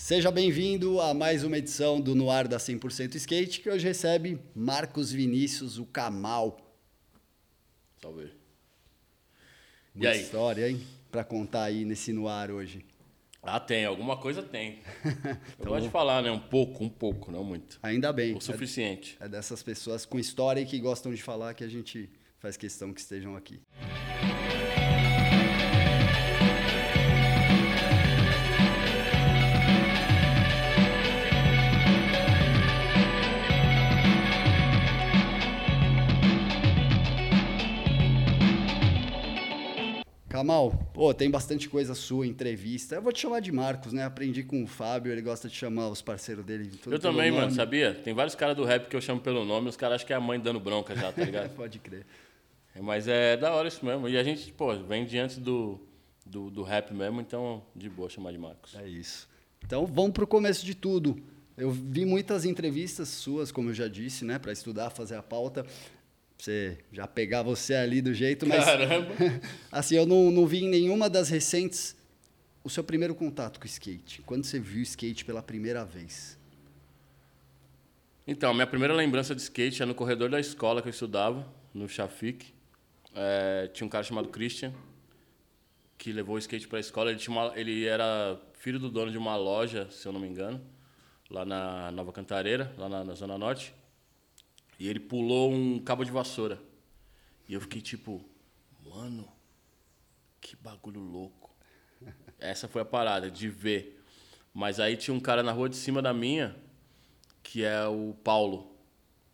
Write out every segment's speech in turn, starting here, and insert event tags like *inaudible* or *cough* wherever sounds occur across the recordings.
Seja bem-vindo a mais uma edição do No Ar da 100% Skate, que hoje recebe Marcos Vinícius, o Kamal. Salve. E Muita aí? história, hein? Pra contar aí nesse No Ar hoje. Ah, tem. Alguma coisa tem. *laughs* Eu Então gosto de falar, né? Um pouco, um pouco, não muito. Ainda bem. O suficiente. É dessas pessoas com história e que gostam de falar que a gente faz questão que estejam aqui. Kamal, pô, tem bastante coisa sua, entrevista. Eu vou te chamar de Marcos, né? Aprendi com o Fábio, ele gosta de chamar os parceiros dele. de tudo Eu também, mano, nome. sabia? Tem vários caras do rap que eu chamo pelo nome, os caras acham que é a mãe dando bronca já, tá ligado? *laughs* Pode crer. Mas é da hora isso mesmo. E a gente, pô, vem diante do, do, do rap mesmo, então de boa chamar de Marcos. É isso. Então vamos pro começo de tudo. Eu vi muitas entrevistas suas, como eu já disse, né, para estudar, fazer a pauta. Você já pegar você ali do jeito, mas Caramba! *laughs* assim, eu não, não vi em nenhuma das recentes o seu primeiro contato com o skate. Quando você viu o skate pela primeira vez? Então, minha primeira lembrança de skate é no corredor da escola que eu estudava, no Chafik. É, tinha um cara chamado Christian, que levou o skate para a escola. Ele, tinha uma- ele era filho do dono de uma loja, se eu não me engano, lá na Nova Cantareira, lá na, na Zona Norte. E ele pulou um cabo de vassoura. E eu fiquei tipo, mano, que bagulho louco. Essa foi a parada, de ver. Mas aí tinha um cara na rua de cima da minha, que é o Paulo,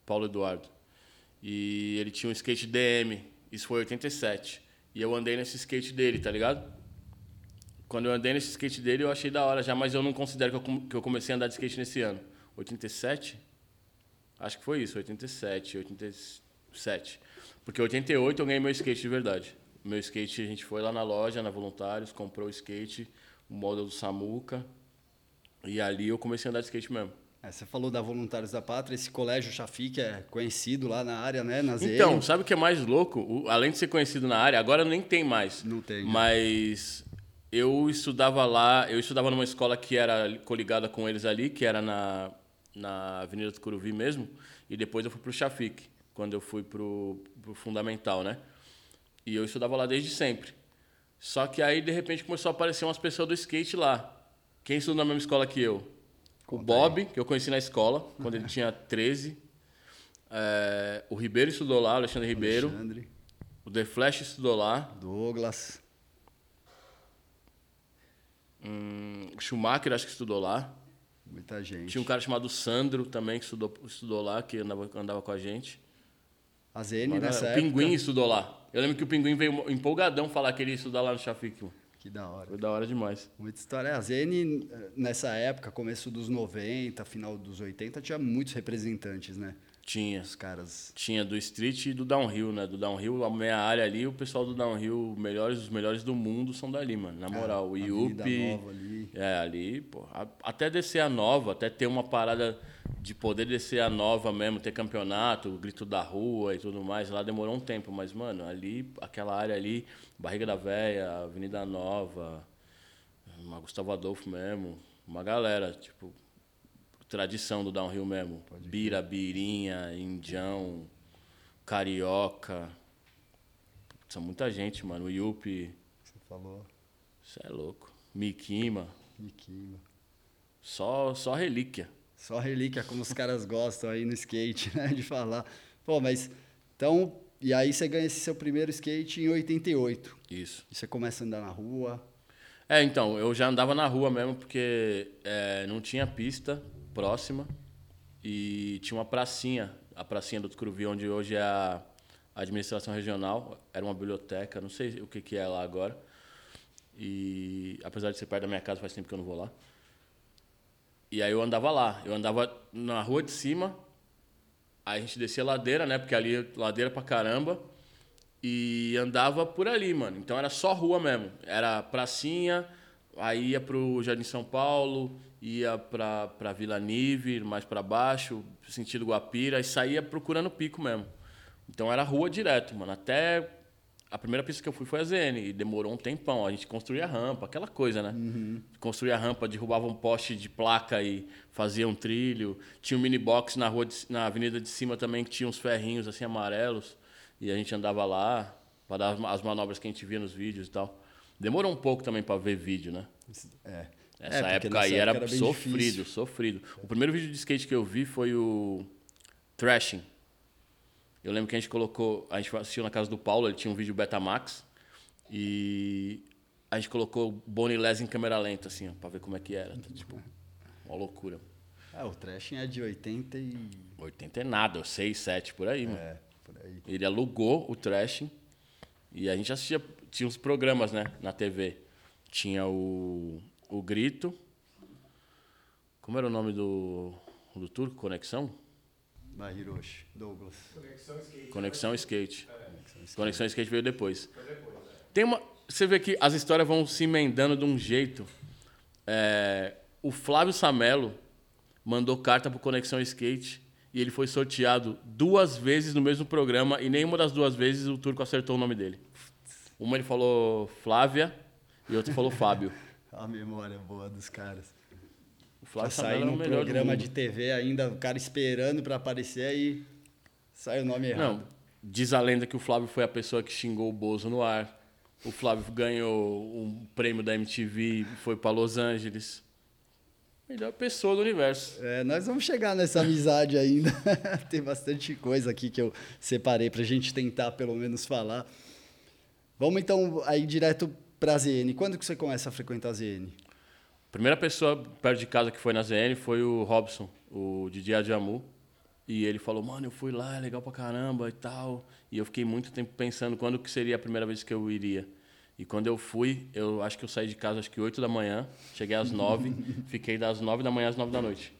Paulo Eduardo. E ele tinha um skate DM, isso foi em 87. E eu andei nesse skate dele, tá ligado? Quando eu andei nesse skate dele, eu achei da hora já, mas eu não considero que eu comecei a andar de skate nesse ano. 87? Acho que foi isso, 87, 87. Porque 88 eu ganhei meu skate de verdade. Meu skate, a gente foi lá na loja, na Voluntários, comprou o skate, o modelo do Samuca. E ali eu comecei a andar de skate mesmo. É, você falou da Voluntários da Pátria, esse colégio Chafi, que é conhecido lá na área, né, na ZM. Então, sabe o que é mais louco? O- além de ser conhecido na área, agora nem tem mais. Não tem, né? Mas eu estudava lá, eu estudava numa escola que era coligada com eles ali, que era na, na Avenida do Curuvi mesmo, e depois eu fui pro Chafik, quando eu fui pro, pro Fundamental, né? E eu estudava lá desde sempre. Só que aí, de repente, começou a aparecer umas pessoas do skate lá. Quem estudou na mesma escola que eu? O Bob, que eu conheci na escola, quando ele tinha 13. É, o Ribeiro estudou lá, o Alexandre Ribeiro. Alexandre, O The Flash estudou lá. Douglas. Hum, o Schumacher acho que estudou lá. Muita gente. Tinha um cara chamado Sandro também que estudou, estudou lá, que andava, andava com a gente. A ZN Mas, nessa o época. Pinguim estudou lá. Eu lembro que o Pinguim veio empolgadão falar que ele ia estudar lá no Chafik. mano. Que da hora. Foi da hora demais. Muita história. A ZN, eh, nessa época, começo dos 90, final dos 80, tinha muitos representantes, né? Tinha. Os caras. Tinha do street e do downhill, né? Do downhill, a meia área ali, o pessoal do downhill, melhores, os melhores do mundo são dali, mano. Na moral, o a Yupi. Nova ali. É, ali, pô. a- Até descer a nova, até ter uma parada de poder descer a nova mesmo, ter campeonato, o grito da rua e tudo mais. Lá demorou um tempo, mas, mano, ali, aquela área ali, Barriga da Véia, Avenida Nova, Gustavo Adolfo mesmo, uma galera, tipo, tradição do downhill mesmo. Bira, Birinha, Indião, Carioca. São muita gente, mano. O Yupi, Você falou. você é louco. Mikima. Miquinho. Só, só relíquia. Só relíquia, como os caras gostam aí no skate, *laughs* né? De falar. Pô, mas. Então. E aí você ganha esse seu primeiro skate em 88. Isso. E você começa a andar na rua. É, então, eu já andava na rua mesmo, porque é, não tinha pista próxima e tinha uma pracinha, a pracinha do Tucuruvi, onde hoje é a administração regional, era uma biblioteca, não sei o que, que é lá agora. E apesar de ser perto da minha casa, faz tempo que eu não vou lá. E aí eu andava lá, eu andava na rua de cima, aí a gente descia a ladeira, né? Porque ali ladeira pra caramba. E andava por ali, mano. Então era só rua mesmo. Era pracinha, aí ia pro Jardim São Paulo, ia pra, pra Vila Nive, mais pra baixo, sentido Guapira, e saía procurando pico mesmo. Então era rua direto, mano. Até a primeira pista que eu fui foi a ZN e demorou um tempão. A gente construía rampa, aquela coisa, né? Uhum. Construía rampa, derrubava um poste de placa e fazia um trilho. Tinha um mini box na rua, de, na avenida de cima também que tinha uns ferrinhos assim amarelos e a gente andava lá para dar as manobras que a gente via nos vídeos e tal. Demorou um pouco também para ver vídeo, né? É. Essa É, época aí era, época era sofrido, difícil. sofrido. O primeiro vídeo de skate que eu vi foi o Thrashing. Eu lembro que a gente colocou, a gente assistiu na casa do Paulo, ele tinha um vídeo Betamax e a gente colocou Bonnie Les em câmera lenta assim, ó, para ver como é que era, tá? tipo, uma loucura. Ah, o Trashing é de 80 e... 80 é nada, 6, 7 por aí, mano. É, por aí. Ele alugou o Thrashing e a gente assistia. Tinha uns programas, né? Na TV. Tinha o, o Grito. Como era o nome do, do turco? Conexão? Bahiroshi, Douglas. Conexão Skate. Conexão Skate veio depois. Tem uma. Você vê que as histórias vão se emendando de um jeito. É, o Flávio Samelo mandou carta pro Conexão Skate e ele foi sorteado duas vezes no mesmo programa e nenhuma das duas vezes o turco acertou o nome dele. Uma ele falou Flávia e outra falou Fábio. A memória boa dos caras. O Flávio Pra sair é num do programa de TV ainda, o cara esperando pra aparecer aí sai o nome errado. Não, diz a lenda que o Flávio foi a pessoa que xingou o Bozo no ar. O Flávio ganhou um prêmio da MTV, foi para Los Angeles. Melhor pessoa do universo. É, nós vamos chegar nessa amizade ainda. *laughs* Tem bastante coisa aqui que eu separei pra gente tentar pelo menos falar. Vamos então aí direto pra ZN. Quando que você começa a frequentar a ZN? A primeira pessoa perto de casa que foi na ZN foi o Robson, o Didi Adjamu. E ele falou, mano, eu fui lá, é legal pra caramba e tal. E eu fiquei muito tempo pensando quando que seria a primeira vez que eu iria. E quando eu fui, eu acho que eu saí de casa acho que 8 da manhã, cheguei às 9, *laughs* fiquei das 9 da manhã às 9 da noite.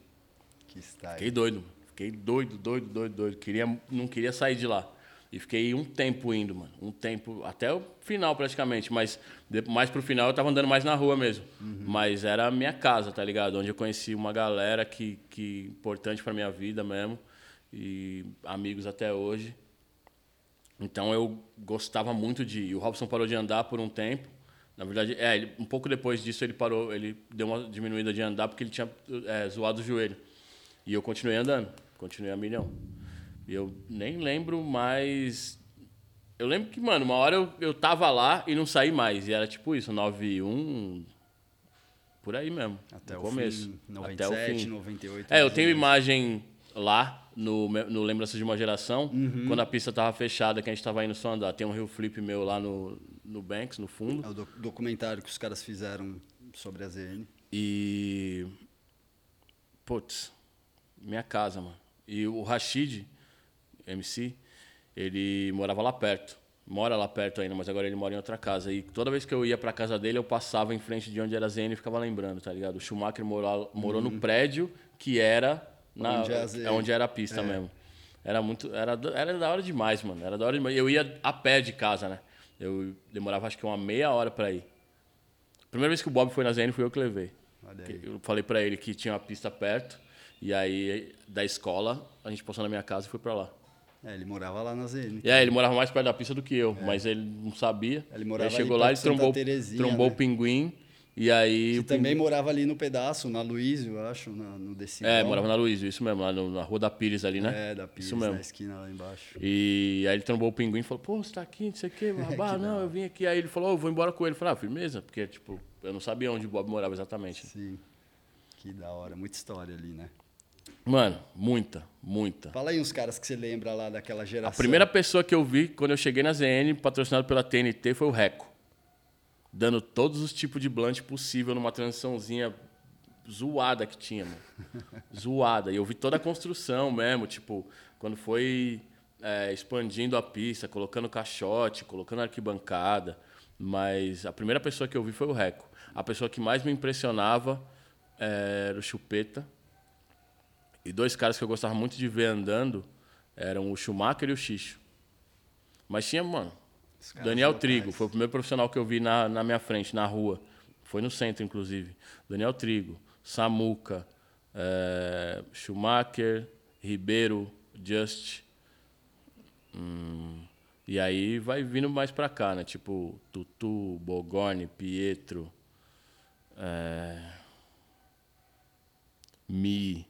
Que style. Fiquei doido, fiquei doido, doido, doido, doido. Queria, não queria sair de lá. E fiquei um tempo indo, mano. Um tempo, até o final praticamente. Mas mais pro final eu tava andando mais na rua mesmo. Mas era a minha casa, tá ligado? Onde eu conheci uma galera que, que importante pra minha vida mesmo. E amigos até hoje. Então eu gostava muito de ir. O Robson parou de andar por um tempo. Na verdade, é, ele- um pouco depois disso ele parou, ele deu uma diminuída de andar porque ele tinha é, zoado o joelho. E eu continuei andando, continuei a milhão. Eu nem lembro mais. Eu lembro que, mano, uma hora eu, eu tava lá e não saí mais. E era tipo isso, 9 1 por aí mesmo. Até no o começo. fim, Até o 97, fim. 98. É, eu tenho imagem lá no, no Lembranças de uma Geração, Uhum. quando a pista tava fechada, que a gente tava indo só andar. Tem um Rio Flip meu lá no, no Banks, no fundo. É o doc- documentário que os caras fizeram sobre a ZN. E. Putz, minha casa, mano. E o Rashid, MC, ele morava lá perto. Mora lá perto ainda, mas agora ele mora em outra casa. E toda vez que eu ia pra casa dele, eu passava em frente de onde era a ZN e ficava lembrando, tá ligado? O Schumacher morou, morou no prédio que era na, Uhum. Onde é é onde era a pista mesmo. Era muito. Era, da- era da hora demais, mano. Era da hora demais. Eu ia a pé de casa, né? Eu demorava acho que uma meia hora pra ir. Primeira vez que o Bob foi na ZN, fui eu que levei. Eu falei pra ele que tinha uma pista perto. E aí, da escola, a gente passou na minha casa e foi pra lá. É, ele morava lá na ZN. E aí, ele morava mais perto da pista do que eu, mas ele não sabia. É. Ele morava aí chegou lá, ele Santa trombou, trombou né? o pinguim. E aí. O também pinguim- morava ali no pedaço, na Luísio, eu acho, na- no Decibel. É, morava na Luísa, isso mesmo, lá no- na rua da Pires ali, né? É, da Pires, Isso mesmo. na esquina lá embaixo. E aí ele trombou o pinguim e falou, pô, você tá aqui, não sei o quê, *laughs* babá, Que da não, eu vim aqui. Aí ele falou, "Ô, eu vou embora com ele. Eu falei, ah, firmeza? Porque, tipo, eu não sabia onde o Bob morava exatamente. Sim. Que da hora, muita história ali, né? Mano, muita, muita. Fala aí uns caras que você lembra lá daquela A geração. primeira pessoa que eu vi quando eu cheguei na ZN, patrocinado pela TNT, foi o Reco. Dando todos os tipos de blunt possível numa transiçãozinha zoada que tinha, mano. *laughs* zoada. E eu vi toda a construção mesmo, tipo, quando foi é, expandindo a pista, colocando caixote, colocando arquibancada. Mas a primeira pessoa que eu vi foi o Reco. A pessoa que mais me impressionava eh, era o Chupeta. E dois caras que eu gostava muito de ver andando eram o Schumacher e o Xixo. Mas tinha, mano, Daniel. Trigo, foi o primeiro profissional que eu vi na, na minha frente, na rua. Foi no centro, inclusive. Daniel Trigo, Samuca, eh, Schumacher, Ribeiro, Just. hum, E aí vai vindo mais pra cá, né? Tipo, Tutu, Bogorne, Pietro, é... Mi.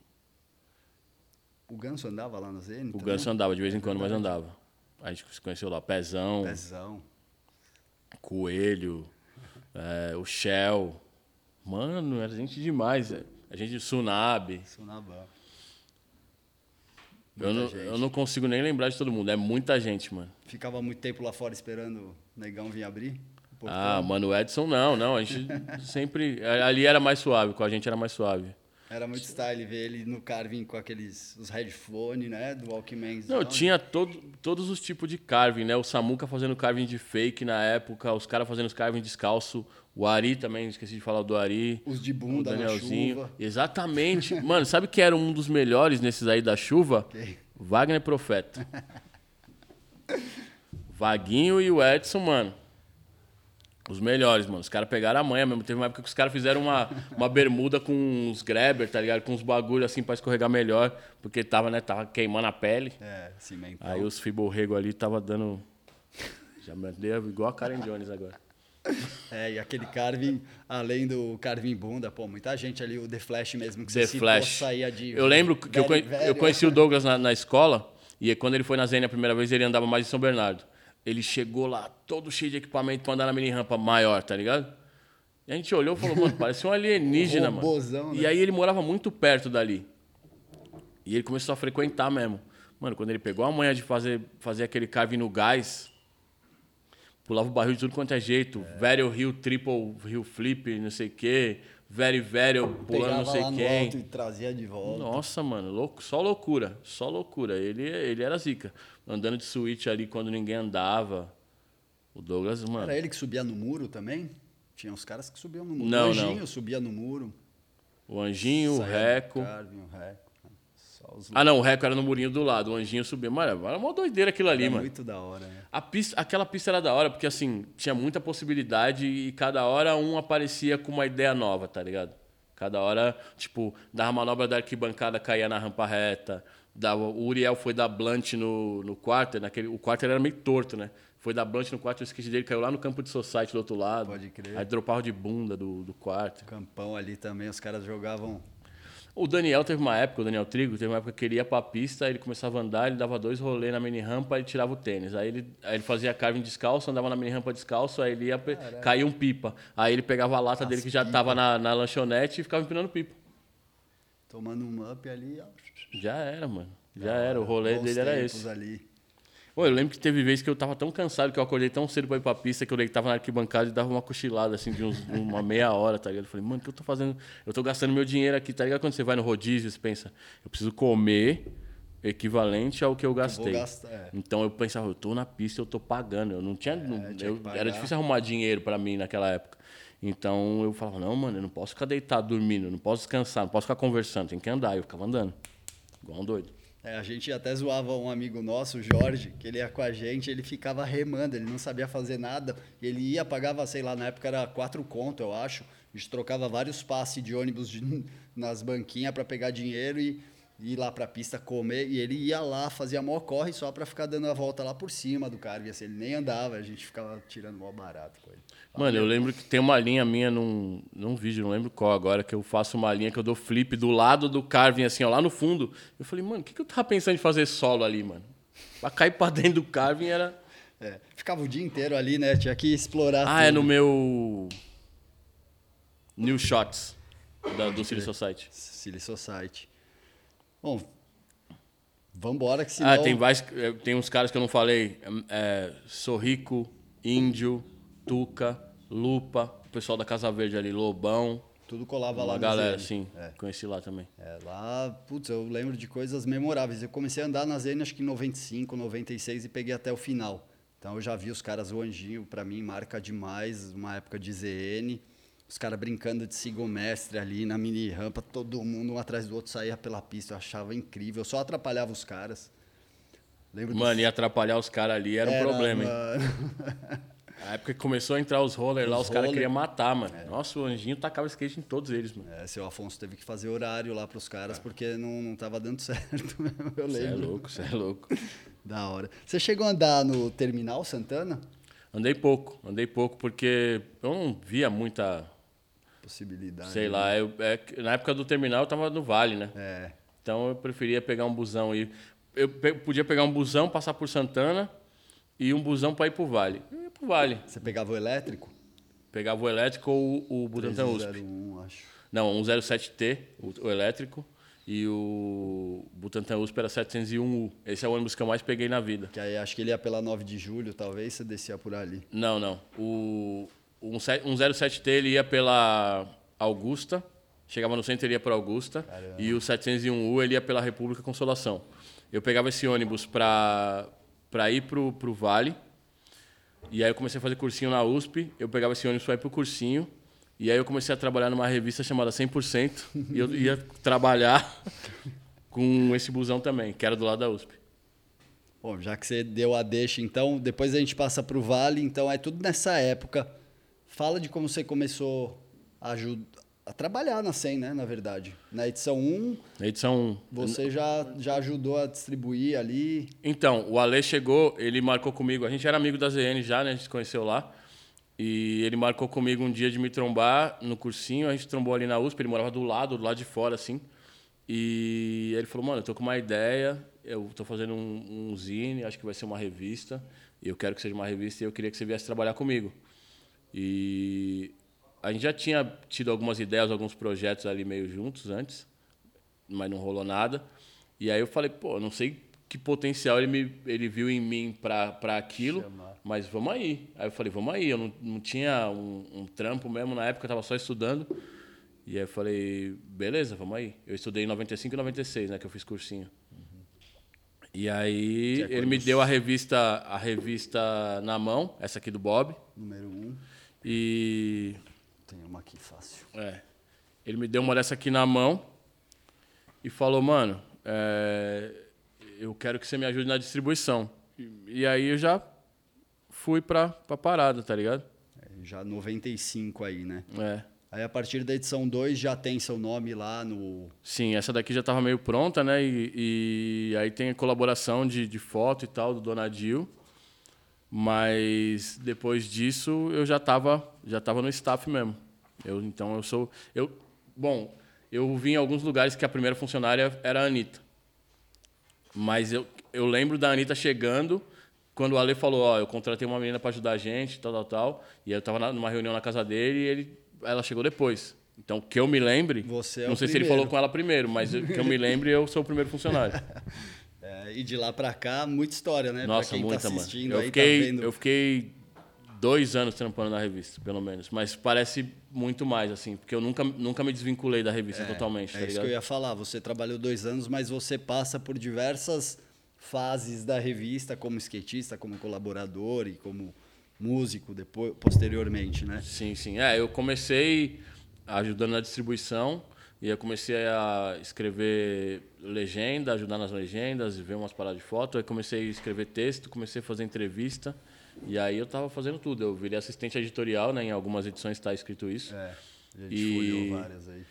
O Ganso andava lá na ZN? O Ganso andava de vez em quando, mas andava. A gente se conheceu lá. Pezão, Pezão. Coelho, é, o Shell. Mano, era gente demais. é. A gente, Sunab. Sunabá. Eu não, eu não consigo nem lembrar de todo mundo. É muita gente, mano. Ficava muito tempo lá fora esperando o negão vir abrir? portão? Ah, mano, o Edson não, não. A gente *laughs* sempre. Ali era mais suave, com a gente era mais suave. Era muito style ver ele no carving com aqueles os headphones, né? Do Walkman. Não, tinha todo, todos os tipos de carving, né? O Samuca fazendo carving de fake na época, os caras fazendo os carving descalço, o Ari também, esqueci de falar do Ari. Os de O bunda na Danielzinho. chuva. Exatamente. *laughs* Mano, sabe que era um dos melhores nesses aí da chuva? Quem? Wagner Profeta. *laughs* Vaguinho e o Edson, mano. Os melhores, mano. Os caras pegaram a manha mesmo. Teve uma época que os caras fizeram uma, uma bermuda com uns grabber, tá ligado? Com uns bagulho assim pra escorregar melhor. Porque tava, né? Tava queimando a pele. É, cimentão. Aí os fiborrego ali tava dando. Já me deu igual a Karen Jones agora. É, e aquele carving, além do carving bunda, pô, muita gente ali, o The Flash mesmo, que The você Flash. citou, saía de... Eu lembro que eu, velho, conhe- velho. eu conheci o *laughs* Douglas na, na escola, e quando ele foi na Zene a primeira vez, ele andava mais em São Bernardo. Ele chegou lá, todo cheio de equipamento pra andar na mini rampa maior, tá ligado? E a gente olhou e falou, mano, *laughs* parece um alienígena, mano. Robozão, né? E aí ele morava muito perto dali. E ele começou a frequentar mesmo. Mano, quando ele pegou a manhã de fazer, fazer aquele carving no gás, pulava o barril de tudo quanto é jeito. Very Hill, Triple Hill Flip, não sei o quê. Very, very, pulando Pegava não sei lá no quem. alto e trazia de volta. Nossa, mano, louco, só loucura, só loucura. Ele, ele era zica. Andando de suíte ali quando ninguém andava. O Douglas, mano. Era ele que subia no muro também? Tinha uns caras que subiam no muro. Não, o Anjinho não. subia no muro. O Anjinho, o saía do Reco. Carving, o Reco. Só os Ah, não, o Reco era no murinho do lado, o Anjinho subia. Mano, era uma doideira aquilo ali, Era mano. muito da hora, né? A pista, aquela pista era da hora, porque assim, tinha muita possibilidade e cada hora um aparecia com uma ideia nova, tá ligado? Cada hora, tipo, dava manobra da arquibancada, caía na rampa reta. Dava, o Uriel foi dar blunt no, no quarter, naquele, o quarter era meio torto, né? Foi dar blunt no quarter, o skate dele caiu lá no campo de society do outro lado. Pode crer. Aí dropava de bunda do, do quarter. Campão ali também, os caras jogavam. O Daniel teve uma época, o Daniel Trigo, teve uma época que ele ia pra pista, ele começava a andar, ele dava dois rolês na mini rampa, ele tirava o tênis. Aí ele, aí ele fazia carving descalço, andava na mini rampa descalço, aí ele ia, pe- caía um pipa. Aí ele pegava a lata As dele que já pipa. tava na, na lanchonete e ficava empinando pipa. Tomando um up ali. ó. Já era, mano. Já era. O rolê dele era esse. ali. Pô, eu lembro que teve vez que eu tava tão cansado que eu acordei tão cedo pra ir pra pista que eu deitava na arquibancada e dava uma cochilada, assim, de uns- uma meia hora, tá ligado? Eu falei, mano, o que eu tô fazendo? Eu tô gastando meu dinheiro aqui, tá ligado? Quando você vai no rodízio, você pensa, eu preciso comer equivalente ao que eu gastei. gastar, é. Então eu pensava, eu tô na pista, eu tô pagando. Eu não tinha. não- tinha eu- era difícil arrumar dinheiro pra mim naquela época. Então eu falava, não, mano, eu não posso ficar deitado dormindo, eu não posso descansar, não posso ficar conversando, tem que andar. Eu ficava andando. Igual um doido. É, a gente até zoava um amigo nosso, o Jorge, que ele ia com a gente, ele ficava remando, ele não sabia fazer nada. Ele ia, pagava, sei lá, na época era quatro conto, eu acho. A gente trocava vários passes de ônibus de- *laughs* nas banquinhas para pegar dinheiro e ir lá pra pista comer. E ele ia lá, fazia mó corre só para ficar dando a volta lá por cima do cara. Assim, ele nem andava, a gente ficava tirando mó barato com ele. Mano, eu lembro que tem uma linha minha num, num vídeo, não lembro qual agora, que eu faço uma linha que eu dou flip do lado do carving, assim, ó, lá no fundo. Eu falei, mano, o que, que eu tava pensando em fazer solo ali, mano? Pra cair pra dentro do carving era. É, ficava o dia inteiro ali, né? Tinha que explorar Ah, é tudo. no meu. New Shots, da, do Silly Society. Silly Society. Bom, vambora que senão... Ah, tem vários. eh, Tem uns caras que eu não falei. É, Sorrico, Índio, Tuca, Lupa, o pessoal da Casa Verde ali, Lobão. Tudo colava lá no galera, sim. É. Conheci lá também. É, lá, putz, eu lembro de coisas memoráveis. Eu comecei a andar na Zene acho que em 95, 96 e peguei até o final. Então eu já vi os caras, o Anjinho, pra mim, marca demais, uma época de ZN. Os caras brincando de sigomestre ali na mini rampa, todo mundo um atrás do outro saía pela pista. Eu achava incrível, eu só atrapalhava os caras. Lembro dos- Mano, ia atrapalhar os caras ali, era um problema, hein? *laughs* A época que começou a entrar os rollers lá, Os os caras roller. queriam matar, mano. Nossa, o Anjinho tacava skate em todos eles, mano. É, seu Afonso teve que fazer horário lá pros caras porque não, não tava dando *laughs* certo mesmo, eu Você é lembro. louco, você é louco. *laughs* Da hora. Você chegou a andar no Terminal Santana? Andei pouco, andei pouco porque eu não via muita, Possibilidade. sei né? lá, eu, é na época do terminal eu tava no Vale, né? É. Então eu preferia pegar um busão e eu pe- podia pegar um busão, passar por Santana e um busão para ir pro Vale. Pro Vale. Você pegava o elétrico? Pegava o elétrico ou o, Butantan USP. 301, acho. Não, um 07T, o, o elétrico, e o Butantan USP era 701U. Esse é o ônibus que eu mais peguei na vida. Que aí acho que ele ia pela 9 de julho, talvez você descia por ali. Não, não. O, um, se- um 07T ele ia pela Augusta, chegava no centro ele ia para Augusta, e o 701U ele ia pela República Consolação. Eu pegava esse ônibus para para ir pro, pro Vale, e aí eu comecei a fazer cursinho na USP, eu pegava esse ônibus para ir pro cursinho, e aí eu comecei a trabalhar numa revista chamada 100%, *laughs* e eu ia trabalhar *laughs* com esse busão também, que era do lado da USP. Bom, já que você deu a deixa, então, depois a gente passa para o Vale, então é tudo nessa época. Fala de como você começou a, a trabalhar na SEM, né, na verdade. Na edição 1, Na edição você já, já ajudou a distribuir ali. Então, o Ale chegou, ele marcou comigo. A gente era amigo da ZN já, né? A gente se conheceu lá. E ele marcou comigo um dia de me trombar no cursinho. A gente trombou ali na USP, ele morava do lado, do lado de fora, assim. E ele falou, mano, eu tô com uma ideia, eu tô fazendo um, um zine, acho que vai ser uma revista. E eu quero que seja uma revista e eu queria que você viesse trabalhar comigo. E a gente já tinha tido algumas ideias, alguns projetos ali meio juntos antes mas não rolou nada. E aí eu falei, pô, não sei que potencial ele, me, ele viu em mim para aquilo, Chamar. mas vamos aí. Aí eu falei, vamos aí. Eu não, não tinha um, um trampo mesmo na época, eu tava só estudando. E aí eu falei, beleza, vamos aí. Eu estudei em 95 e 96, né, que eu fiz cursinho. E aí é ele me deu a revista, a revista na mão, essa aqui do Bob. Número 1. E Tem uma aqui fácil. é. Ele me deu uma dessa aqui na mão e falou, mano, é, eu quero que você me ajude na distribuição. E, e aí eu já fui pra, pra parada, tá ligado? É, já 95 aí, né? É. Aí a partir da edição 2 já tem seu nome lá no. Sim, essa daqui já tava meio pronta, né? E, e aí tem a colaboração de, de foto e tal do Donadil. Mas depois disso eu já tava, já tava no staff mesmo. Eu, então eu sou. Eu, bom, eu vi em alguns lugares que a primeira funcionária era a Anitta. Mas eu, eu lembro da Anitta chegando, quando o Ale falou, ó, eu contratei uma menina para ajudar a gente, tal, tal, tal. E eu tava na- numa reunião na casa dele e ele, ela chegou depois. Então, que eu me lembre, Você é não sei se ele primeiro. falou com ela primeiro, mas que eu me lembre, eu sou o primeiro funcionário. *laughs* É, e de lá pra cá, muita história, né? Nossa, pra quem muita, tá mano. assistindo Eu aí, fiquei, tá vendo. eu fiquei dois anos trampando na revista, pelo menos. Mas parece muito mais, assim, porque eu nunca, nunca me desvinculei da revista totalmente, É tá isso ligado? que eu ia falar. Você trabalhou dois anos, mas você passa por diversas fases da revista, como skatista, como colaborador e como músico depois, posteriormente, né? Sim, sim. É, eu comecei ajudando na distribuição e eu comecei a escrever legenda, ajudar nas legendas, ver umas paradas de foto. Aí comecei a escrever texto, comecei a fazer entrevista. E aí eu tava fazendo tudo. Eu virei assistente editorial, né? Em algumas edições está escrito isso. É. A gente E- várias aí.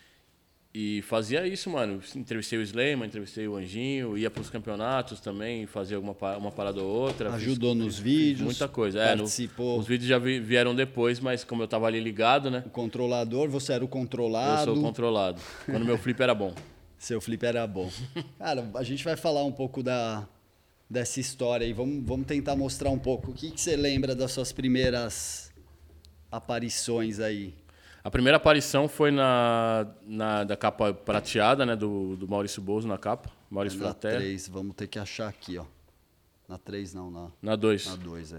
E fazia isso, mano. Entrevistei o Slayman, entrevistei o Anjinho, ia pros campeonatos também, fazia alguma uma parada ou outra. Fiz Ajudou nos vídeos. muita coisa. É, no- Participou. os vídeos já vi- vieram depois, mas como eu tava ali ligado, né? O controlador, você era o Eu controlado. sou controlado. Quando meu flip era bom. *laughs* Seu flip era bom. Cara, a gente vai falar um pouco da, dessa história aí. Vamos, vamos tentar mostrar um pouco. O que, que você lembra das suas primeiras aparições aí? A primeira aparição foi na, na da capa prateada, né? Do, do Maurício Bozo na capa. Maurício na Fraterra. 3, vamos ter que achar aqui, ó. Na 3 não, na, Na 2. na 2, é.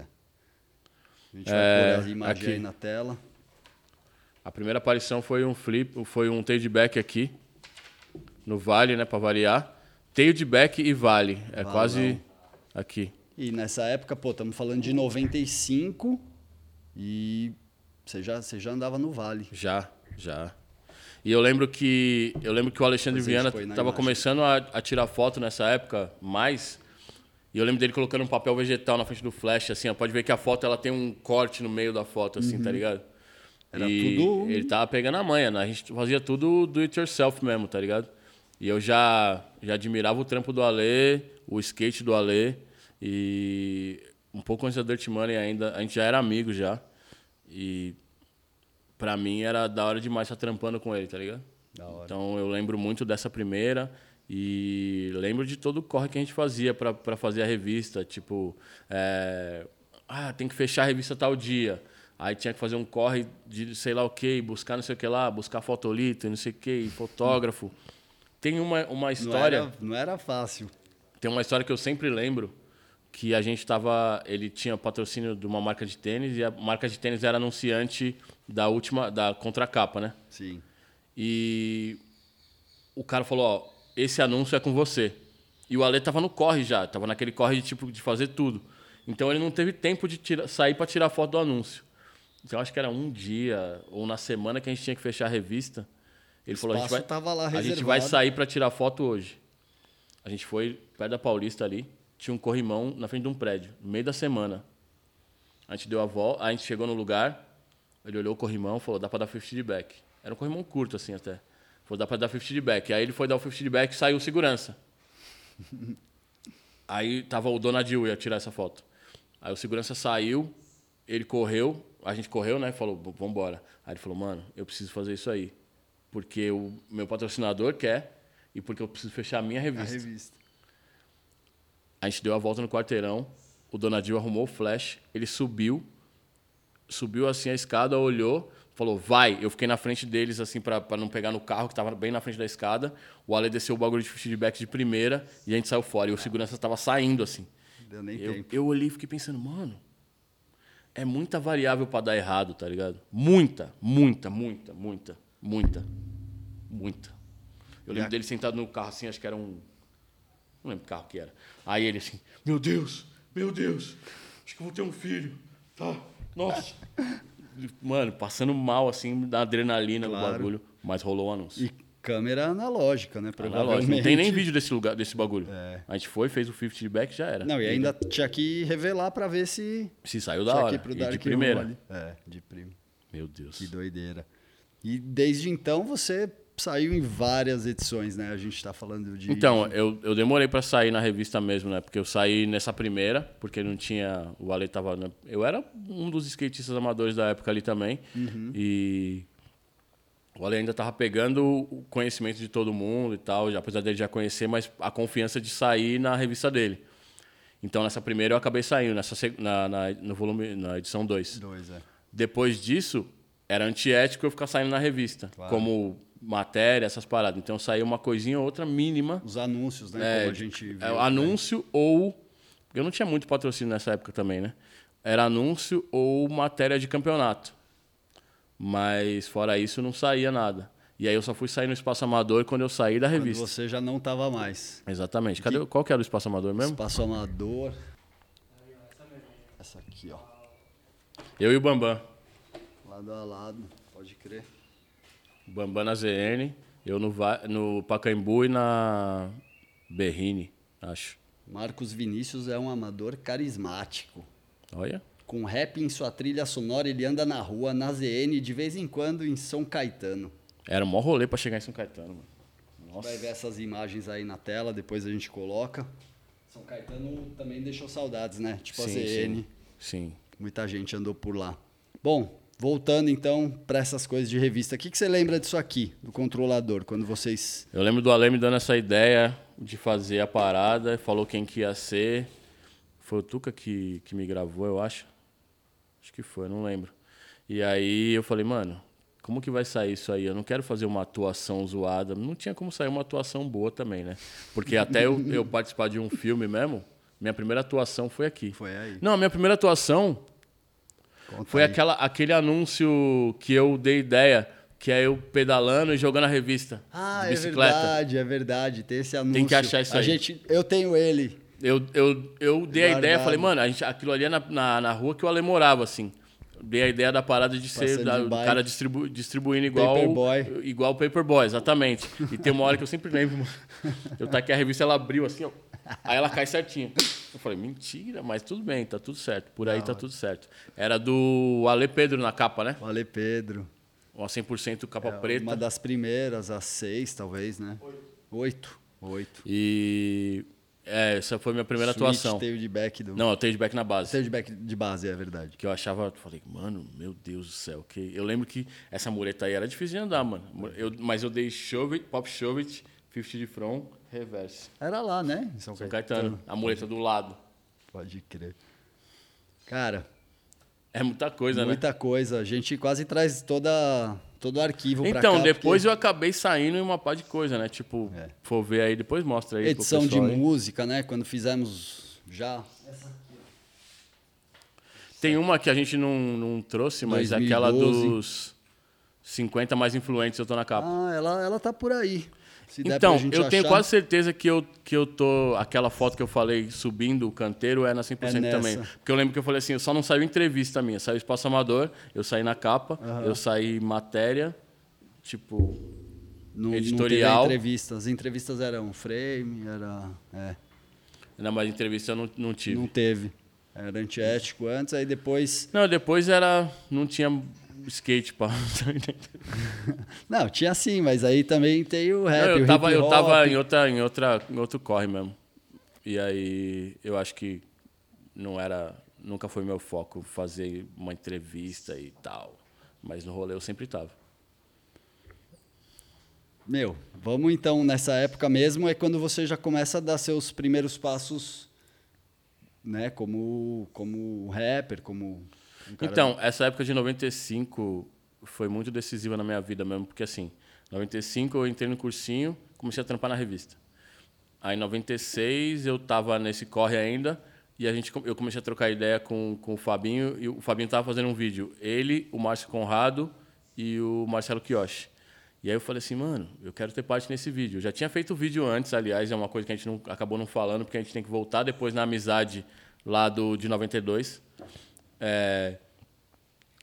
A gente É, vai pôr a imagem aqui. aí na tela. A primeira aparição foi um flip, foi um tail de back aqui. No vale, né? Pra variar. Tail de back e vale. É Valão. quase aqui. E nessa época, pô, estamos falando de 95 e você já, você já andava no Vale. Já, já. E eu lembro que eu lembro que o Alexandre Viana estava começando a, a tirar foto nessa época, mais. E eu lembro dele colocando um papel vegetal na frente do flash, assim, ó, pode ver que a foto ela tem um corte no meio da foto, assim, tá ligado? Uhum. Era e tudo- Ele tava pegando a manha, né? A gente fazia tudo do it yourself mesmo, tá ligado? E eu já, já admirava o trampo do Ale, o skate do Ale. E um pouco antes da Dirt Money ainda, a gente já era amigo já. E pra mim era da hora demais estar trampando com ele, tá ligado? Então eu lembro muito dessa primeira e lembro de todo o corre que a gente fazia pra pra fazer a revista. Tipo, é, ah, tem que fechar a revista tal dia. Aí tinha que fazer um corre de sei lá o que, buscar não sei o que lá, buscar fotolito e não sei o que, fotógrafo. Tem uma, uma Não história. era, não era fácil. Tem uma história que eu sempre lembro que a gente tava, ele tinha patrocínio de uma marca de tênis e a marca de tênis era anunciante da última da contracapa, né? Sim. E o cara falou, ó, esse anúncio é com você. E o Ale tava no corre já, tava naquele corre de tipo de fazer tudo. Então ele não teve tempo de tira- sair para tirar foto do anúncio. Então acho que era um dia ou na semana que a gente tinha que fechar a revista. Ele falou, a gente vai a gente vai sair para tirar foto hoje. A gente foi perto da Paulista ali, tinha um corrimão na frente de um prédio, no meio da semana. A gente deu a volta, a gente chegou no lugar, ele olhou o corrimão, falou, dá para dar 50 feedback. Era um corrimão curto assim até. Falou, dá para dar 50 feedback. Aí ele foi dar o 50 feedback e saiu o segurança. *laughs* Aí tava o Donadil ia tirar essa foto. Aí o segurança saiu, ele correu, a gente correu, né? Falou, "V- vambora. Aí ele falou, mano, eu preciso fazer isso aí. Porque o meu patrocinador quer e porque eu preciso fechar a minha A revista. A gente deu a volta no quarteirão, o Donadil arrumou o flash, ele subiu, subiu assim a escada, olhou, falou, vai. Eu fiquei na frente deles, assim, pra pra não pegar no carro, que tava bem na frente da escada. O Ale desceu o bagulho de feedback de primeira e a gente saiu fora. E o segurança tava saindo, assim. Deu nem Eu, tempo. eu olhei e fiquei pensando, mano, é muita variável pra dar errado, tá ligado? Muita, muita, muita, muita, muita, muita. Eu lembro a- dele sentado no carro assim, acho que era um. Não lembro que carro que era. Aí ele assim, meu Deus, meu Deus, acho que eu vou ter um filho. Tá, nossa. *laughs* Mano, passando mal assim, da adrenalina do Claro. bagulho, mas rolou o anúncio. E câmera analógica, né? Analógico. Não tem nem vídeo desse lugar, desse bagulho. É. A gente foi, fez o 50 feedback já era. Não, e ainda tinha que revelar pra ver se Se saiu da hora. pro E de primeira. É, de primo. Meu Deus. Que doideira. E desde então você saiu em várias edições, né? A gente tá falando de. Então, eu, eu demorei pra sair na revista mesmo, né? Porque eu saí nessa primeira, porque não tinha. O Ale tava. né? Eu era um dos skatistas amadores da época ali também. E. O Ale ainda tava pegando o conhecimento de todo mundo e tal, já- apesar dele já conhecer, mas a confiança de sair na revista dele. Então, nessa primeira eu acabei saindo, nessa, na, na, no volume, na edição 2. Dois, é. Depois disso, era antiético eu ficar saindo na revista, Claro. como matéria, essas paradas. Então saiu uma coisinha ou outra mínima. Os anúncios, né? É, Como a gente viu. é, anúncio ou. Eu não tinha muito patrocínio nessa época também, né? Era anúncio ou matéria de campeonato. Mas fora isso, não saía nada. E aí eu só fui sair no Espaço Amador quando eu saí da Quando revista. você já não tava mais. Exatamente. Cadê, qual que era o Espaço Amador mesmo? Espaço amador. Essa aqui, ó. Eu e o Bambam. Lado a lado, pode crer. Bambam na ZN, eu no, no Pacaembu e na Berrine, acho. Marcos Vinícius é um amador carismático. Olha. Com rap em sua trilha sonora, ele anda na rua, na ZN, de vez em quando em São Caetano. Era um maior rolê pra chegar em São Caetano, mano. Nossa. Vai ver essas imagens aí na tela, depois a gente coloca. São Caetano também deixou saudades, né? Tipo a Sim, ZN. sim. Sim. Muita gente andou por lá. Bom, voltando então para essas coisas de revista. O que, que você lembra disso aqui, do controlador, quando vocês. Eu lembro do Ale me dando essa ideia de fazer a parada, falou quem que ia ser. Foi o Tuca que, que me gravou, eu acho. Acho que foi, não lembro. E aí eu falei, mano, como que vai sair isso aí? Eu não quero fazer uma atuação zoada. Não tinha como sair uma atuação boa também, né? Porque até eu, eu participar de um filme mesmo, minha primeira atuação foi aqui. Foi aí. Não, a minha primeira atuação Conta foi aí. aquela, aquele anúncio que eu dei ideia, que é eu pedalando e jogando a revista Ah, de é bicicleta. verdade, é verdade. Tem esse anúncio. que achar isso a aí. Gente, eu tenho ele. Eu, eu, eu dei a Guardado. ideia, falei, mano, a gente, aquilo ali é na, na, na rua que o Ale morava, assim. Dei a ideia da parada de ser da, o cara distribu, distribuindo igual Paperboy. igual o Paperboy, exatamente. E tem uma hora que eu sempre lembro, mano. Eu tá aqui a revista, ela abriu assim, ó. Aí ela cai certinho. Eu falei, mentira, mas tudo bem, tá tudo certo. Por aí tá tudo certo. Era do Ale Pedro na capa, né? Vale Pedro. Uma 100% capa É, preta. Uma das primeiras, as seis, talvez, né? Oito. Oito. E É, essa foi a minha primeira Switch, atuação. tail back do... Não, eu tenho de back na base. Tail back de base, é verdade. Que eu achava, falei, mano, meu Deus do céu. Que... Eu lembro que essa muleta aí era difícil de andar, mano. Eu, mas eu dei shove, pop shove, 50 de front, reverse. Era lá, né? Em São, São Caetano, a muleta do lado. Pode crer. Cara, É muita coisa, né? muita coisa. A gente quase traz toda, todo o arquivo pra cá. Então, depois porque eu acabei saindo em uma pá de coisa, né? Tipo, É. for ver aí, depois mostra aí. pro Edição de pessoal aí. música, né? Quando fizemos já... Tem uma que a gente não, não trouxe, mas 2012. aquela dos 50 mais influentes, eu tô na capa. Ah, ela, ela tá por aí. Se der então, pra gente eu tenho achar. quase certeza que eu, que eu tô. Aquela foto que eu falei subindo o canteiro é na 100% É nessa. também. Porque eu lembro que eu falei assim: eu só não saiu entrevista minha. Saiu Espaço Amador, eu saí na capa, eu saí matéria, tipo. Não, editorial. Não entrevistas. As entrevistas eram frame, era... É, Não, mas entrevista eu não, não tive. não teve. Era antiético antes, aí depois... Não, depois era. Não tinha skate pra. *laughs* *laughs* Não, tinha sim, mas aí também tem o rap, Não, eu tava, eu tava em, outra, em, outra, em outro corre mesmo. E aí eu acho que não era. Nunca foi meu foco fazer uma entrevista e tal. Mas no rolê eu sempre tava. Meu, vamos então nessa época mesmo, é quando você já começa a dar seus primeiros passos, né, como, como rapper, como... um cara- Então, essa época de 95 foi muito decisiva na minha vida mesmo, porque assim, em 95 eu entrei no cursinho, comecei a trampar na revista. Aí em 96 eu tava nesse corre ainda e a gente, eu comecei a trocar ideia com, com o Fabinho e o Fabinho tava fazendo um vídeo, ele, o Márcio Conrado e o Marcelo Kiyoshi. E aí eu falei assim, mano, eu quero ter parte nesse vídeo. Eu já tinha feito o vídeo antes, aliás, é uma coisa que a gente não, acabou não falando, porque a gente tem que voltar depois na amizade lá do, de 92. É,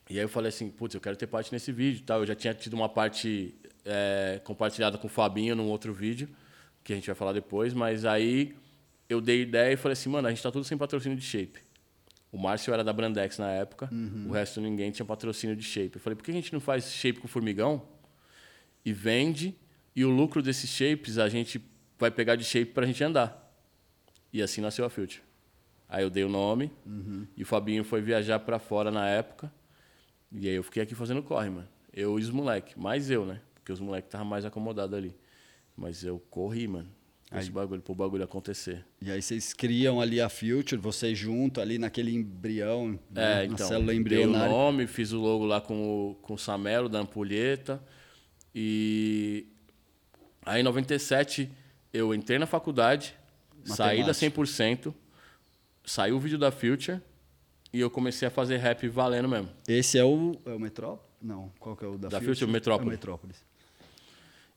e aí eu falei assim, putz, eu quero ter parte nesse vídeo tal. Eu já tinha tido uma parte é, compartilhada com o Fabinho num outro vídeo, que a gente vai falar depois, mas aí eu dei ideia e falei assim, mano, a gente tá tudo sem patrocínio de shape. O Márcio era da Brandex na época, o resto ninguém tinha patrocínio de shape. Eu falei, por que a gente não faz shape com formigão e vende, e o lucro desses shapes a gente vai pegar de shape pra gente andar? E assim nasceu a Future. Aí eu dei o nome, e o Fabinho foi viajar pra fora na época, e aí eu fiquei aqui fazendo corre, mano. Eu e os moleques, mais eu, né? Porque os moleques estavam mais acomodados ali. Mas eu corri, mano. Esse bagulho, pro bagulho acontecer. E aí vocês criam ali a Future, vocês junto ali naquele embrião, né, É, na então. célula Dei o embrionária. nome, fiz o logo lá com o, com o Samelo, da Ampulheta. E aí em 97 eu entrei na faculdade, saí da Matemática. 100%, saiu o vídeo da Future e eu comecei a fazer rap valendo mesmo. Esse é o, é o Metrópolis? Não, qual que é o da, Da Future? Future, Metrópolis. É o Metrópolis.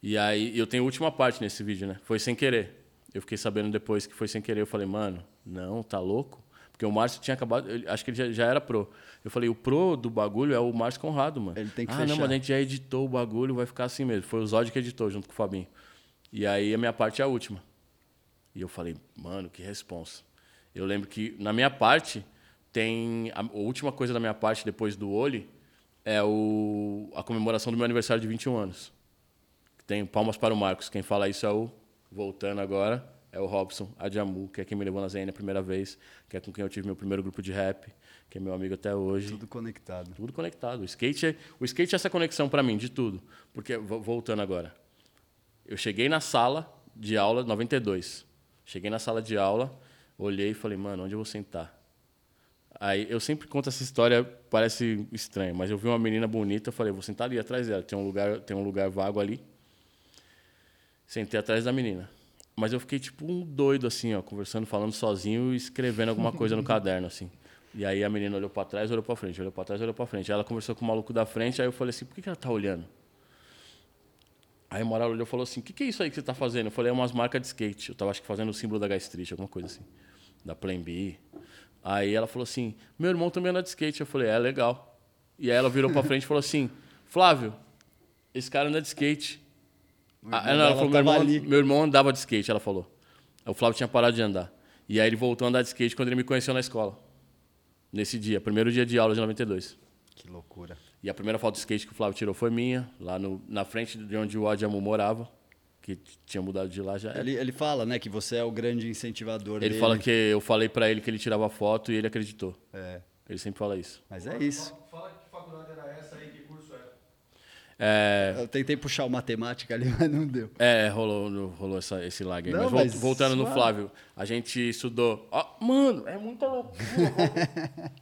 E aí eu tenho a última parte nesse vídeo, né? Foi sem querer. Eu fiquei sabendo depois que foi sem querer. Eu falei, mano, não, tá louco? Porque o Márcio tinha acabado. ele- acho que ele já, já era pro. Eu falei, o pro do bagulho é o Márcio Conrado, mano. Ele tem que ah, fechar. não, mas a gente já editou o bagulho, vai ficar assim mesmo. Foi o Zod que editou junto com o Fabinho. E aí a minha parte é a última. E eu falei, mano, que responsa. Eu lembro que na minha parte tem. A, a última coisa da minha parte depois do olho é o, a comemoração do meu aniversário de 21 anos. Tem palmas para o Marcos. Quem fala isso é o, voltando agora, é o Robson Adjamu, que é quem me levou na ZN a primeira vez, que é com quem eu tive meu primeiro grupo de rap, que é meu amigo até hoje. Tudo conectado. Tudo conectado. O skate é, o skate é essa conexão para mim, de tudo. Porque, vo- voltando agora, eu cheguei na sala de aula, 92. Cheguei na sala de aula, olhei e falei, mano, onde eu vou sentar? Aí eu sempre conto essa história, parece estranho, mas eu vi uma menina bonita, eu falei, vou sentar ali atrás dela, tem um lugar, tem um lugar vago ali. Sentei atrás da menina. Mas eu fiquei tipo um doido assim, ó, conversando, falando sozinho e escrevendo alguma coisa no *laughs* caderno assim. E aí a menina olhou para trás, olhou para frente, olhou para trás, olhou para frente. Aí ela conversou com o maluco da frente, aí eu falei assim: "Por que, que ela tá olhando?" Aí o Moral olhou e falou assim: "O que, que é isso aí que você tá fazendo?" Eu falei: "É umas marcas de skate. Eu tava acho que fazendo o símbolo da Gastrit, alguma coisa assim, da Plan B." Aí ela falou assim: "Meu irmão também anda de skate." Eu falei: "É legal." E aí ela virou para frente e falou assim: "Flávio, esse cara anda de skate." Ah, ela falou, meu, irmão, meu irmão andava de skate, ela falou. O Flávio tinha parado de andar. E aí ele voltou a andar de skate quando ele me conheceu na escola. Nesse dia, primeiro dia de aula de 92. Que loucura. E a primeira foto de skate que o Flávio tirou foi minha, lá no, na frente de onde o Adjamu morava, que tinha mudado de lá já. Ele, ele fala, né, que você é o grande incentivador Ele dele. fala que eu falei pra ele que ele tirava foto e ele acreditou. É, Ele sempre fala isso. mas é isso. Fala que faculdade era essa aí, que curso era. É, Eu tentei puxar o matemática ali, *laughs* mas não deu. é rolou, rolou essa, esse lag aí. Não, mas, mas voltando no. Flávio, a gente estudou. Ó, mano, é muita loucura. *laughs*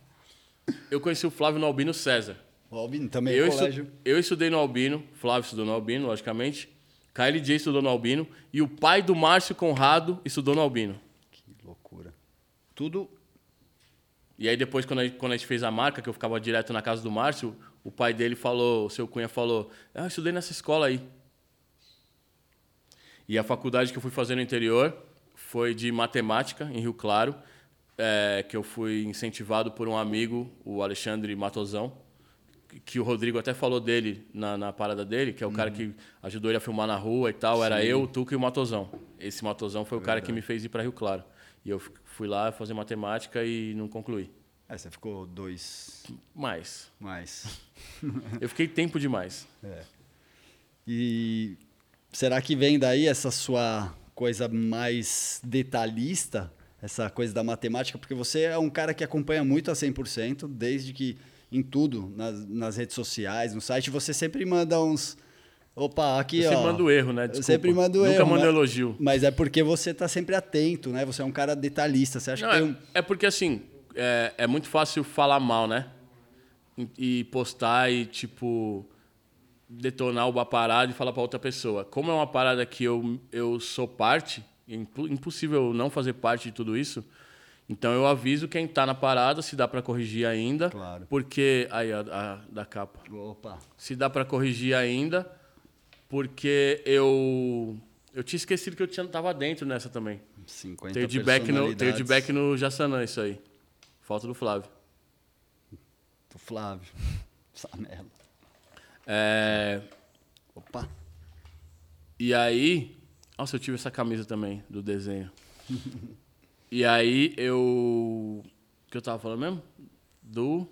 eu conheci o Flávio no Albino César. O Albino também Eu, é estu- colégio. eu estudei no Albino, Flávio estudou no Albino, logicamente. KLJ estudou no Albino. E o pai do Márcio Conrado estudou no Albino. Que loucura. Tudo E aí depois, quando a, gente, quando a gente fez a marca, que eu ficava direto na casa do Márcio, o pai dele falou, o seu Cunha falou, ah, eu estudei nessa escola aí. E a faculdade que eu fui fazer no interior foi de matemática, em Rio Claro, é, que eu fui incentivado por um amigo, o Alexandre Matosão, que- o Rodrigo até falou dele na, na parada dele, que é o cara que ajudou ele a filmar na rua e tal. Era eu, o Tuca e o Matosão. Esse Matosão foi o cara que me fez ir para Rio Claro. E eu fui lá fazer matemática e não concluí. É, você ficou dois Mais. mais. *laughs* Eu fiquei tempo demais. E será que vem daí essa sua coisa mais detalhista, essa coisa da matemática? Porque você é um cara que acompanha muito a 100%, desde que em tudo, nas, nas redes sociais, no site, você sempre manda uns. Opa, aqui eu ó. sempre mando erro, né? Eu Desculpa. sempre mando Nunca erro. mando mas- elogio. Mas é porque você está sempre atento, né? Você é um cara detalhista. Você acha Não, que é, tem um. é porque assim, é, é muito fácil falar mal, né? E, e postar e, tipo, detonar uma parada e falar pra outra pessoa. Como é uma parada que eu, eu sou parte, é impo- impossível não fazer parte de tudo isso, então eu aviso quem tá na parada, se dá pra corrigir ainda. Claro. Porque. Aí, a, a da capa. Opa. se dá pra corrigir ainda, porque eu eu tinha esquecido que eu tinha tava dentro nessa também. 50 Tenho de back no, tenho de back no Jassanã isso aí. Falta do Flávio. do Flávio. *laughs* Samela. É, Opa. e aí, nossa, eu tive essa camisa também do desenho. *laughs* e aí eu o que eu tava falando mesmo? Do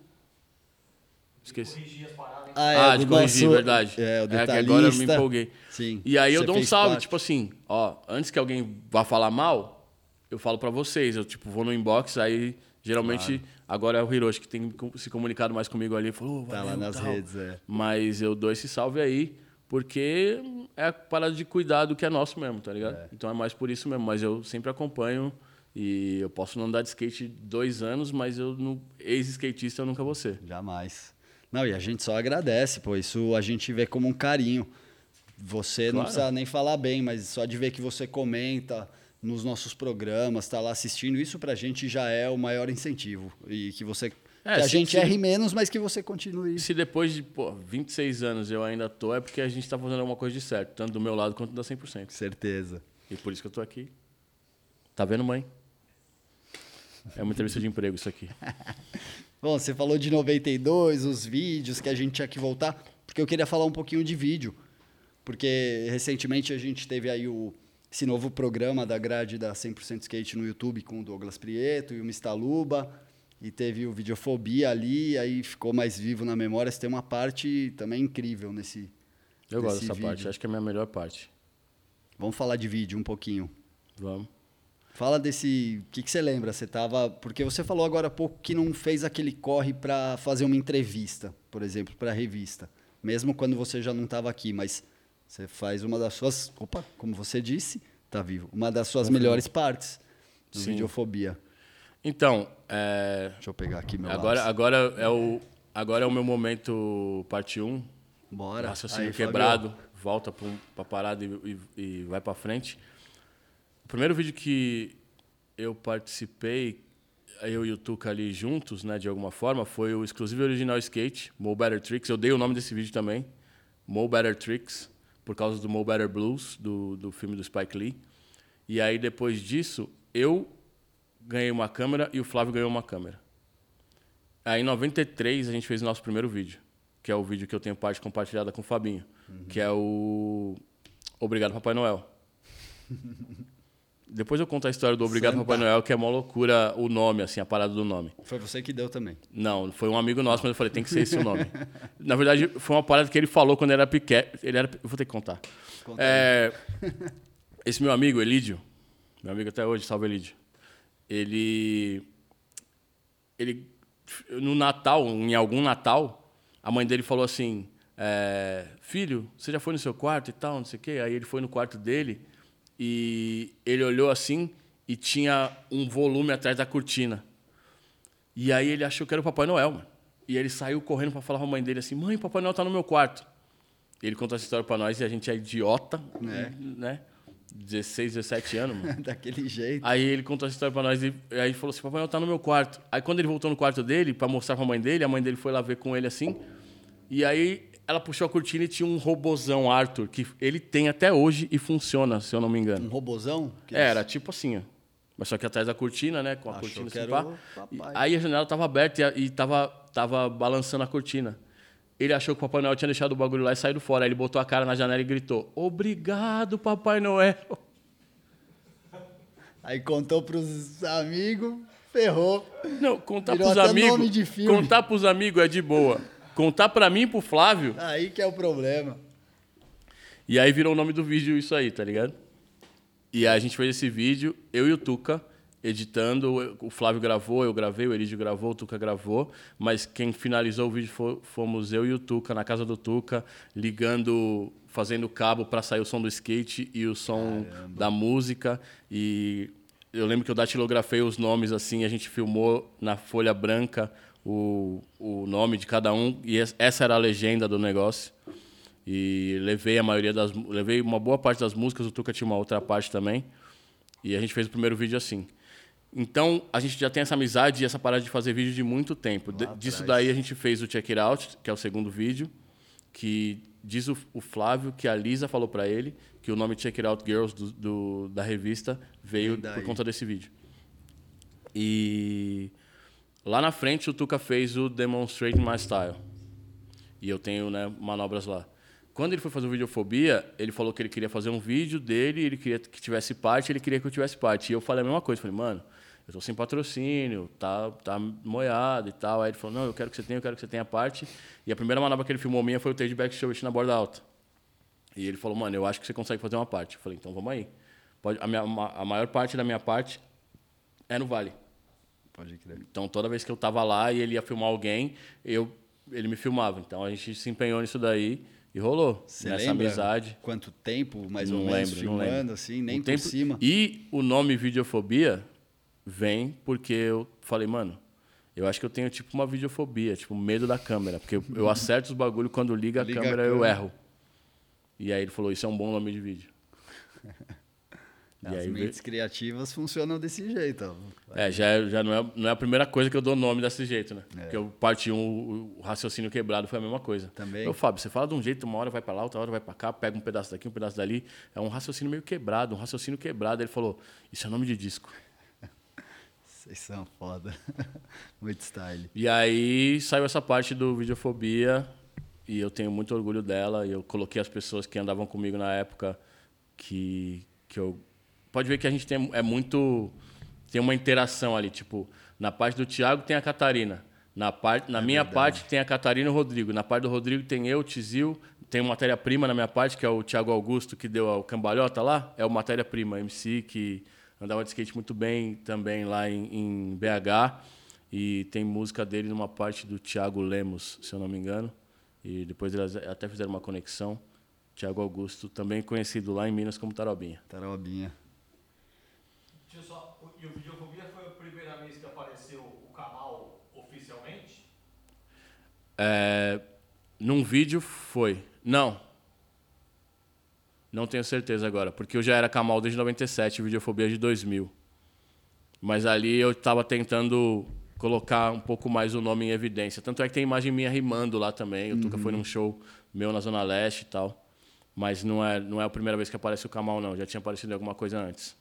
Esqueci. Corrigir as paradas. Ah, é, Ah, de corrigir, nosso- verdade. É, o que detalhista. agora eu me empolguei. Sim. E aí eu dou um salve, parte. tipo assim, ó, antes que alguém vá falar mal, eu falo pra vocês. Eu, tipo, vou no inbox, aí geralmente agora é o Hiroshi que tem se comunicado mais comigo ali. Falou, Tá lá nas tal. redes, é. Mas eu dou esse salve aí, porque é a parada de cuidar do que é nosso mesmo, tá ligado? Então é mais por isso mesmo. Mas eu sempre acompanho e eu posso não andar de skate dois anos, mas eu, no ex-skatista, eu nunca vou ser. Jamais. Não, e a gente só agradece, pô. Isso a gente vê como um carinho. Você não Claro. precisa nem falar bem, mas só de ver que você comenta nos nossos programas, tá lá assistindo, isso pra gente já é o maior incentivo. E que você. É, que a gente se- erre menos, mas que você continue. Se depois de pô, 26 anos eu ainda tô, é porque a gente tá fazendo alguma coisa de certo, tanto do meu lado quanto da 100%. Certeza. E por isso que eu tô aqui. Tá vendo, mãe? É uma entrevista de emprego isso aqui. *laughs* Bom, você falou de 92, os vídeos que a gente tinha que voltar, porque eu queria falar um pouquinho de vídeo. Porque recentemente a gente teve aí o, esse novo programa da grade da 100% Skate no YouTube com o Douglas Prieto e o Mistaluba. E teve o Videofobia ali, aí ficou mais vivo na memória. Você tem uma parte também incrível nesse. Eu gosto dessa parte, vídeo. acho que é a minha melhor parte. Vamos falar de vídeo um pouquinho. Vamos. Fala desse. O que, que você lembra? Você tava. Porque você falou agora há pouco que não fez aquele corre para fazer uma entrevista, por exemplo, para revista. Mesmo quando você já não estava aqui, mas você faz uma das suas. Opa, como você disse, tá vivo. Uma das suas melhores partes do Sim. Videofobia. Então, é, Deixa eu pegar aqui meu agora, lápis. agora, é o, agora é o meu momento parte 1. Bora. Raciocínio Aí, Fabio. quebrado, volta pra, um- pra parada e, e- e vai pra frente. O primeiro vídeo que eu participei, eu e o Tuca ali juntos, né, de alguma forma, foi o exclusivo original skate, Mo Better Tricks. Eu dei o nome desse vídeo também, Mo Better Tricks, por causa do Mo Better Blues, do, do filme do Spike Lee. E aí, depois disso, eu ganhei uma câmera e o Flávio ganhou uma câmera. Aí, em 93, a gente fez o nosso primeiro vídeo, que é o vídeo que eu tenho parte compartilhada com o Fabinho, que é o Obrigado Papai Noel. *laughs* Depois eu conto a história do Obrigado Santa. Papai Noel, que é uma loucura o nome, assim, a parada do nome. Foi você que deu também. Não, foi um amigo nosso, mas eu falei, tem que ser esse o nome. *laughs* Na verdade, foi uma parada que ele falou quando ele era pequeno. Ele era, vou ter que contar. Conta É, esse meu amigo, Elídio, meu amigo até hoje, salve Elídio. Ele. Ele. No Natal, em algum Natal, a mãe dele falou assim: é, Filho, você já foi no seu quarto e tal, não sei o quê. Aí ele foi no quarto dele e ele olhou assim e tinha um volume atrás da cortina. E aí ele achou que era o Papai Noel, mano. E ele saiu correndo pra falar pra mãe dele assim: Mãe, o Papai Noel tá no meu quarto. Ele contou essa história pra nós e a gente é idiota, É. né? 16, 17 anos, mano. *laughs* Daquele jeito. Aí ele contou essa história pra nós e aí falou assim: Papai Noel tá no meu quarto. Aí quando ele voltou no quarto dele pra mostrar pra mãe dele, a mãe dele foi lá ver com ele assim. E aí ela puxou a cortina e tinha um robozão Arthur, que ele tem até hoje e funciona, se eu não me engano. Um robozão? Que É, Era tipo assim, ó. Mas só que atrás da cortina, né? Com a Achou cortina assim, pá. E- Aí a janela tava aberta e, e tava, tava balançando a cortina. Ele achou que o Papai Noel tinha deixado o bagulho lá e saiu fora. Aí ele botou a cara na janela e gritou: Obrigado, Papai Noel. *laughs* Aí contou pros amigos, ferrou. Não, contar Virou pros amigos. Contar pros amigos é de boa. Contar pra mim e pro Flávio. Aí que é o problema. E aí virou o nome do vídeo isso aí, tá ligado? E aí a gente fez esse vídeo, eu e o Tuca, editando. O Flávio gravou, eu gravei, o Elídio gravou, o Tuca gravou. Mas quem finalizou o vídeo fo- fomos eu e o Tuca, na casa do Tuca, ligando, fazendo cabo para sair o som do skate e o som da música. E eu lembro que eu datilografei os nomes assim, a gente filmou na folha branca o, o nome de cada um. E es- essa era a legenda do negócio. E levei a maioria das. Levei uma boa parte das músicas, o Tuca tinha uma outra parte também. E a gente fez o primeiro vídeo assim. Então, a gente já tem essa amizade e essa parada de fazer vídeo de muito tempo. Disso atrás. daí a gente fez o Check It Out, que é o segundo vídeo, que diz o, o Flávio que a Lisa falou pra ele que o nome Check It Out Girls do, do- da revista veio por conta desse vídeo. E lá na frente o Tuca fez o Demonstrate My Style. E eu tenho né, manobras lá. Quando ele foi fazer o Videofobia, ele falou que ele queria fazer um vídeo dele, ele queria que tivesse parte, ele queria que eu tivesse parte. E eu falei a mesma coisa, falei, mano, eu tô sem patrocínio, tá, tá moiado e tal. Aí ele falou, não, eu quero que você tenha, eu quero que você tenha parte. E a primeira manobra que ele filmou minha foi o take back show na borda alta. E ele falou, mano, eu acho que você consegue fazer uma parte. Eu falei, então vamos aí. Pode, a, minha, a maior parte da minha parte é no Vale. Pode crer. Então, toda vez que eu tava lá e ele ia filmar alguém, eu, ele me filmava. Então, a gente se empenhou nisso daí e rolou. Você nessa lembra amizade. Quanto tempo, mais não ou menos, lembro, não filmando, lembro. assim, nem O por tempo- cima. E o nome Videofobia vem porque eu falei, mano, eu acho que eu tenho tipo uma videofobia, tipo medo da câmera. Porque eu, eu acerto os bagulho quando liga a Liga a câmera, eu câmera. erro. E aí ele falou, isso é um bom nome de vídeo. As mentes criativas funcionam desse jeito. É, já, é- já não, é, não é a primeira coisa que eu dou nome desse jeito, né? É. Porque eu parte um, o- raciocínio quebrado foi a mesma coisa. Também. Ô, Fábio, você fala de um jeito, uma hora vai pra lá, outra hora vai pra cá, pega um pedaço daqui, um pedaço dali. É um raciocínio meio quebrado, um raciocínio quebrado. Ele falou, isso é nome de disco. *laughs* Vocês são foda. *laughs* Muito style. E aí saiu essa parte do Videofobia e eu tenho muito orgulho dela. E eu coloquei as pessoas que andavam comigo na época que, que eu... Pode ver que a gente tem, é muito... Tem uma interação ali, tipo... Na parte do Thiago tem a Catarina. Na, parte, na minha parte tem a Catarina e o Rodrigo. Na parte do Rodrigo tem eu, o Tizil. Tem uma matéria-prima na minha parte, que é o Thiago Augusto, que deu o cambalhota lá. É o matéria-prima, MC, que andava de skate muito bem também lá em, em BH. E tem música dele numa parte do Thiago Lemos, se eu não me engano. E depois eles até fizeram uma conexão. Thiago Augusto, também conhecido lá em Minas como Tarobinha. Tarobinha. Deixa eu só. E o Videofobia foi a primeira vez que apareceu o canal oficialmente? É, num vídeo foi. Não. Não tenho certeza agora, porque eu já era Kamal desde 97, Videofobia de 2000. Mas ali eu estava tentando colocar um pouco mais o nome em evidência. Tanto é que tem imagem minha rimando lá também. O Tuca foi num show meu na Zona Leste e tal. Mas não é, não é a primeira vez que aparece o Kamal, não. Já tinha aparecido alguma coisa antes.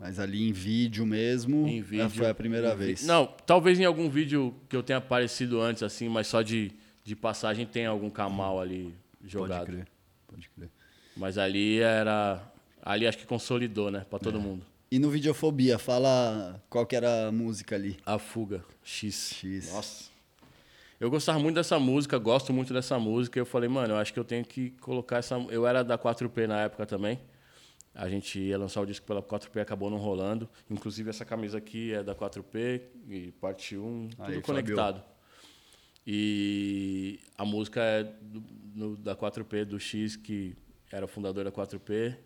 Mas ali em vídeo mesmo, Em vídeo. foi a primeira vez. Não, talvez em algum vídeo que eu tenha aparecido antes, assim, mas só de, de passagem tem algum Kamal ali Pode jogado. crer. Pode crer. Mas ali era. Ali acho que consolidou, né, pra todo É. mundo. E no Videofobia, fala qual que era a música ali. A Fuga, X. X. Nossa. Eu gostava muito dessa música, gosto muito dessa música. Eu falei, mano, eu acho que eu tenho que colocar essa. Eu era da 4P na época também. A gente ia lançar o disco pela 4P, acabou não rolando. Inclusive, essa camisa aqui é da 4P, e parte 1, tudo Aí, conectado. E a música é do- no- da 4P, do X, que era o fundador da 4P.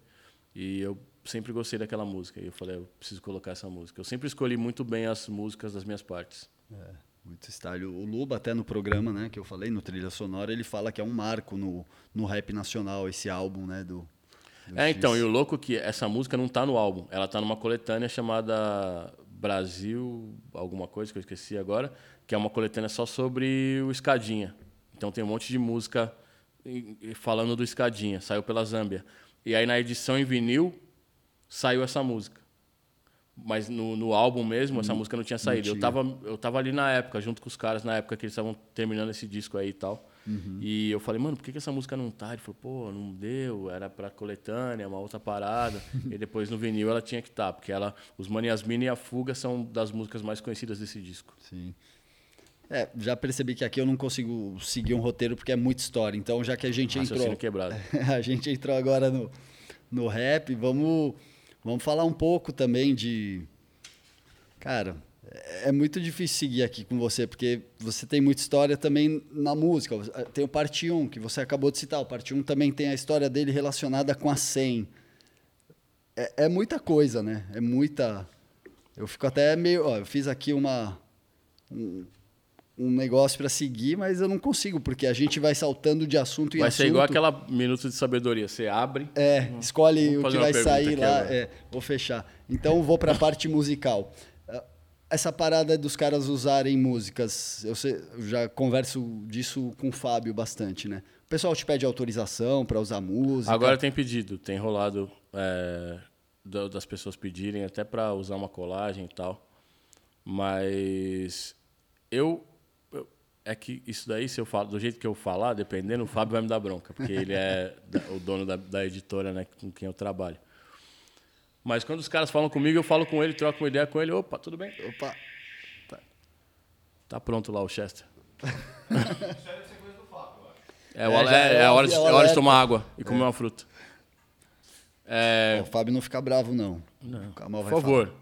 E eu sempre gostei daquela música. E eu falei, eu preciso colocar essa música. Eu sempre escolhi muito bem as músicas das minhas partes. É, muito style. O Luba, até no programa, né, que eu falei, no Trilha Sonora, ele fala que é um marco no, no rap nacional, esse álbum, né, do... É, então, e o louco é que essa música não tá no álbum. Ela tá numa coletânea chamada Brasil, alguma coisa que eu esqueci agora, que é uma coletânea só sobre o Escadinha. Então tem um monte de música falando do Escadinha, saiu pela Zâmbia. E aí na edição em vinil saiu essa música. Mas no, no álbum mesmo, essa música não tinha saído. Eu tava, eu tava ali na época, junto com os caras, na época que eles estavam terminando esse disco aí e tal. E eu falei, mano, por que, que essa música não tá? Ele falou, pô, não deu, era pra coletânea, uma outra parada. *laughs* e depois no vinil ela tinha que estar, porque ela, os Maniasmina e a Fuga são das músicas mais conhecidas desse disco. Sim. É, já percebi que aqui eu não consigo seguir um roteiro porque é muita história. Então, já que a gente Raciocínio entrou... quebrado. *laughs* a gente entrou agora no, no rap, vamos, vamos falar um pouco também de. Cara, é muito difícil seguir aqui com você, porque você tem muita história também na música. Tem o Parte 1, que você acabou de citar. O Parte 1 também tem a história dele relacionada com a 100. É, é muita coisa, né? É muita. Eu fico até meio. Ó, eu fiz aqui uma. Um, um negócio para seguir, mas eu não consigo, porque a gente vai saltando de assunto em Vai assunto. ser igual aquela minuto de sabedoria. Você abre, É, escolhe Vamos o que vai sair lá. É, vou fechar. Então vou para a parte musical. Essa parada dos caras usarem músicas, eu, sei- eu já converso disso com o Fábio bastante, né? O pessoal te pede autorização para usar música. Agora tem pedido, tem rolado é, da- das pessoas pedirem até para usar uma colagem e tal. Mas eu, eu- é que isso daí se eu falo do jeito que eu falar, dependendo, o Fábio vai me dar bronca, porque ele é o dono da, da editora, né, com quem eu trabalho. Mas quando os caras falam comigo, eu falo com ele, troco uma ideia com ele, opa, tudo bem? Opa, Tá pronto lá o Chester. *laughs* É, o É, é, é hora de, é é hora de tomar água e comer uma fruta. É, o Fábio não fica bravo, não. Não, por favor.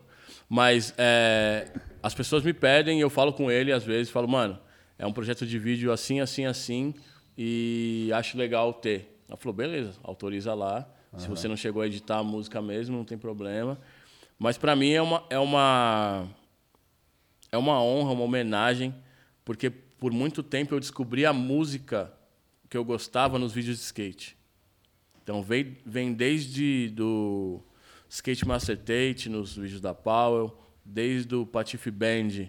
Mas é, as pessoas me pedem, eu falo com ele às vezes, falo, mano, é um projeto de vídeo assim, assim, assim, e acho legal ter. Ela falou, beleza, autoriza lá. Se você não chegou a editar a música mesmo, não tem problema. Mas para mim é uma, é uma é uma honra, uma homenagem, porque por muito tempo eu descobri a música que eu gostava nos vídeos de skate. Então vem, vem desde do Skate Master Tate nos vídeos da Powell, desde o Patife Band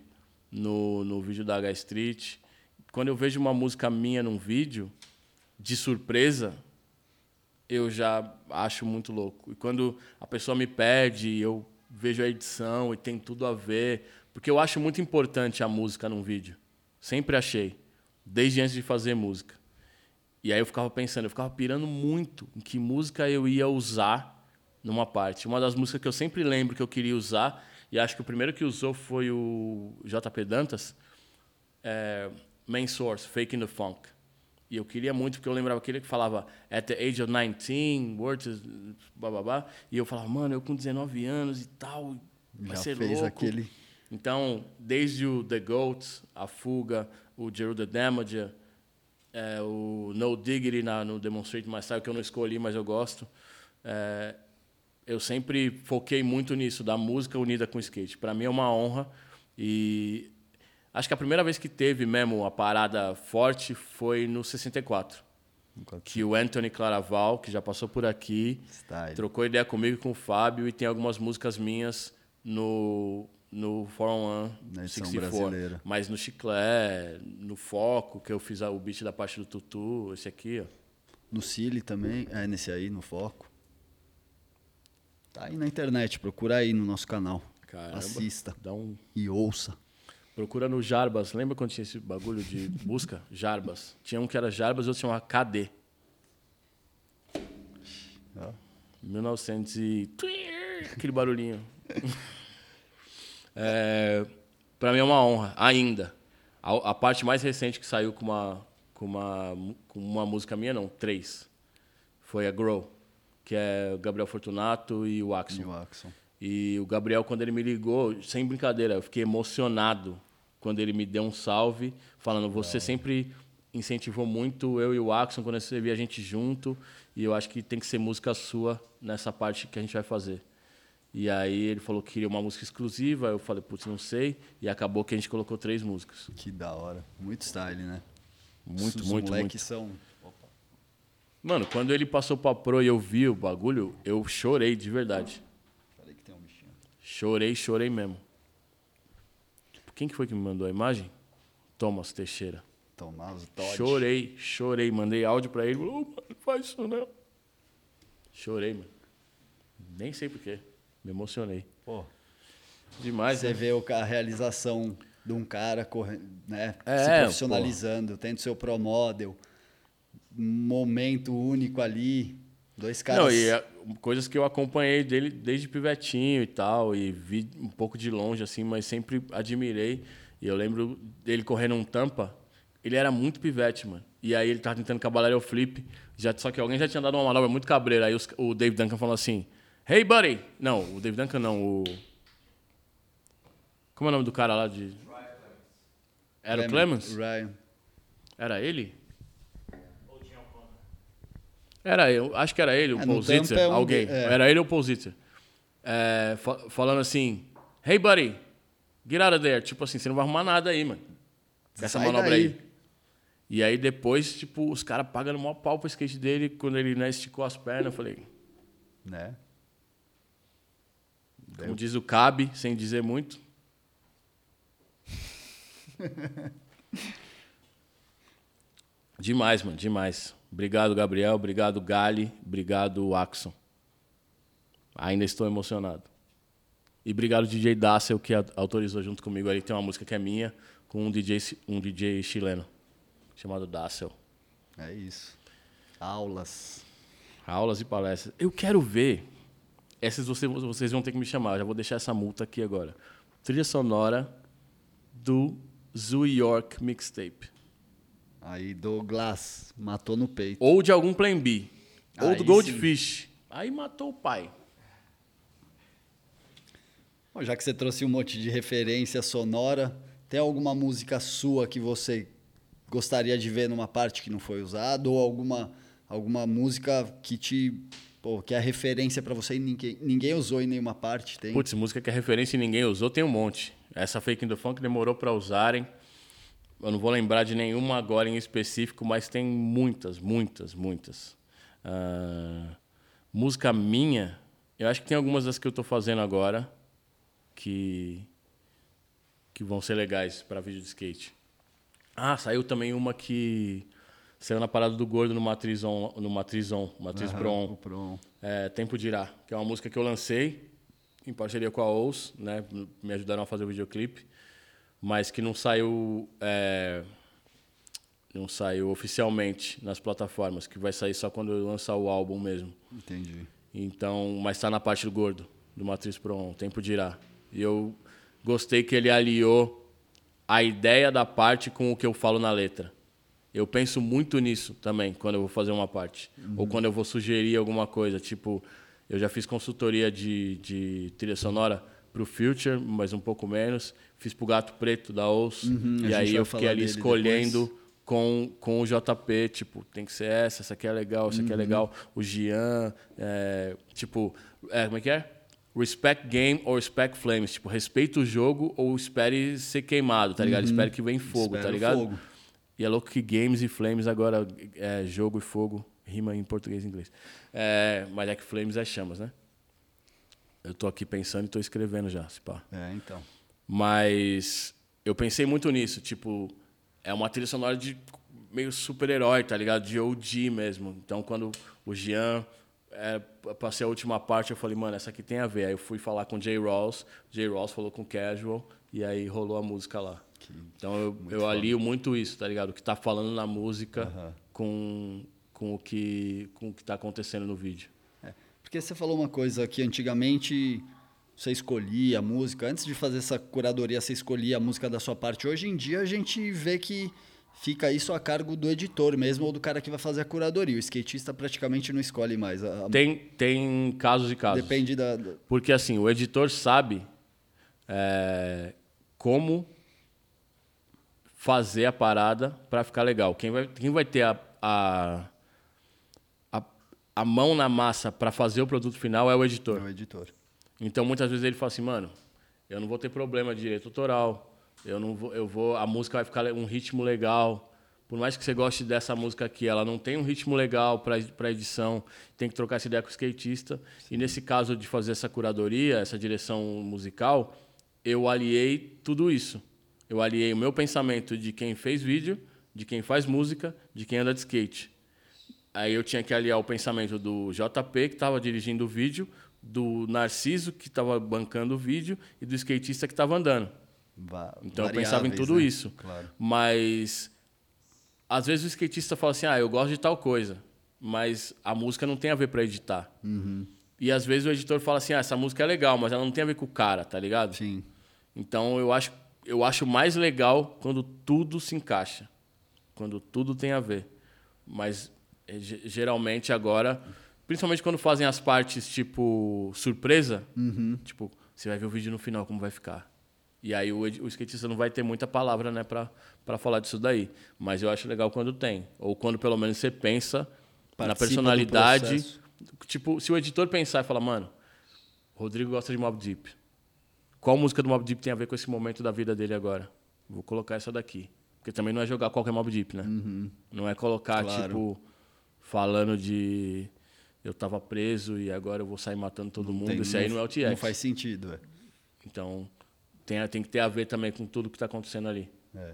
no, no vídeo da H Street. Quando eu vejo uma música minha num vídeo, de surpresa, eu já acho muito louco. E quando a pessoa me pede, eu vejo a edição e tem tudo a ver. Porque eu acho muito importante a música num vídeo. Sempre achei. Desde antes de fazer música. E aí eu ficava pensando, eu ficava pirando muito em que música eu ia usar numa parte. Uma das músicas que eu sempre lembro que eu queria usar, e acho que o primeiro que usou foi o JP Dantas, é Main Source, Fake in the Funk. E eu queria muito, porque eu lembrava aquele que falava At the age of 19, words, bababá. E eu falava, mano, eu com 19 anos e tal, vai Já ser fez louco. aquele. Então, desde o The Goats, a Fuga, o Jeru the Damager, é, o No Diggity na, no Demonstrate My Style, que eu não escolhi, mas eu gosto. É, eu sempre foquei muito nisso, da música unida com o skate. Para mim é uma honra e acho que a primeira vez que teve mesmo a parada forte foi no 64. Que o Anthony Claraval, que já passou por aqui, Style. trocou ideia comigo e com o Fábio e tem algumas músicas minhas no no Forum One edição 64. brasileira. Mas no Chiclé, no Foco, que eu fiz o beat da parte do Tutu, esse aqui, ó. No Cile também, é nesse aí, no Foco. Tá aí na internet, procura aí no nosso canal. Caramba. Assista Dá um e ouça. Procura no Jarbas. Lembra quando tinha esse bagulho de *laughs* busca? Jarbas. Tinha um que era Jarbas e outro chamava KD. 1900 e... Aquele barulhinho. *laughs* é, para mim é uma honra, ainda. A, a, parte mais recente que saiu com uma, com, uma, com uma música minha, não, três, foi a Grow, que é o Gabriel Fortunato e o Axon. E o Axon. E o Gabriel, quando ele me ligou, sem brincadeira, eu fiquei emocionado quando ele me deu um salve, falando: você sempre incentivou muito eu e o Axon quando você via a gente junto, e eu acho que tem que ser música sua nessa parte que a gente vai fazer. E aí ele falou que queria uma música exclusiva, eu falei, putz, não sei, e acabou que a gente colocou três músicas. Que da hora. Muito style, né? Muito, Os muito, moleques muito. são... Mano, quando ele passou pra Pro e eu vi o bagulho, eu chorei de verdade. Peraí que tem um bichinho. Chorei, chorei mesmo. Quem que foi que me mandou a imagem? Thomas Teixeira. Tomás Todd. Chorei, chorei. Mandei áudio pra ele. Falou, mano, faz isso não. Chorei, mano. Nem sei porquê. Me emocionei. Pô, Demais, você né? vê a realização de um cara né, É, se profissionalizando, tendo seu pro model, um momento único ali, dois caras... Não, e é, coisas que eu acompanhei dele desde pivetinho e tal, e vi um pouco de longe, assim, mas sempre admirei. E eu lembro dele correndo um tampa, ele era muito pivete, mano. E aí ele tava tentando cabalhar o flip, já, só que alguém já tinha dado uma manobra muito cabreira. Aí os- o Dave Duncan falou assim: Hey, buddy! Não, o Dave Duncan não, o. Como é o nome do cara lá de. Era o Clemens? Ryan. Era ele? Era eu, acho que era ele, o É, Paul no Tampa Zitzer, é um alguém. é. Era ele ou o Paul Zitzer. É, fa- falando assim, hey buddy, get out of there. Tipo assim, você não vai arrumar nada aí, mano. Essa Sai manobra daí. aí. E aí depois, tipo, os caras pagando maior pau pro skate dele, quando ele né, esticou as pernas, eu falei, Né? como diz o Cabe, sem dizer muito. *laughs* demais, mano, demais. Obrigado, Gabriel. Obrigado, Gali. Obrigado, Axon. Ainda estou emocionado. E obrigado, DJ Dassel, que autorizou junto comigo ali. Tem uma música que é minha, com um DJ, um DJ chileno, chamado Dassel. É isso. Aulas. Aulas e palestras. Eu quero ver. Essas vocês, vocês vão ter que me chamar. Já vou deixar essa multa aqui agora. Trilha sonora do Zoo York Mixtape. Aí Douglas matou no peito. Ou de algum Plan B. Ou Aí do sim. Goldfish. Aí matou o pai. Bom, já que você trouxe um monte de referência sonora, tem alguma música sua que você gostaria de ver numa parte que não foi usada ou alguma alguma música que te pô, que é referência pra você e ninguém, ninguém usou em nenhuma parte, tem? Putz, música que é referência e ninguém usou, tem um monte. Essa Fake the Funk demorou pra usarem. Eu não vou lembrar de nenhuma agora em específico, mas tem muitas, muitas, muitas. Ah, música minha, eu acho que tem algumas das que eu tô fazendo agora que que vão ser legais para vídeo de skate. Ah, saiu também uma que saiu na parada do Gordo no Matrizon, no Matrizon, Matriz Aham, Bron. É, Tempo Dirá, que é uma música que eu lancei em parceria com a Ous, né? Me ajudaram a fazer o videoclipe, mas que não saiu é, não saiu oficialmente nas plataformas, que vai sair só quando eu lançar o álbum mesmo. Entendi. Então, mas está na parte do gordo, do Matriz Pron, Tempo Dirá. E eu gostei que ele aliou a ideia da parte com o que eu falo na letra. Eu penso muito nisso também, quando eu vou fazer uma parte. Ou quando eu vou sugerir alguma coisa. Tipo, eu já fiz consultoria de, de trilha sonora pro Future, mas um pouco menos. Fiz pro Gato Preto da OUS. Uhum, e aí eu fiquei ali escolhendo depois. com, com o JP, tipo, tem que ser essa, essa aqui é legal, essa aqui Uhum. é legal. O Gian, é, tipo, é, como é que é? Respect game ou respect flames. Tipo, respeita o jogo ou espere ser queimado, tá ligado? Espere que vem fogo, Espera tá ligado? fogo. E é louco que games e flames agora é jogo e fogo, rima em português e inglês. É, mas é que flames é chamas, né? Eu tô aqui pensando e tô escrevendo já, se pá. É, então. Mas eu pensei muito nisso, tipo, é uma trilha sonora de meio super-herói, tá ligado? De OG mesmo. Então, quando o Jean é, passei a última parte, eu falei, mano, essa aqui tem a ver. Aí eu fui falar com o Jay Rawls, Jay Rawls falou com o Casual, e aí rolou a música lá. então eu, eu alio muito isso, tá ligado? O que tá falando na música com, com, o que, com o que tá acontecendo no vídeo. Porque você falou uma coisa que antigamente você escolhia a música, antes de fazer essa curadoria, você escolhia a música da sua parte. Hoje em dia a gente vê que fica isso a cargo do editor mesmo ou do cara que vai fazer a curadoria. O skatista praticamente não escolhe mais. A, Tem, tem casos e casos. Depende da. da- Porque assim, o editor sabe é, como fazer a parada para ficar legal. Quem vai, quem vai ter a, a, a, mão na massa para fazer o produto final é o editor. do editor. Então muitas vezes ele fala assim, mano, eu não vou ter problema de direito autoral, eu não vou, eu vou, a música vai ficar um ritmo legal. Por mais que você goste dessa música aqui, ela não tem um ritmo legal para edição, tem que trocar essa ideia com o skatista. E nesse caso de fazer essa curadoria, essa direção musical, eu aliei tudo isso. Eu aliei o meu pensamento de quem fez vídeo, de quem faz música, de quem anda de skate. Aí eu tinha que aliar o pensamento do JP, que estava dirigindo o vídeo, do Narciso, que estava bancando o vídeo, e do skatista que estava andando. Va- Então eu pensava em variáveis, tudo né? isso. Claro. Mas às vezes o skatista fala assim: ah, eu gosto de tal coisa, mas a música não tem a ver para editar. Uhum. E às vezes o editor fala assim: ah, essa música é legal, mas ela não tem a ver com o cara, tá ligado? Sim. Então eu acho, eu acho mais legal quando tudo se encaixa, quando tudo tem a ver. Mas geralmente agora, principalmente quando fazem as partes tipo surpresa, tipo você vai ver o vídeo no final como vai ficar. E aí o, o skatista não vai ter muita palavra, né, para falar disso daí. Mas eu acho legal quando tem, ou quando pelo menos você pensa na Participa do personalidade. Tipo, se o editor pensar e falar, mano, Rodrigo gosta de Mob Deep. Qual música do Mob Deep tem a ver com esse momento da vida dele agora? Vou colocar essa daqui. Porque também não é jogar qualquer Mob Deep, né? Não é colocar, Claro. tipo, falando de eu tava preso e agora eu vou sair matando todo mundo. Tem- Esse aí não é o TX. Não faz sentido, é. Então, tem, tem que ter a ver também com tudo que tá acontecendo ali. É.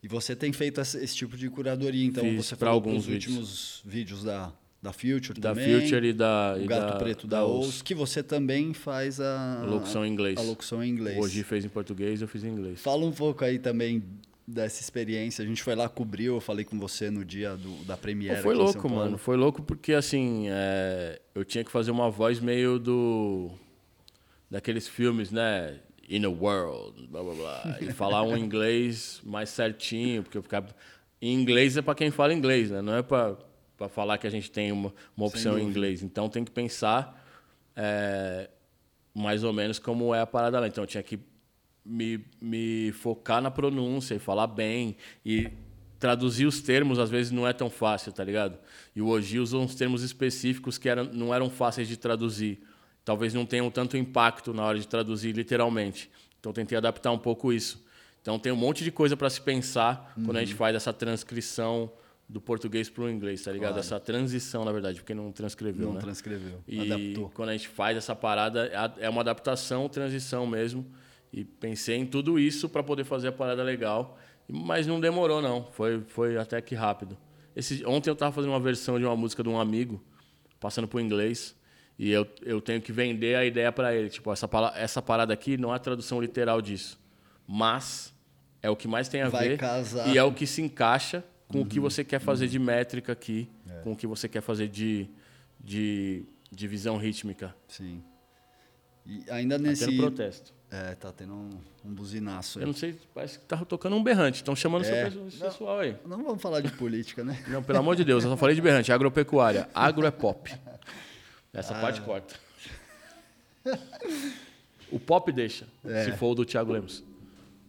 E você tem feito esse, tipo de curadoria, então Fiz você falou alguns os últimos vídeos da, da Future Da também. Future e da. o e Gato da, Preto da, Ous, que você também faz a, A locução em inglês. A locução em inglês. Hoje fez em português, eu fiz em inglês. Fala um pouco aí também dessa experiência. A gente foi lá, cobriu, eu falei com você no dia do, da Pô, Premiere. foi louco, mano. Foi louco porque, assim, é, eu tinha que fazer uma voz meio do... Daqueles filmes, né? In a world, blá, blá, blá. E falar um inglês mais certinho, porque eu ficava... Em inglês é para quem fala inglês, né? Não é para falar que a gente tem uma, uma opção em inglês. Então, tem que pensar é, mais ou menos como é a parada lá. Então, eu tinha que me, me focar na pronúncia e falar bem. E traduzir os termos, às vezes, não é tão fácil, tá ligado? E o Oji usa uns termos específicos que eram, não eram fáceis de traduzir. Talvez não tenham tanto impacto na hora de traduzir literalmente. Então, tentei adaptar um pouco isso. Então, tem um monte de coisa para se pensar quando a gente faz essa transcrição do português para o inglês, tá ligado? Claro. Essa transição, na verdade, porque não transcreveu, Não né? transcreveu, E adaptou. quando a gente faz essa parada, é é uma adaptação, transição mesmo. E pensei em tudo isso para poder fazer a parada legal. Mas não demorou, não. Foi, foi até que rápido. Esse, ontem eu estava fazendo uma versão de uma música de um amigo, passando para o inglês. E eu, eu tenho que vender a ideia para ele. Tipo, essa, essa parada aqui não é a tradução literal disso. Mas é o que mais tem a Vai ver. casar. E é o que se encaixa com o que você quer fazer de métrica aqui, com o que você quer fazer de, de, de visão rítmica. Sim. E ainda Tá nesse... tendo protesto. É, tá tendo um, um buzinaço aí. Eu não sei, parece que tá tocando um berrante. Estão chamando É. seu pesso- pessoal aí. Não vamos falar de política, né? Não, pelo amor de Deus, eu só falei de berrante. Agropecuária. Agro é pop. Essa Ah. parte corta. O pop deixa, É. se for o do Thiago Lemos.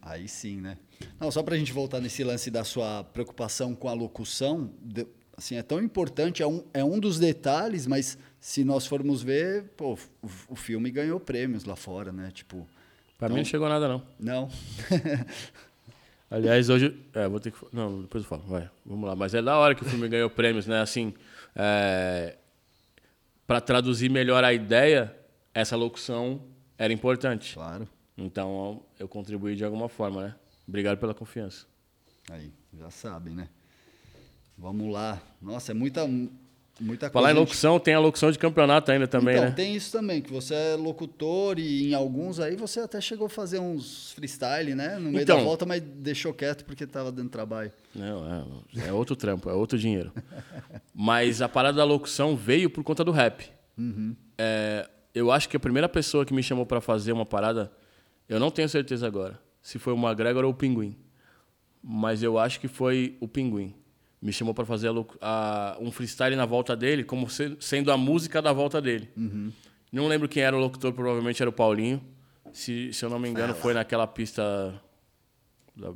Aí sim, né? Não, só pra gente voltar nesse lance da sua preocupação com a locução, de- assim, é tão importante, é um, é um dos detalhes, mas se nós formos ver, pô, o, o filme ganhou prêmios lá fora, né? Tipo, Pra mim não chegou nada, não. não. *laughs* Aliás, hoje. É, vou ter que. Não, depois eu falo. Vai, vamos lá. Mas é da hora que o filme ganhou prêmios, né? Assim. É, para traduzir melhor a ideia, essa locução era importante. claro. Então eu contribuí de alguma forma, né? Obrigado pela confiança. Aí, já sabem, né? Vamos lá. Nossa, é muita, muita Falar em locução, tem a locução de campeonato ainda também, então, né? tem isso também, que você é locutor e em alguns aí você até chegou a fazer uns freestyle, né? No meio Então. da volta, mas deixou quieto porque tava dando trabalho. Não, é, é outro trampo, é outro dinheiro. *laughs* Mas a parada da locução veio por conta do rap. É, eu acho que a primeira pessoa que me chamou pra fazer uma parada, eu não tenho certeza agora, se foi o McGregor ou o Pinguim. Mas eu acho que foi o Pinguim. Me chamou pra fazer a a- um freestyle na volta dele, como se- sendo a música da volta dele. Não lembro quem era o locutor, provavelmente era o Paulinho. Se, se eu não me engano, foi naquela pista da,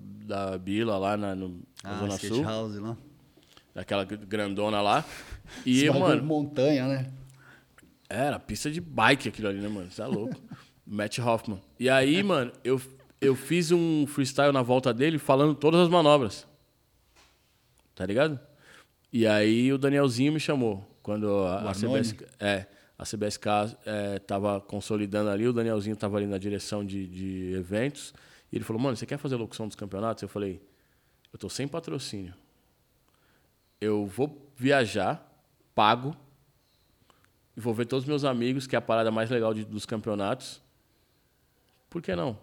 da Bila lá na, no, na Ah, Zona Sul. house lá. Daquela grandona lá. E, bagulho mano, montanha, né? era pista de bike aquilo ali, né, mano? Você é louco. *laughs* Matt Hoffman. E aí, mano, eu, eu fiz um freestyle na volta dele falando todas as manobras. Tá ligado? E aí o Danielzinho me chamou. Quando a? CBS, é, a CBSK é, tava consolidando ali, o Danielzinho tava ali na direção de, de eventos. E ele falou, mano, você quer fazer locução dos campeonatos? Eu falei, eu tô sem patrocínio. Eu vou viajar, pago, e vou ver todos os meus amigos, que é a parada mais legal de- dos campeonatos. Por que não?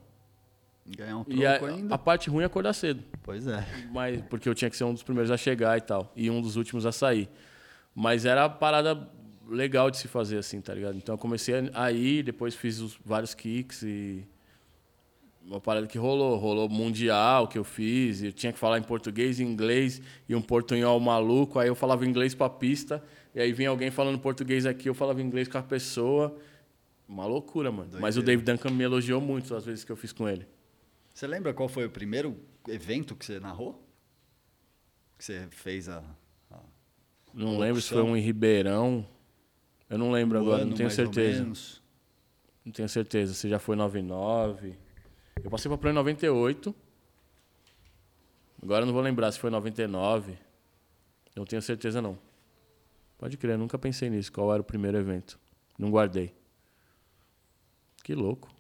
Ganhar um E a, troco ainda. a parte ruim é acordar cedo. Pois é. Mas, porque eu tinha que ser um dos primeiros a chegar e tal. E um dos últimos a sair. Mas era a parada legal de se fazer assim, tá ligado? Então eu comecei a ir, depois fiz os vários kicks e. Uma parada que rolou. Rolou mundial que eu fiz. Eu tinha que falar em português e inglês e um portunhol maluco. Aí eu falava inglês pra pista. E aí vinha alguém falando português aqui, eu falava inglês com a pessoa. Uma loucura, mano. Mas o Dave Duncan me elogiou muito as vezes que eu fiz com ele. Você lembra qual foi o primeiro evento que você narrou? Que você fez a. a- Não lembro se foi um em Ribeirão. Eu não lembro agora, ano, não tenho certeza. menos? Não tenho certeza. Se já foi 99. Eu passei pra Pro em 98. Agora eu não vou lembrar se foi 99. Não tenho certeza não. Pode crer, eu nunca pensei nisso. Qual era o primeiro evento? Não guardei. Que louco.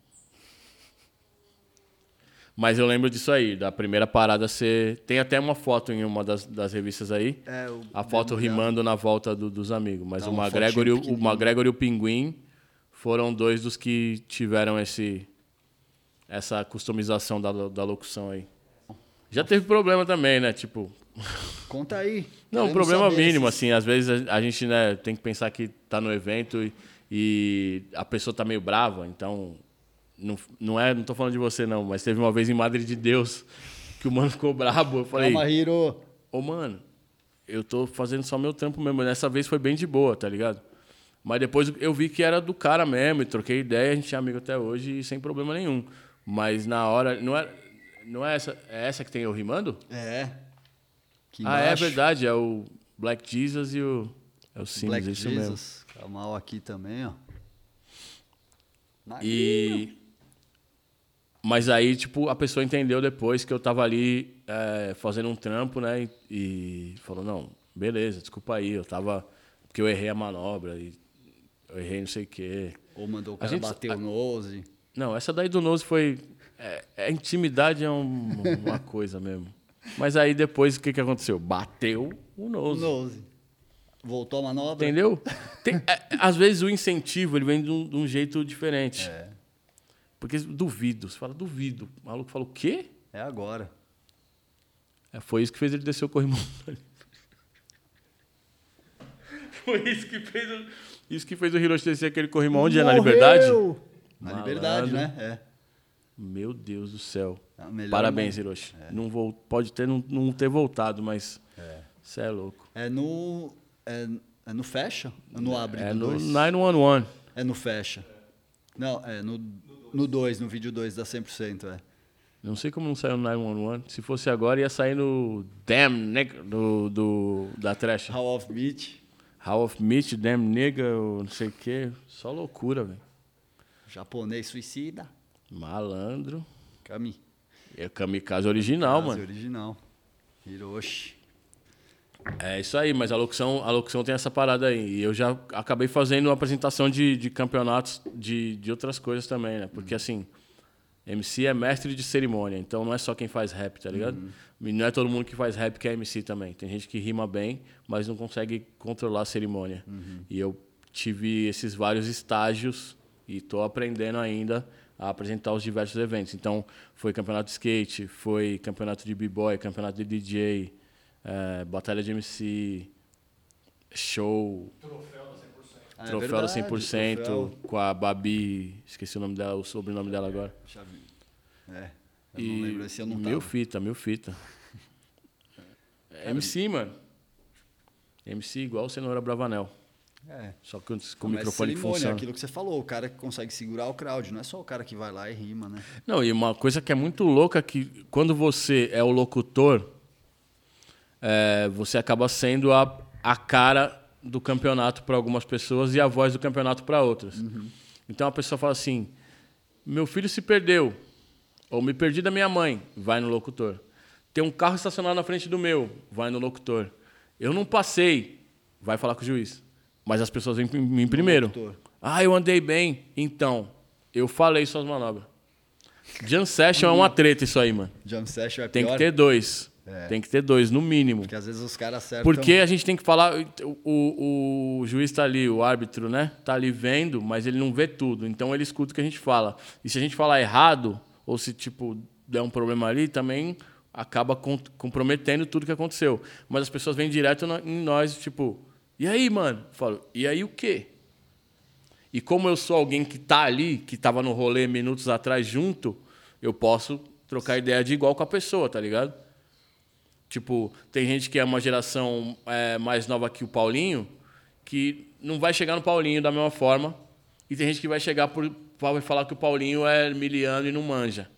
Mas eu lembro disso aí, da primeira parada ser. Tem até uma foto em uma das, das revistas aí. É, o- A foto rimando na volta do- dos amigos. Mas Tá, o, McGregor e o, o McGregor e o Pinguim foram dois dos que tiveram esse, essa customização da, da locução aí. Já teve problema também, né? Tipo. *laughs* Conta aí. Não, um problema mínimo, esses- assim. Às vezes a, a gente né, tem que pensar que tá no evento e, e a pessoa tá meio brava, então. Não, não, é, não tô falando de você, não, mas teve uma vez em Madre de Deus que o mano ficou brabo. Eu falei. Calma, Hiro. Ô, mano, eu tô fazendo só meu trampo mesmo. Dessa vez foi bem de boa, tá ligado? Mas depois eu vi que era do cara mesmo, e troquei ideia, a gente é amigo até hoje e sem problema nenhum. Mas na hora. Não é, não é essa. É essa que tem eu rimando? É. Aqui Ah, é embaixo, verdade, é o Black Jesus e o. É o Sims, Black é isso mesmo. Jesus. Kamal aqui também, ó. Na- E. Mas aí, tipo, a pessoa entendeu depois que eu tava ali é, fazendo um trampo, né? E, e falou, não, beleza, desculpa aí, eu tava. Porque eu errei a manobra e eu errei não sei o quê. Ou mandou o cara gente- bater a- o nose. Não, essa daí do Nose foi. É, é, intimidade é um- uma *laughs* coisa mesmo. Mas aí depois o que, que aconteceu? Bateu o O Nose. nose. Voltou a manobra. Entendeu? Tem- é, às vezes o incentivo ele vem de um, de um jeito diferente. É. Porque duvido. Você fala, duvido. O maluco fala, o quê? É agora. É, foi isso que fez ele descer o corrimão. *laughs* foi isso que fez o, isso que fez o Hiroshi descer aquele corrimão. Onde é? Na Liberdade? Na liberdade, né? É. Meu Deus do céu. Melhor Parabéns. Hiroshi. Não vol- pode ter, não, não ter voltado, mas você é louco. É no. É, é no fecha? Ou no abre É do no dois? 911. É no fecha. Não, é no 2, no, dois, no vídeo 2 da 100%, é. Não sei como não saiu no 911. Se fosse agora, ia sair no Damn Nigga do, do, da Trash. How of Beat, How of Meat, Damn Nigga, não sei o quê. Só loucura, velho. japonês suicida. Malandro. Kami. É kamikaze original, Frase mano. original. Hiroshi. É isso aí, mas a locução, a locução tem essa parada aí. E eu já acabei fazendo uma apresentação de, de campeonatos de, de outras coisas também, né? Porque assim, MC é mestre de cerimônia, então não é só quem faz rap, tá ligado? E não é todo mundo que faz rap que é MC também. Tem gente que rima bem, mas não consegue controlar a cerimônia. E eu tive esses vários estágios e tô aprendendo ainda a apresentar os diversos eventos. Então, foi campeonato de skate, foi campeonato de b-boy, campeonato de DJ, eh, batalha de MC, show, Troféu da 100%. Ah, é troféu do verdade, 100% troféu. com a Babi, esqueci o nome dela, o sobrenome dela agora. Vi. É. Eu E não lembro, esse eu não mil tava. fita, mil fita. É MC, mano. MC igual o Cenoura Bravanel. É. Só que com o Começa microfone que cerimônia, funciona. aquilo que você falou, o cara que consegue segurar o crowd, não é só o cara que vai lá e rima, né? Não, e uma coisa que é muito louca que quando você é o locutor, é, você acaba sendo a, a cara do campeonato para algumas pessoas e a voz do campeonato para outras. Então a pessoa fala assim: meu filho se perdeu, ou me perdi da minha mãe, vai no locutor. Tem um carro estacionado na frente do meu, vai no locutor. Eu não passei, vai falar com o juiz. Mas as pessoas vêm em mim primeiro. Ah, eu andei bem. Então, eu falei suas manobras. Jam Session é uma treta isso aí, mano. Jam Session é Tem pior, que ter dois. É. Tem que ter dois, no mínimo. porque às vezes os caras acertam... Porque a gente tem que falar. O, o, o juiz tá ali, o árbitro, né? Tá ali vendo, mas ele não vê tudo. Então ele escuta o que a gente fala. E se a gente falar errado, ou se, tipo, der um problema ali, também acaba com- comprometendo tudo que aconteceu. Mas as pessoas vêm direto em nós, tipo, e aí, mano? Eu falo, e aí o quê? E como eu sou alguém que tá ali, que tava no rolê minutos atrás junto, eu posso trocar ideia de igual com a pessoa, tá ligado? Tipo, tem gente que é uma geração é, mais nova que o Paulinho, que não vai chegar no Paulinho da mesma forma. E tem gente que vai chegar por vai falar que o Paulinho é miliano e não manja.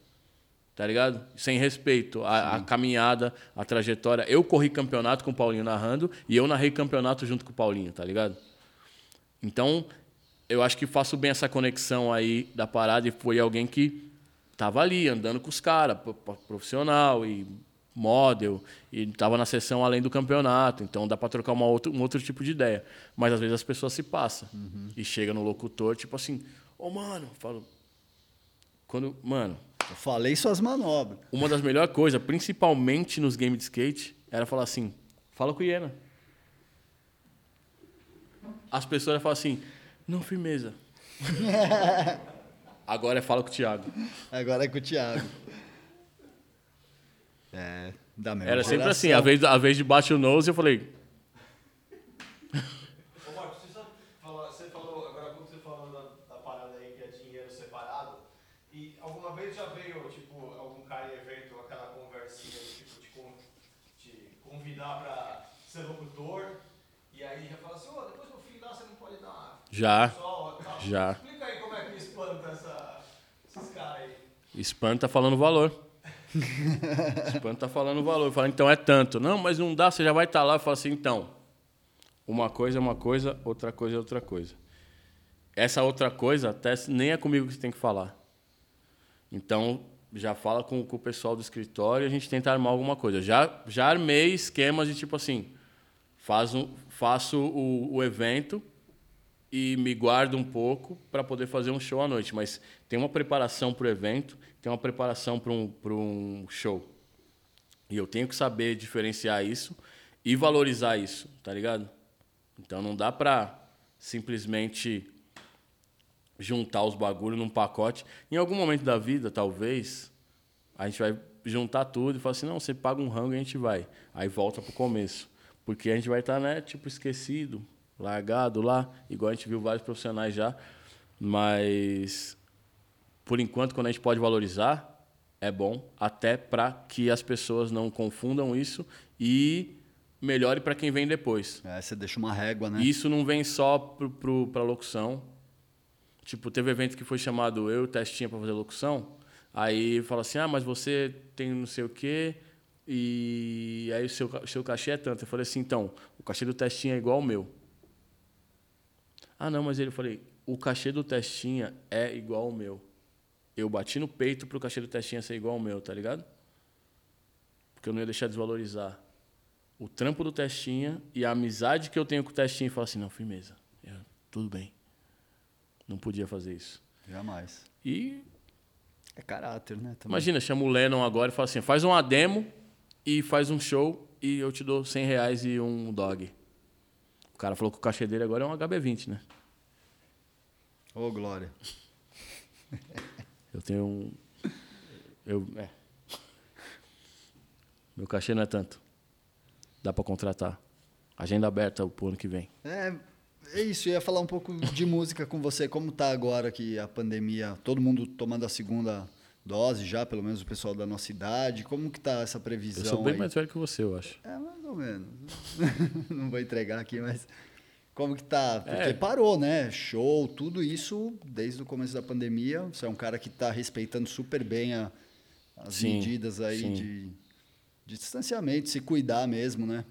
Tá ligado? Sem respeito. A, a caminhada, a trajetória. Eu corri campeonato com o Paulinho narrando e eu narrei campeonato junto com o Paulinho, tá ligado? Então, eu acho que faço bem essa conexão aí da parada e foi alguém que tava ali andando com os caras, pro- pro- profissional e model, e tava na sessão além do campeonato, então dá para trocar uma outra, um outro tipo de ideia. Mas às vezes as pessoas se passam e chega no locutor, tipo assim, ô mano, eu falo quando, mano, Eu falei suas manobras. uma das melhores coisas, principalmente nos games de skate, era falar assim: fala com o Iena. As pessoas falam assim: não, firmeza. *laughs* Agora é fala com o Thiago. Agora é com o Thiago. É, da mesma Era sempre geração. assim: a vez, a vez de bate o nose, eu falei: Ô, Marcos, você, sabe falar- você falou, agora quando você falou da, da parada aí que é dinheiro separado, e alguma vez já veio, tipo, algum cara em evento, aquela conversinha de, tipo, te, con- te convidar pra ser locutor, e aí já fala assim, ô, depois que eu findar, você não pode dar. Já. Já. Explica aí como é que espanta essa, esses caras aí. Spam tá falando valor. Spam tá falando valor. Eu falo, então é tanto. Não, mas não dá, você já vai estar lá. Eu falo assim, então. Uma coisa é uma coisa, outra coisa é outra coisa. Essa outra coisa até nem é comigo que você tem que falar. Então, já fala com, com o pessoal do escritório e a gente tenta armar alguma coisa. Já, já armei esquemas de tipo assim: faz um, faço o, o evento e me guardo um pouco para poder fazer um show à noite. Mas tem uma preparação para o evento, tem uma preparação para um, um show. E eu tenho que saber diferenciar isso e valorizar isso, tá ligado? Então não dá para simplesmente juntar os bagulhos num pacote. Em algum momento da vida, talvez, a gente vai juntar tudo e falar assim, não, você paga um rango e a gente vai. Aí volta pro começo. Porque a gente vai estar, né, tipo, esquecido, largado lá, igual a gente viu vários profissionais já. Mas, por enquanto, quando a gente pode valorizar, é bom, até para que as pessoas não confundam isso e melhore para quem vem depois. É, você deixa uma régua, né? Isso não vem só pra locução. Tipo, teve evento que foi chamado eu Testinha para fazer locução. Aí fala assim: ah, mas você tem não sei o quê. E aí o seu, seu cachê é tanto. Eu falei assim: então, o cachê do Testinha é igual ao meu. Ah, não, mas ele eu falei: o cachê do Testinha é igual ao meu. Eu bati no peito pro cachê do Testinha ser igual ao meu, tá ligado? Porque eu não ia deixar desvalorizar o trampo do Testinha e a amizade que eu tenho com o Testinha e falar assim, não, firmeza, eu- tudo bem. Não podia fazer isso. Jamais. E É caráter, né? Também. imagina, chama o Lennon agora e fala assim, faz uma demo e faz um show e eu te dou 100 reais e um dog. O cara falou que o cachê dele agora é um HB20, né? Ô, Glória. Eu tenho um... Eu, é. Meu cachê não é tanto. Dá pra contratar. Agenda aberta pro ano que vem. É, é isso, eu ia falar um pouco de música com você. Como tá agora que a pandemia, todo mundo tomando a segunda dose já, pelo menos o pessoal da nossa idade. Como que tá essa previsão? Eu sou bem aí? mais velho que você, eu acho. É, mais ou menos. *laughs* Não vou entregar aqui, mas como que tá? Porque É. parou, né? Show, tudo isso desde o começo da pandemia. Você é um cara que está respeitando super bem a- as Sim, medidas aí de, de distanciamento, se cuidar mesmo, né?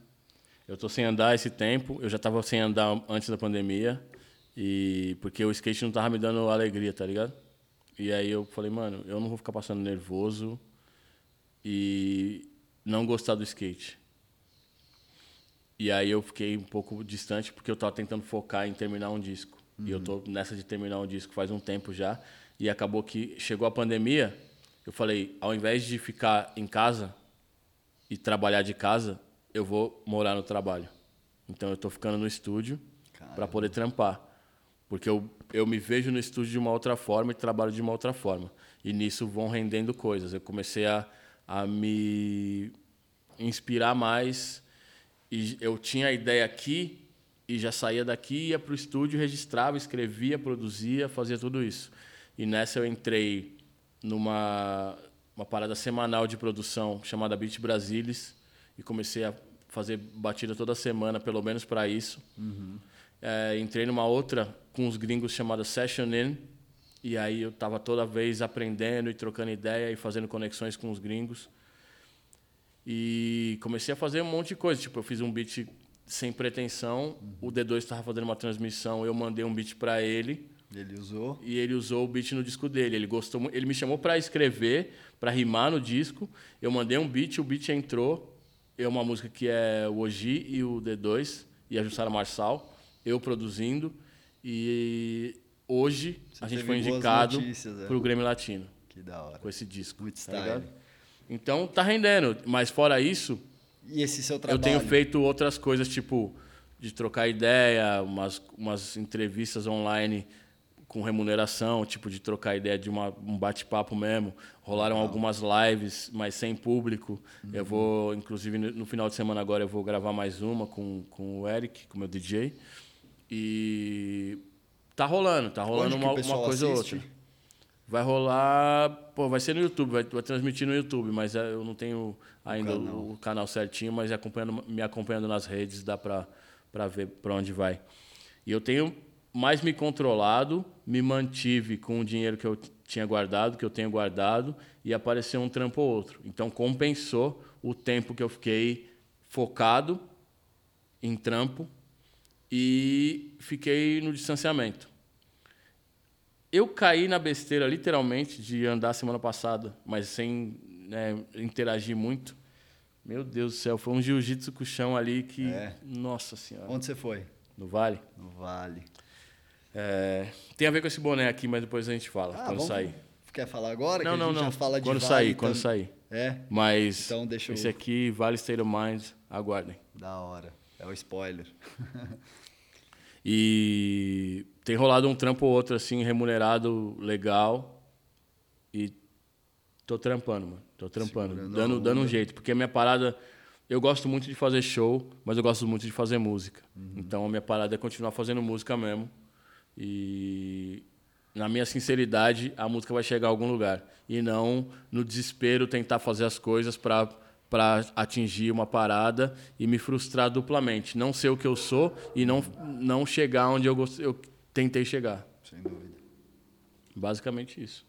Eu tô sem andar esse tempo, eu já tava sem andar antes da pandemia, e porque o skate não tava me dando alegria, tá ligado? E aí eu falei, mano, eu não vou ficar passando nervoso e não gostar do skate. E aí eu fiquei um pouco distante porque eu tava tentando focar em terminar um disco. E eu tô nessa de terminar um disco faz um tempo já, e acabou que chegou a pandemia, eu falei, ao invés de ficar em casa, e trabalhar de casa, eu vou morar no trabalho. Então eu tô ficando no estúdio para poder trampar. Porque eu, eu me vejo no estúdio de uma outra forma e trabalho de uma outra forma. E nisso vão rendendo coisas. Eu comecei a, a me inspirar mais. E eu tinha a ideia aqui e já saía daqui, ia para o estúdio, registrava, escrevia, produzia, fazia tudo isso. E nessa eu entrei numa uma parada semanal de produção chamada Beat Brasilis e comecei a fazer batida toda semana, pelo menos para isso. É, entrei numa outra com os gringos chamada Session In e aí eu tava toda vez aprendendo e trocando ideia e fazendo conexões com os gringos. E comecei a fazer um monte de coisa. Tipo, eu fiz um beat sem pretensão. O D2 estava fazendo uma transmissão, eu mandei um beat para ele Ele usou. e ele usou o beat no disco dele. Ele gostou, ele me chamou para escrever, para rimar no disco. Eu mandei um beat, o beat entrou. É uma música que é o Oji e o D2 e a Jussara Marçal, eu produzindo. E hoje Você a gente foi indicado é. para o Grêmio Latino Que da hora. com esse disco. Muito tá style. Então tá rendendo, mas fora isso, E esse seu trabalho? eu tenho feito outras coisas, tipo, de trocar ideia, umas, umas entrevistas online com remuneração, tipo, de trocar ideia de uma, um bate-papo mesmo. Rolaram algumas lives, mas sem público. Eu vou, inclusive, no no final de semana agora, eu vou gravar mais uma com, com o Eric, com o meu DJ. E tá rolando, tá rolando Onde uma, uma coisa ou outra. Vai rolar. Pô, vai ser no YouTube, vai, vai transmitir no YouTube, mas é, eu não tenho ainda o canal. o canal certinho, mas acompanhando, me acompanhando nas redes dá pra, pra ver pra onde vai. E eu tenho mais me controlado, me mantive com o dinheiro que eu tinha guardado, que eu tenho guardado, e apareceu um trampo ou outro. Então compensou o tempo que eu fiquei focado em trampo e fiquei no distanciamento. Eu caí na besteira, literalmente, de andar semana passada, mas sem né, interagir muito. Meu Deus do céu, foi um jiu-jitsu com o chão ali que. É. Nossa Senhora. Onde você foi? No Vale. No Vale. É, tem a ver com esse boné aqui, mas depois a gente fala, Ah, quando vamos- sair. Quer falar agora? Não, não, gente não. fala Quando Vale sair, quando tam- sair. É? Mas Então deixa eu- esse aqui, Vale State of Mind, aguardem. Da hora. É o spoiler. *laughs* E tem rolado um trampo ou outro, assim, remunerado, legal. E tô trampando, mano. Tô trampando. Segurando Dando, dando um jeito. Porque a minha parada. Eu gosto muito de fazer show, mas eu gosto muito de fazer música. Uhum. Então a minha parada é continuar fazendo música mesmo. E na minha sinceridade, a música vai chegar a algum lugar. E não no desespero tentar fazer as coisas para para atingir uma parada e me frustrar duplamente. Não ser o que eu sou e não, não chegar onde eu, gost... eu tentei chegar. Sem dúvida. Basicamente isso.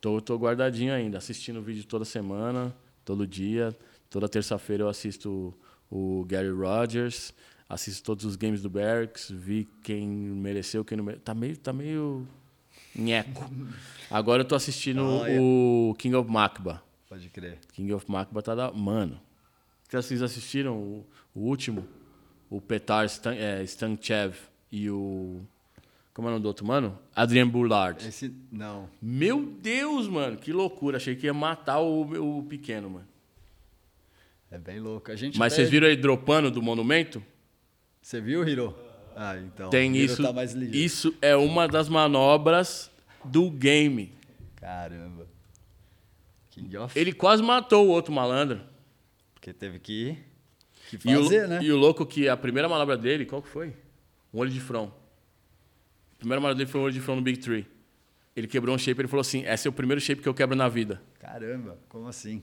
Tô, tô guardadinho ainda, assistindo vídeo toda semana, todo dia. Toda terça-feira eu assisto o Gary Rogers, assisto todos os games do Berks, vi quem mereceu, quem não mereceu. Tá meio, tá meio nheco. Agora eu tô assistindo Olha. o King of Makba. Pode crer. King of Makba tá da... Mano, vocês assistiram o, o último? O Petar Stan, é, Stanchev e o... Como é o nome do outro, mano? Adrien Boulard. Esse. Não. Meu Deus, mano, que loucura. Achei que ia matar o, o pequeno, mano. É bem louco. A gente Mas até- vocês viram ele dropando do monumento? Você viu, Hiro? Ah, então. Tem isso. Tá. Isso é uma das manobras do game. Caramba. King of. Ele quase matou o outro malandro. Porque teve que, que E o, fazer, né? e o louco que a primeira manobra dele, qual que foi? um olho de front. A primeira malha dele foi um olho de front no Big Tree. Ele quebrou um shape, ele falou assim, esse é o primeiro shape que eu quebro na vida. Caramba, como assim?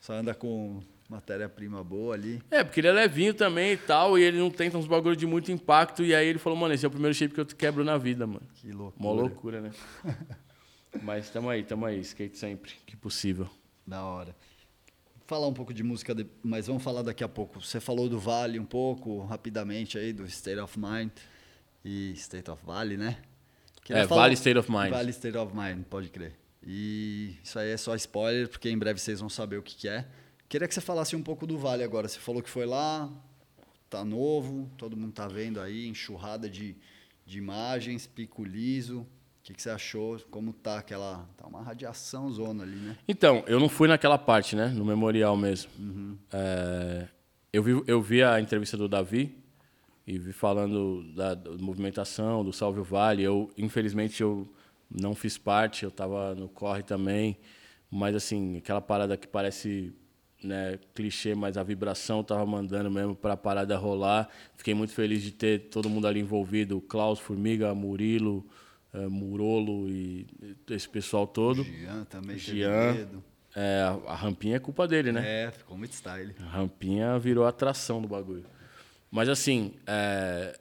Só anda com matéria-prima boa ali. É, porque ele é levinho também e tal, e ele não tem uns bagulho de muito impacto, e aí ele falou, mano, esse é o primeiro shape que eu quebro na vida, mano. Que loucura. Mó loucura, né? *laughs* Mas tamo aí, tamo aí, skate sempre, que possível. Da hora. Falar um pouco de música, mas vamos falar daqui a pouco. Você falou do Vale um pouco, rapidamente aí, do State of Mind e State of Valley, né? É, Vale State of Mind. Vale State of Mind, pode crer. E isso aí é só spoiler, porque em breve vocês vão saber o que, que é. Queria que você falasse um pouco do Vale agora. Você falou que foi lá, tá novo, todo mundo tá vendo aí, enxurrada de, de imagens, pico liso. O que, que você achou? Como tá aquela. Tá uma radiação zona ali, né? Então, eu não fui naquela parte, né? No memorial mesmo. Uhum. É, eu, vi, eu vi a entrevista do Davi e vi falando da, da movimentação, do Salve o Vale. Eu, infelizmente, eu não fiz parte, eu estava no corre também. Mas, assim, aquela parada que parece né, clichê, mas a vibração estava mandando mesmo para a parada rolar. Fiquei muito feliz de ter todo mundo ali envolvido. Klaus, Formiga, Murilo, eh, Murolo e esse pessoal todo. Jean também Jean. dedo. É, a, a rampinha é culpa dele, né? É, ficou muito style. A rampinha virou atração do bagulho. Mas assim, é,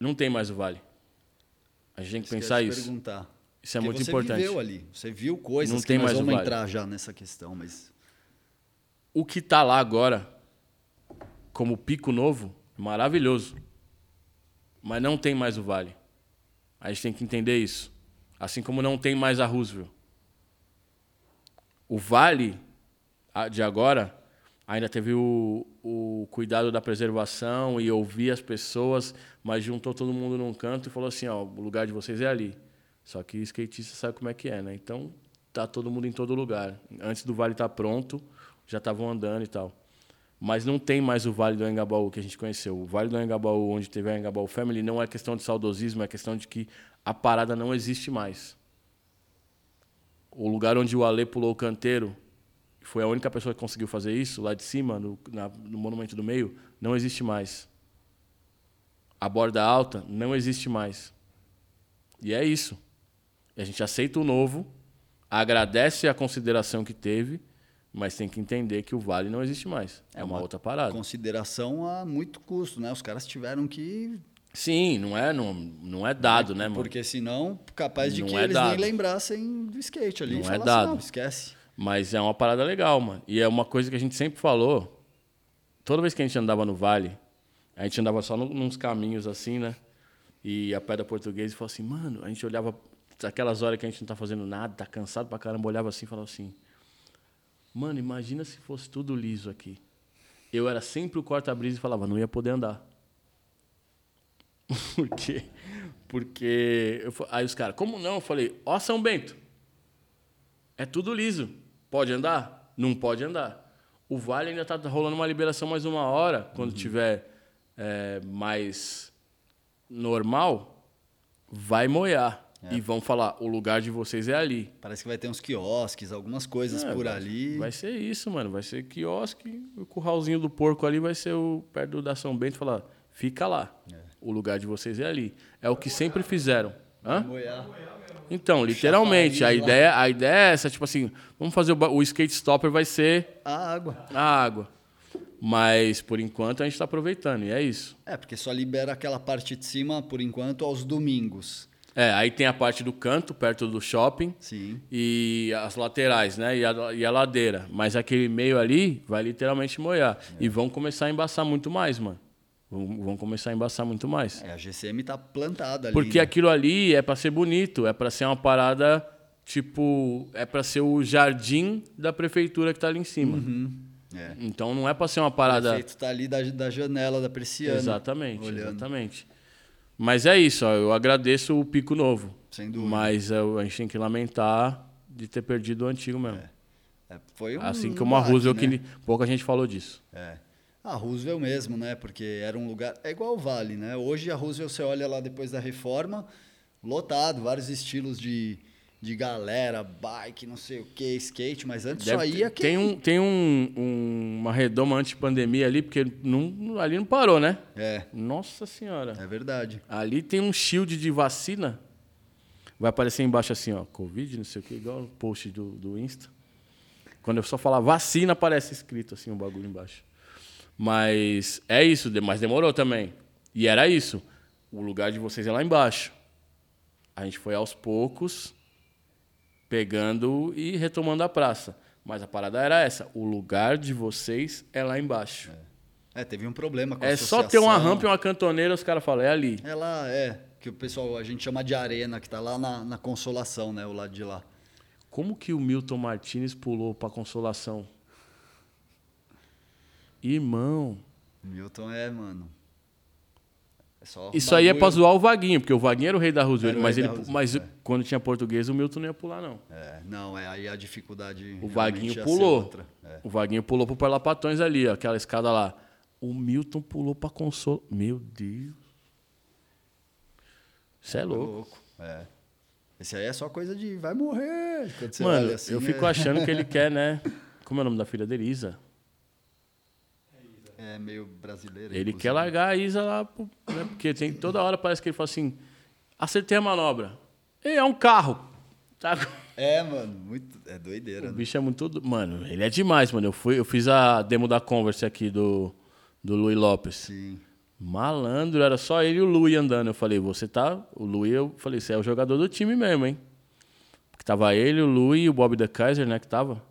não tem mais o vale. A gente tem que pensar isso. perguntar. Isso é Porque muito você importante. viveu ali, você viu coisas Não que tem nós mais o vamos vale. entrar já nessa questão, mas O que tá lá agora, como pico novo, é maravilhoso. Mas não tem mais o vale. A gente tem que entender isso. Assim como não tem mais a Roosevelt. O vale de agora ainda teve o, o cuidado da preservação e ouvir as pessoas, mas juntou todo mundo num canto e falou assim, ó, o lugar de vocês é ali. Só que skatista sabe como é que é, né? Então tá todo mundo em todo lugar. Antes do vale estar pronto, já estavam andando e tal. Mas não tem mais o Vale do Anhangabaú que a gente conheceu. O Vale do Anhangabaú, onde teve a Anhangabaú Family, não é questão de saudosismo, é questão de que a parada não existe mais. O lugar onde o Ale pulou o canteiro, foi a única pessoa que conseguiu fazer isso, lá de cima, no, na- no monumento do meio, não existe mais. A borda alta não existe mais. E é isso. A gente aceita o novo, agradece a consideração que teve, mas tem que entender que o vale não existe mais. É, uma, outra parada. consideração a muito custo, né? Os caras tiveram que Sim, não é, não, não é dado, né, mano? porque senão capaz de Não que é eles dado. nem lembrassem do skate ali Não é dado. não, esquece. Mas é uma parada legal, mano. E é uma coisa que a gente sempre falou. Toda vez que a gente andava no vale, a gente andava só nos caminhos assim, né? E a pedra portuguesa e falou assim, mano, a gente olhava aquelas horas que a gente não tá fazendo nada, tá cansado pra caramba, olhava assim e falava assim, mano, imagina se fosse tudo liso aqui. Eu era sempre o corta-brisa e falava, não ia poder andar. *laughs* Por quê? Porque. eu aí os caras, como não? Eu falei, ó, São Bento. É tudo liso. Pode andar? Não pode andar. O vale ainda está rolando uma liberação mais uma hora. Quando tiver é, mais normal, vai moiar. E vão falar, o lugar de vocês é ali. Parece que vai ter uns quiosques, algumas coisas É, por vai- ali. Vai ser isso, mano. Vai ser quiosque, o curralzinho do porco ali vai ser o perto da São Bento falar, fica lá. O lugar de vocês é ali. É o que sempre fizeram. Hã? Então, literalmente, a ideia, a ideia é essa, tipo assim, vamos fazer o, o skate stopper vai ser A água. a água. Mas por enquanto a gente está aproveitando, e é isso. É, porque só libera aquela parte de cima, por enquanto, aos domingos. É, aí tem a parte do canto, perto do shopping, Sim. e as laterais, né? E a, e a ladeira. Mas aquele meio ali vai literalmente moiar. E vão começar a embaçar muito mais, mano. Vão, vão começar a embaçar muito mais. É, a GCM tá plantada ali. Porque né? aquilo ali é para ser bonito, é para ser uma parada tipo, é para ser o jardim da prefeitura que tá ali em cima. É. Então não é para ser uma O parada efeito tá ali da, da janela da persiana. Exatamente, olhando. exatamente. Mas é isso, ó, eu agradeço o pico novo. Sem dúvida. Mas eu- a gente tem que lamentar de ter perdido o antigo mesmo. É, foi um assim como a Roosevelt, né? que pouca gente falou disso. É. A Roosevelt mesmo, né? Porque era um lugar. É igual o Vale, né? Hoje a Roosevelt você olha lá depois da reforma, lotado, vários estilos de, de galera, bike, não sei o que, skate, mas antes Deve só ia tem quem... um, tem um, um- uma redoma anti-pandemia ali, porque não, ali não parou, né? É, Nossa senhora. é verdade. Ali tem um shield de vacina. Vai aparecer embaixo assim, ó, Covid, não sei o que, igual o post do, do Insta. Quando eu só falar vacina, aparece escrito assim, um bagulho embaixo. Mas é isso, mas demorou também. E era isso. O lugar de vocês é lá embaixo. A gente foi aos poucos pegando e retomando a praça. Mas a parada era essa. O lugar de vocês é lá embaixo. É, teve um problema com a É, só ter uma associação. rampa e uma cantoneira, os caras falam, é ali. É lá, é, que o pessoal, a gente chama de arena, que tá lá na, na Consolação, né, o lado de lá. Como que o Milton Martinez pulou pra consolação? Irmão, Milton é, mano. Só isso aí é bagulho- pra zoar o Vaguinho, porque o Vaguinho era o rei da Roosevelt, o mas, ele, Roosevelt, mas é. quando tinha português, o Milton não ia pular, não. É, não, é aí a dificuldade. O Vaguinho pulou. É. O Vaguinho pulou pro Parlapatões ali, ó, aquela escada lá. O Milton pulou pra consolação. Meu Deus. Você é Foi louco. louco. É. Esse aí é só coisa de vai morrer. Quando você Mano, assim, eu fico é, achando que ele *laughs* quer, né? Como é o nome da filha dele? Isa. É meio brasileiro. Ele inclusive. quer largar a Isa lá, né? porque tem, toda hora parece que ele fala assim: acertei a manobra. E é um carro. Tá? É, mano, muito. É doideira, O né? bicho é muito. Mano, ele é demais, mano. Eu, fui, eu fiz a demo da Converse aqui do, do Luiz Lopes. Sim. Malandro, era só ele e o Luiz andando. Eu falei, você tá. O Luiz, eu falei, você é o jogador do time mesmo, hein? Porque tava ele, o Luiz e o Bob de Kaiser, né? Que tava.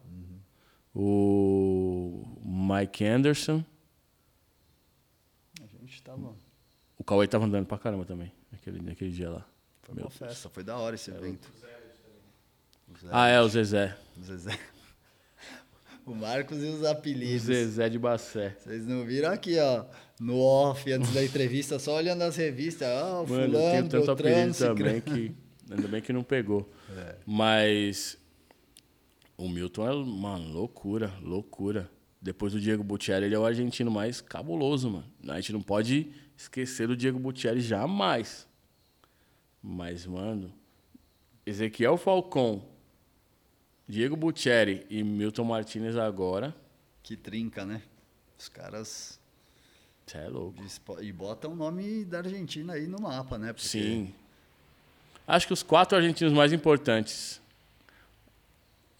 O Mike Anderson. A gente tava. O Cauê tava andando pra caramba também, naquele, naquele dia lá. Foi uma festa, foi da hora esse evento. O Ah, é, o Zezé. o Zezé. *laughs* O Marcos e os O apelidos. Zezé de Bassé. Vocês não viram aqui, ó, no off, antes da entrevista, só olhando as revistas. Ah, o Mano, eu tenho tanto apelido também que. *laughs* Ainda bem que não pegou. É. Mas. O Milton é, mano, loucura, loucura. Depois do Diego Buttieri, ele é o argentino mais cabuloso, mano. A gente não pode esquecer do Diego Buttieri jamais. Mas, mano, Ezequiel Falcon, Diego Buttieri e Milton Martinez agora, Que trinca, né? Os caras. cê é louco. E botam o nome da Argentina aí no mapa, né? Porque Sim. Acho que os quatro argentinos mais importantes.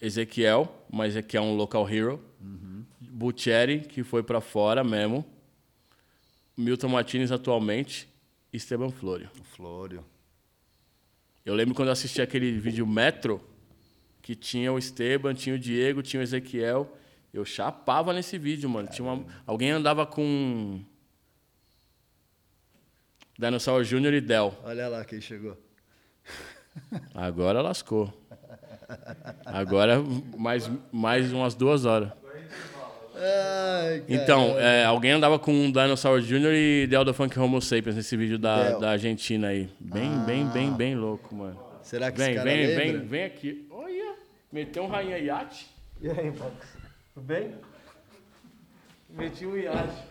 Ezequiel, mas é que é um local hero. Buttieri, que foi pra fora mesmo. Milton Martinez atualmente. E Esteban Florio. O Flório. Eu lembro quando eu assisti aquele vídeo Metro, que tinha o Esteban, tinha o Diego, tinha o Ezequiel. Eu chapava nesse vídeo, mano. Tinha uma- alguém andava com Dinosaur Jr. e Del. Olha lá quem chegou. Agora lascou. Agora mais, mais umas duas horas. Ai, Então, é, alguém andava com um Dinosaur Jr. e Del da Funk Homo Sapiens nesse vídeo da, Del. da Argentina aí. Bem, bem, bem, bem louco, mano. Será que Vem, esse cara vem, lembra? vem, vem aqui. Olha, meteu um rainha iate. E aí, Max? Tudo bem? Meti um iate.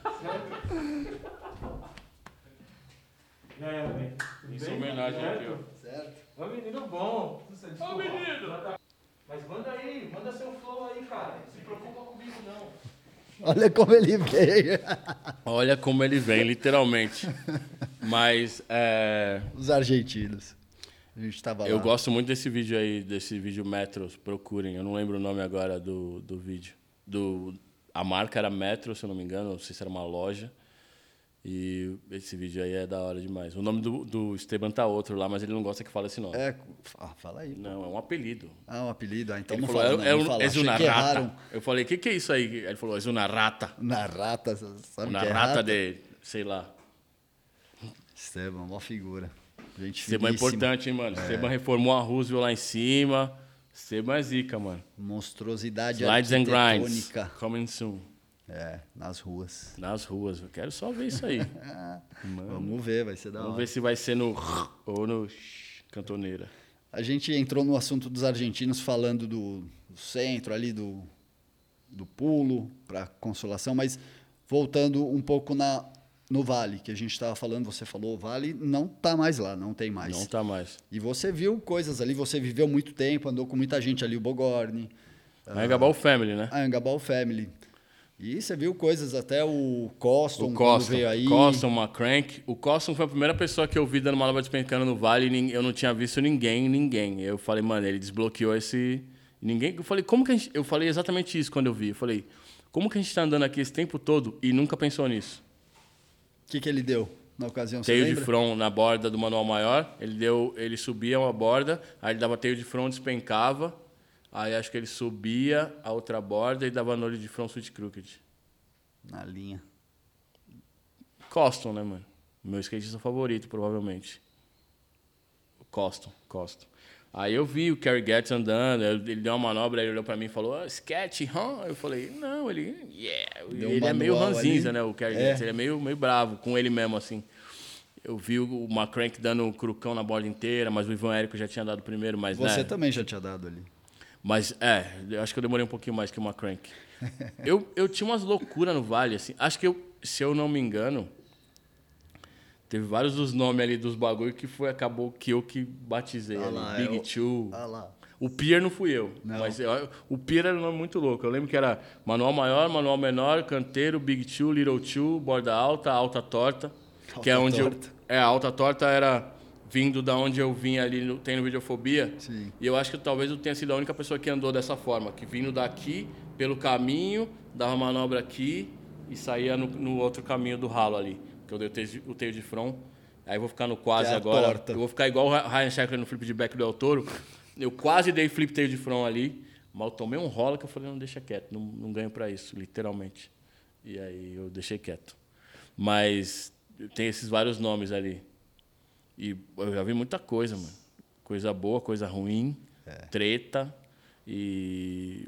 E aí, bem? Isso é homenagem aqui, ó. Certo? Ô, menino bom. Desculpa. Ô, menino! Mas manda aí, manda seu flow aí, cara. Não se preocupa comigo, não. Olha como ele veio. Olha como ele vem, literalmente. Mas é, Os argentinos. A gente tava lá. eu gosto muito desse vídeo aí, desse vídeo Metros, procurem. Eu não lembro o nome agora do, do vídeo. Do, a marca era Metro, se eu não me engano, não sei se era uma loja. E esse vídeo aí é da hora demais. O nome do, do Esteban tá outro lá, mas ele não gosta que fale esse nome. É, ah, fala aí. Não, é um apelido. Ah, um apelido. Ah, então ele não falou, fala, é, não, é, não fala. é uma rata. Eu falei, o que, que é isso aí? Ele falou, é uma rata. Na rata, sabe Uma que é rata, rata? de, sei lá. Esteban, uma figura. Gente Esteban é importante, hein, mano? Esteban reformou a Roosevelt lá em cima. Esteban é zica, mano. Monstruosidade Slides and grinds. Coming soon. É, nas ruas. Nas ruas. Eu quero só ver isso aí. *laughs* Vamos ver, vai ser da Vamos hora. ver se vai ser no *laughs* ou no *laughs* cantoneira. A gente entrou no assunto dos argentinos falando do, do centro ali, do, do pulo para consolação, mas voltando um pouco na no Vale, que a gente estava falando, você falou, o Vale não tá mais lá, não tem mais. Não tá mais. E você viu coisas ali, você viveu muito tempo, andou com muita gente ali, o Bogorni, A Engabal Family, né? a Angabal Family. E você viu coisas, até o Coston, O Coston, veio aí. Coston, uma crank. O Coston foi a primeira pessoa que eu vi dando manobra despencando no vale e eu não tinha visto ninguém, ninguém. Eu falei, mano, ele desbloqueou esse. Ninguém. Eu falei, como que a gente. Eu falei exatamente isso quando eu vi. Eu falei, como que a gente tá andando aqui esse tempo todo e nunca pensou nisso? O que, que ele deu na ocasião? Teio de front na borda do manual maior. Ele deu, ele subia uma borda, aí ele dava teio de front, despencava. Aí acho que ele subia a outra borda e dava nole de front switch crooked. Na linha. Coston, né, mano? Meu skatista favorito, provavelmente. Coston, Coston. Aí eu vi o Kerry Getz andando, ele deu uma manobra, ele olhou pra mim e falou, ah, sketch, huh? Eu falei, não, ele, yeah. Deu um ele é meio ranzinza, ali. né, o Kerry É. Getz, ele é meio, meio bravo com ele mesmo, assim. Eu vi o McCrank dando um crucão na borda inteira, mas o Ivan Érico já tinha dado primeiro, mas Você né, também já tinha dado ali. Mas, é, eu acho que eu demorei um pouquinho mais que uma crank. *laughs* eu, eu tinha umas loucuras no Vale, assim. Acho que, eu, se eu não me engano, teve vários dos nomes ali dos bagulho que foi, acabou que eu que batizei. Ah ali. lá, Big é o- Two. Ah lá. O Pier não fui eu. Não. Mas eu- o Pier era um nome muito louco. Eu lembro que era manual maior, manual menor, canteiro, Big Two, Little Two, borda alta, alta torta. que é Alta onde torta. eu. É, a alta torta era vindo da onde eu vim ali, no, tem no Videofobia. Sim. E eu acho que talvez eu tenha sido a única pessoa que andou dessa forma, que vindo daqui, pelo caminho, dava manobra aqui e saía no, no outro caminho do ralo ali. Que eu dei o teio, de- o teio de front. Aí eu vou ficar no quase é agora. torta. Eu vou ficar igual o Ryan Sheckler no flip de back do El Toro. Eu quase dei flip teio de front ali, mas eu tomei um rola que eu falei, não deixa quieto, não, não ganho pra isso, literalmente. E aí eu deixei quieto. Mas tem esses vários nomes ali. E eu já vi muita coisa, mano. Coisa boa, coisa ruim, treta. E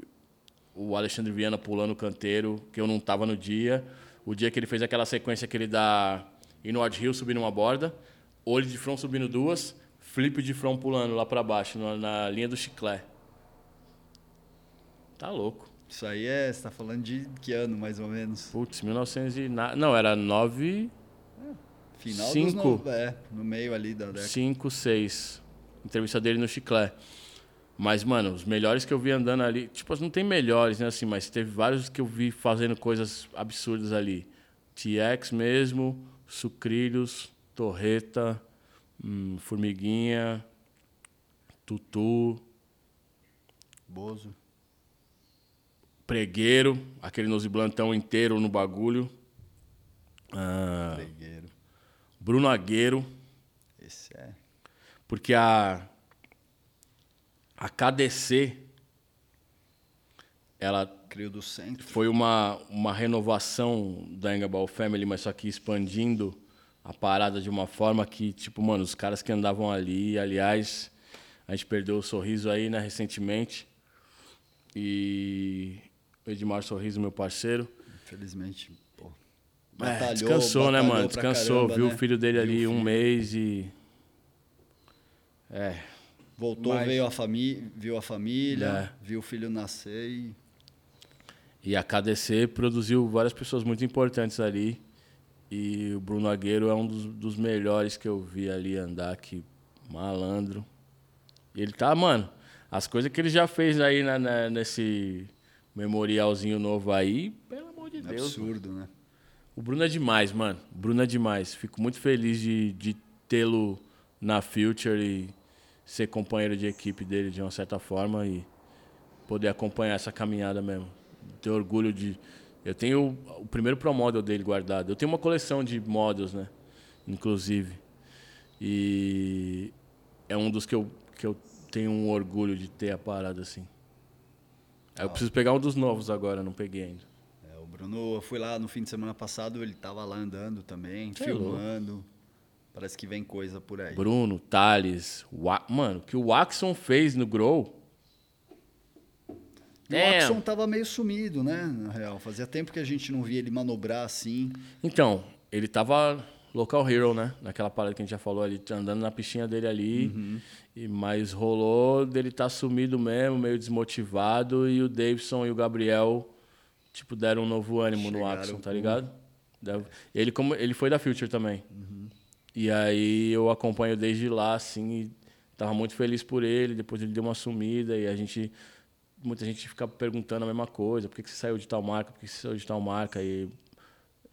o Alexandre Viana pulando o canteiro, que eu não tava no dia. O dia que ele fez aquela sequência que ele dá Inward Hill subindo uma borda, olho de front subindo duas, flip de front pulando lá pra baixo, na, na linha do chiclete. Tá louco. Isso aí é. Você tá falando de que ano, mais ou menos? Putz, 1900 e... na- Não, era 9... Final dos Cinco. no... É, no meio ali da década. 5, 6. Entrevista dele no Chiclé. Mas, mano, os melhores que eu vi andando ali, tipo, não tem melhores, né, assim, mas teve vários que eu vi fazendo coisas absurdas ali. TX mesmo, Sucrilhos, Torreta, hum, Formiguinha, Tutu, Bozo. Pregueiro, aquele nose blantão inteiro no bagulho. Ah, Pregueiro. Bruno Agueiro. Esse é. Porque a a KDC ela Crio do centro. foi uma, uma renovação da Engabal Family, mas só que expandindo a parada de uma forma que, tipo, mano, os caras que andavam ali, aliás, a gente perdeu o sorriso aí, né, recentemente. E o Edmar Sorriso, meu parceiro, Infelizmente, pô. é, Batalhou, descansou, né, batalhou mano? Descansou, caramba, viu né? o filho dele Viu ali o um filho. mês e. É, Voltou, Mas- veio a família, viu a família, É. viu o filho nascer e E a KDC produziu várias pessoas muito importantes ali. E o Bruno Agueiro é um dos, dos melhores que eu vi ali andar, que malandro. E ele tá, mano, as coisas que ele já fez aí na- na- nesse memorialzinho novo aí, pelo amor de é Deus. mano. absurdo, né? O Bruno é demais, mano. O Bruno é demais. Fico muito feliz de, de tê-lo na Future e ser companheiro de equipe dele de uma certa forma e poder acompanhar essa caminhada mesmo. Ter orgulho de. Eu tenho o primeiro Pro Model dele guardado. Eu tenho uma coleção de models, né? Inclusive. E é um dos que eu, que eu tenho um orgulho de ter a parada assim. Aí eu preciso pegar um dos novos agora, não peguei ainda. Bruno, eu fui lá no fim de semana passado, ele tava lá andando também, Cê é filmando. Parece que vem coisa por aí. Bruno, Thales, Wa- mano, o que o Waxon fez no Grow. O Damn. Axon tava meio sumido, né? Na real, fazia tempo que a gente não via ele manobrar assim. Então, ele tava local hero, né? Naquela parada que a gente já falou ali, andando na piscina dele ali. E, mas rolou dele tá sumido mesmo, meio desmotivado. E o Davidson e o Gabriel, tipo, deram um novo ânimo no Chegaram Waxon, tá com- ligado? Da- Ele, como, ele foi da Future também. E aí eu acompanho desde lá, assim, tava muito feliz por ele. Depois ele deu uma sumida e a gente. Muita gente fica perguntando a mesma coisa: por que, que você saiu de tal marca? Por que, que você saiu de tal marca? E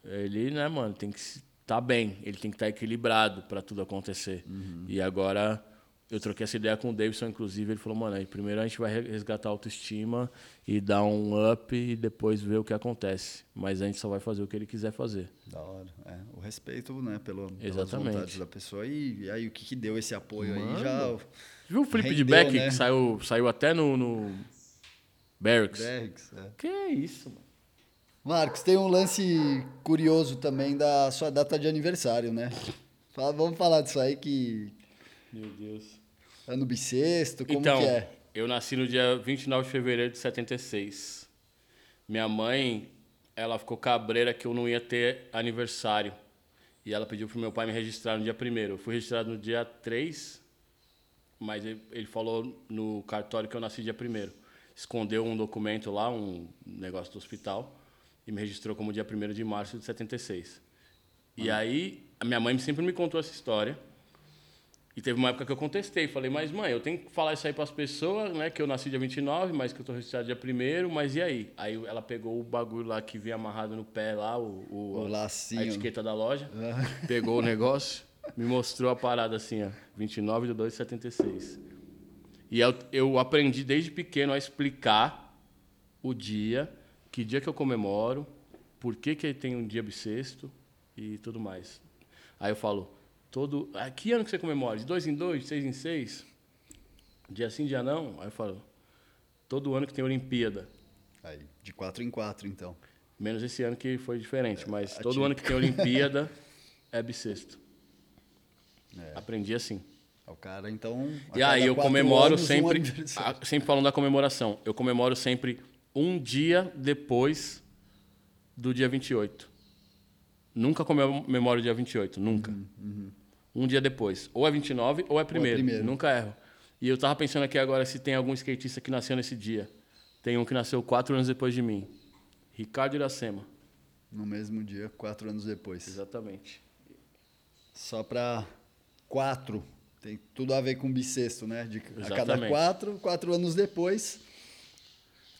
ele, né, mano, tem que estar bem, ele tem que estar equilibrado para tudo acontecer. E agora eu troquei essa ideia com o Davidson, inclusive, ele falou, mano, aí primeiro a gente vai resgatar a autoestima e dar um up e depois ver o que acontece. Mas a gente só vai fazer o que ele quiser fazer. Da hora. É, o respeito, né, pelo, pelas Exatamente. vontades da pessoa. E, e aí, o que, que deu esse apoio Mano. aí já. Viu o *laughs* flip de Rendeu, back né? que saiu, saiu até no, no Barracks? Derricks, é. Que isso, mano. Marcos, tem um lance curioso também da sua data de aniversário, né? Fala- vamos falar disso aí, que Meu Deus. Ano bissexto, como então, que é? eu nasci no dia 29 de fevereiro de 76. Minha mãe, ela ficou cabreira que eu não ia ter aniversário. E ela pediu pro meu pai me registrar no dia 1 Eu fui registrado no dia 3, mas ele, ele falou no cartório que eu nasci dia 1 Escondeu um documento lá, um negócio do hospital, e me registrou como dia 1 de março de 76. E aí, a minha mãe sempre me contou essa história. E teve uma época que eu contestei, falei, mas mãe, eu tenho que falar isso aí para as pessoas, né, que eu nasci dia 29, mas que eu tô registrado dia 1 mas e aí? Aí ela pegou o bagulho lá que vinha amarrado no pé lá, o, o- O lacinho. a etiqueta da loja, *laughs* pegou o negócio, me mostrou a parada assim, ó, 29 de 2 de 76. E eu, eu aprendi desde pequeno a explicar o dia, que dia que eu comemoro, por que, que tem um dia bissexto e tudo mais. Aí eu falo, todo. Ah, que ano que você comemora? De dois em dois, de seis em seis? Dia sim, dia não? Aí eu falo, todo ano que tem Olimpíada. Aí, de quatro em quatro, então. Menos esse ano que foi diferente, mas todo ano que tem Olimpíada *laughs* é bissexto. É. Aprendi assim. O cara, então. E aí eu comemoro anos, um sempre, a- sempre falando da comemoração, eu comemoro sempre um dia depois do dia 28. Nunca comemoro o dia 28, nunca. Um dia depois. Ou é 29 ou é primeiro. primeiro. Nunca erro. E eu tava pensando aqui agora se tem algum skatista que nasceu nesse dia. Tem um que nasceu quatro anos depois de mim. Ricardo Iracema. No mesmo dia, quatro anos depois. Exatamente. Só pra quatro. Tem tudo a ver com bissexto, né? De, a cada quatro, quatro anos depois.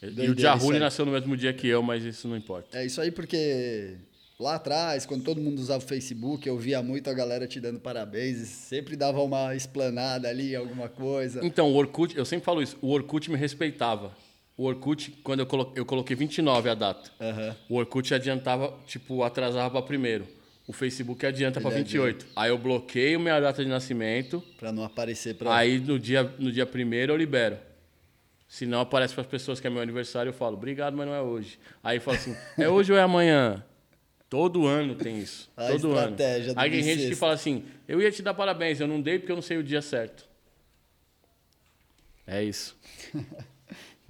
E Doideira o aí. nasceu no mesmo dia que eu, mas isso não importa. É isso aí porque lá atrás, quando todo mundo usava o Facebook, eu via muito a galera te dando parabéns e sempre dava uma explanada ali, alguma coisa. Então, o Orkut, eu sempre falo isso, o Orkut me respeitava. O Orkut, quando eu coloquei, eu coloquei 29 a data, Aham. o Orkut adiantava, tipo, atrasava para primeiro. O Facebook adianta para Ele 28. Aí eu bloqueio minha data de nascimento, Pra não aparecer pra. aí no dia, no dia primeiro eu libero. Se não aparece para as pessoas que é meu aniversário, eu falo, obrigado, mas não é hoje. Aí fala assim, é hoje ou é amanhã? Todo ano tem isso. A todo ano. Aí tem gente que fala assim, eu ia te dar parabéns, eu não dei porque eu não sei o dia certo. É isso. *laughs*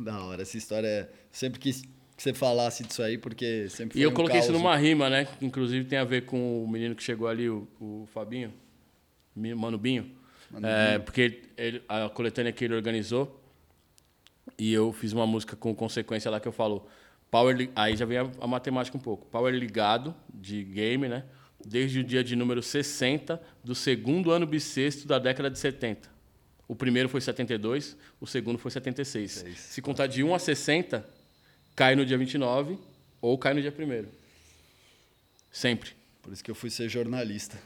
Da hora, essa história é. Sempre quis que você falasse disso aí, porque sempre foi E eu um coloquei isso caos. numa rima, né? Que inclusive tem a ver com o menino que chegou ali, o, o Fabinho, Mano Binho. É, porque ele- a coletânea que ele organizou, e eu fiz uma música com consequência lá que eu falo, power, aí já vem a, a matemática um pouco, power ligado de game, né? Desde o dia de número 60 do segundo ano bissexto da década de 70. O primeiro foi 72, o segundo foi 76. Seis. Se contar de 1 a 60, cai no dia 29 ou cai no dia 1 Sempre. Por isso que eu fui ser jornalista.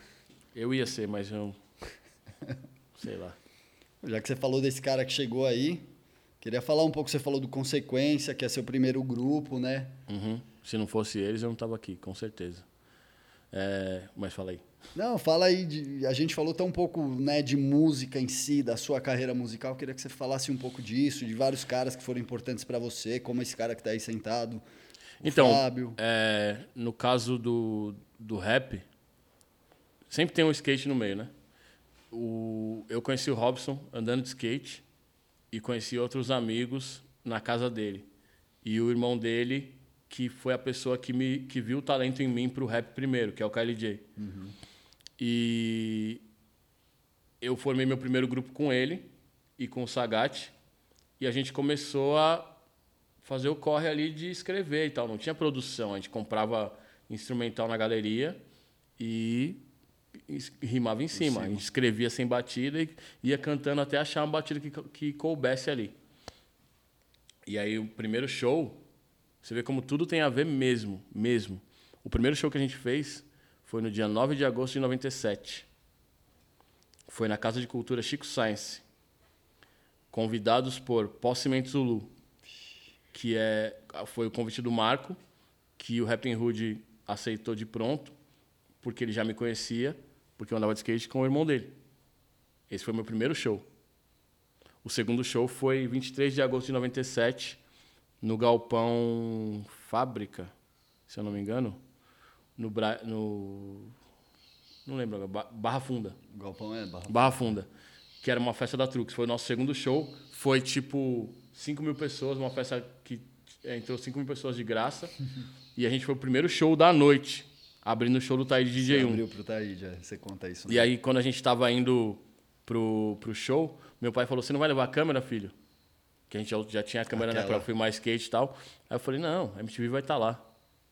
Eu ia ser, mas eu. Sei lá. Já que você falou desse cara que chegou aí, queria falar um pouco, você falou do Consequência, que é seu primeiro grupo, né? Uhum. Se não fosse eles, eu não tava aqui, com certeza. É, mas fala aí. Não, fala aí, de, a gente falou tão um pouco né, de música em si, da sua carreira musical, queria que você falasse um pouco disso, de vários caras que foram importantes pra você, como esse cara que tá aí sentado, o Então, Fábio. é, no caso do, do rap, sempre tem um skate no meio, né? O, eu conheci o Robson andando de skate e conheci outros amigos na casa dele. E o irmão dele, que foi a pessoa que, me, que viu o talento em mim pro rap primeiro, que é o KLJ. E eu formei meu primeiro grupo com ele e com o Sagat. E a gente começou a fazer o corre ali de escrever e tal. Não tinha produção, a gente comprava instrumental na galeria e rimava em cima. A gente escrevia sem batida e ia cantando até achar uma batida que, que coubesse ali. E aí o primeiro show, você vê como tudo tem a ver mesmo, mesmo. O primeiro show que a gente fez foi no dia 9 de agosto de 97. Foi na Casa de Cultura Chico Science. Convidados por Possimento Zulu, que é foi o convite do Marco, que o Rapping Hood aceitou de pronto, porque ele já me conhecia, porque eu andava de skate com o irmão dele. Esse foi meu primeiro show. O segundo show foi 23 de agosto de 97, no Galpão Fábrica, se eu não me engano, no, Bra... no... não lembro agora, Ba- Barra Funda. O Galpão é barra. Barra Funda, que era uma festa da Trux. Foi o nosso segundo show. Foi tipo 5 mil pessoas, uma festa que é, entrou 5 mil pessoas de graça. *laughs* e a gente foi o primeiro show da noite, abrindo o show do Taí Você DJ 1. abriu pro Taíde, é, você conta isso. né? E aí, quando a gente tava indo pro, pro show, meu pai falou: Você não vai levar a câmera, filho? Que a gente já, já tinha a câmera Aquela. na pra filmar skate e tal. Aí eu falei: Não, a MTV vai estar lá.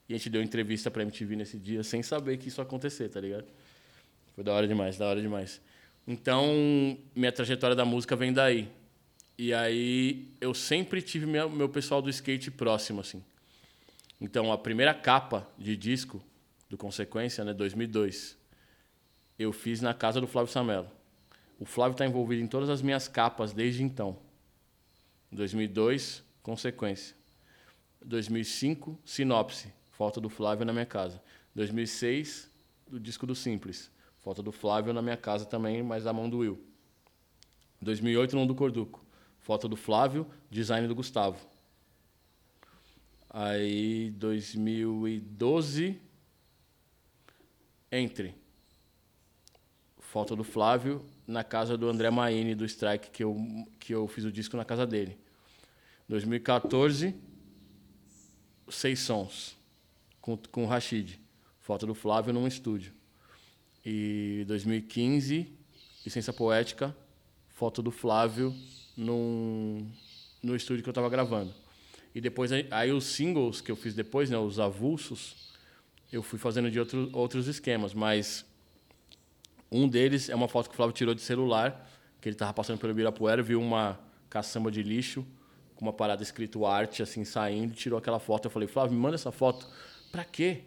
E a gente deu entrevista pra MTV nesse dia, sem saber que isso ia acontecer, tá ligado? Foi da hora demais, da hora demais. Então, minha trajetória da música vem daí. E aí, eu sempre tive minha, meu pessoal do skate próximo, assim. Então, a primeira capa de disco do Consequência, né, 2002, eu fiz na casa do Flávio Samelo. O Flávio está envolvido em todas as minhas capas desde então. 2002, Consequência. 2005, Sinopse, Falta do Flávio na minha casa. 2006, o disco do Simples, Falta do Flávio na minha casa também, mas da mão do Will. 2008, Não do Corduco, Falta do Flávio, Design do Gustavo. Aí, 2012, Entre. Falta do Flávio na casa do André Maine, do Strike, que eu, que eu fiz o disco na casa dele. 2014, Seis Sons, com, com o Rashid. Falta do Flávio num estúdio. E 2015, Licença Poética, Falta do Flávio num, no estúdio que eu estava gravando. E depois, aí os singles que eu fiz depois, né, os avulsos, eu fui fazendo de outro, outros esquemas, mas um deles é uma foto que o Flávio tirou de celular, que ele estava passando pelo Ibirapuera, viu uma caçamba de lixo com uma parada escrito arte assim saindo, tirou aquela foto. Eu falei: "Flávio, me manda essa foto". Pra quê?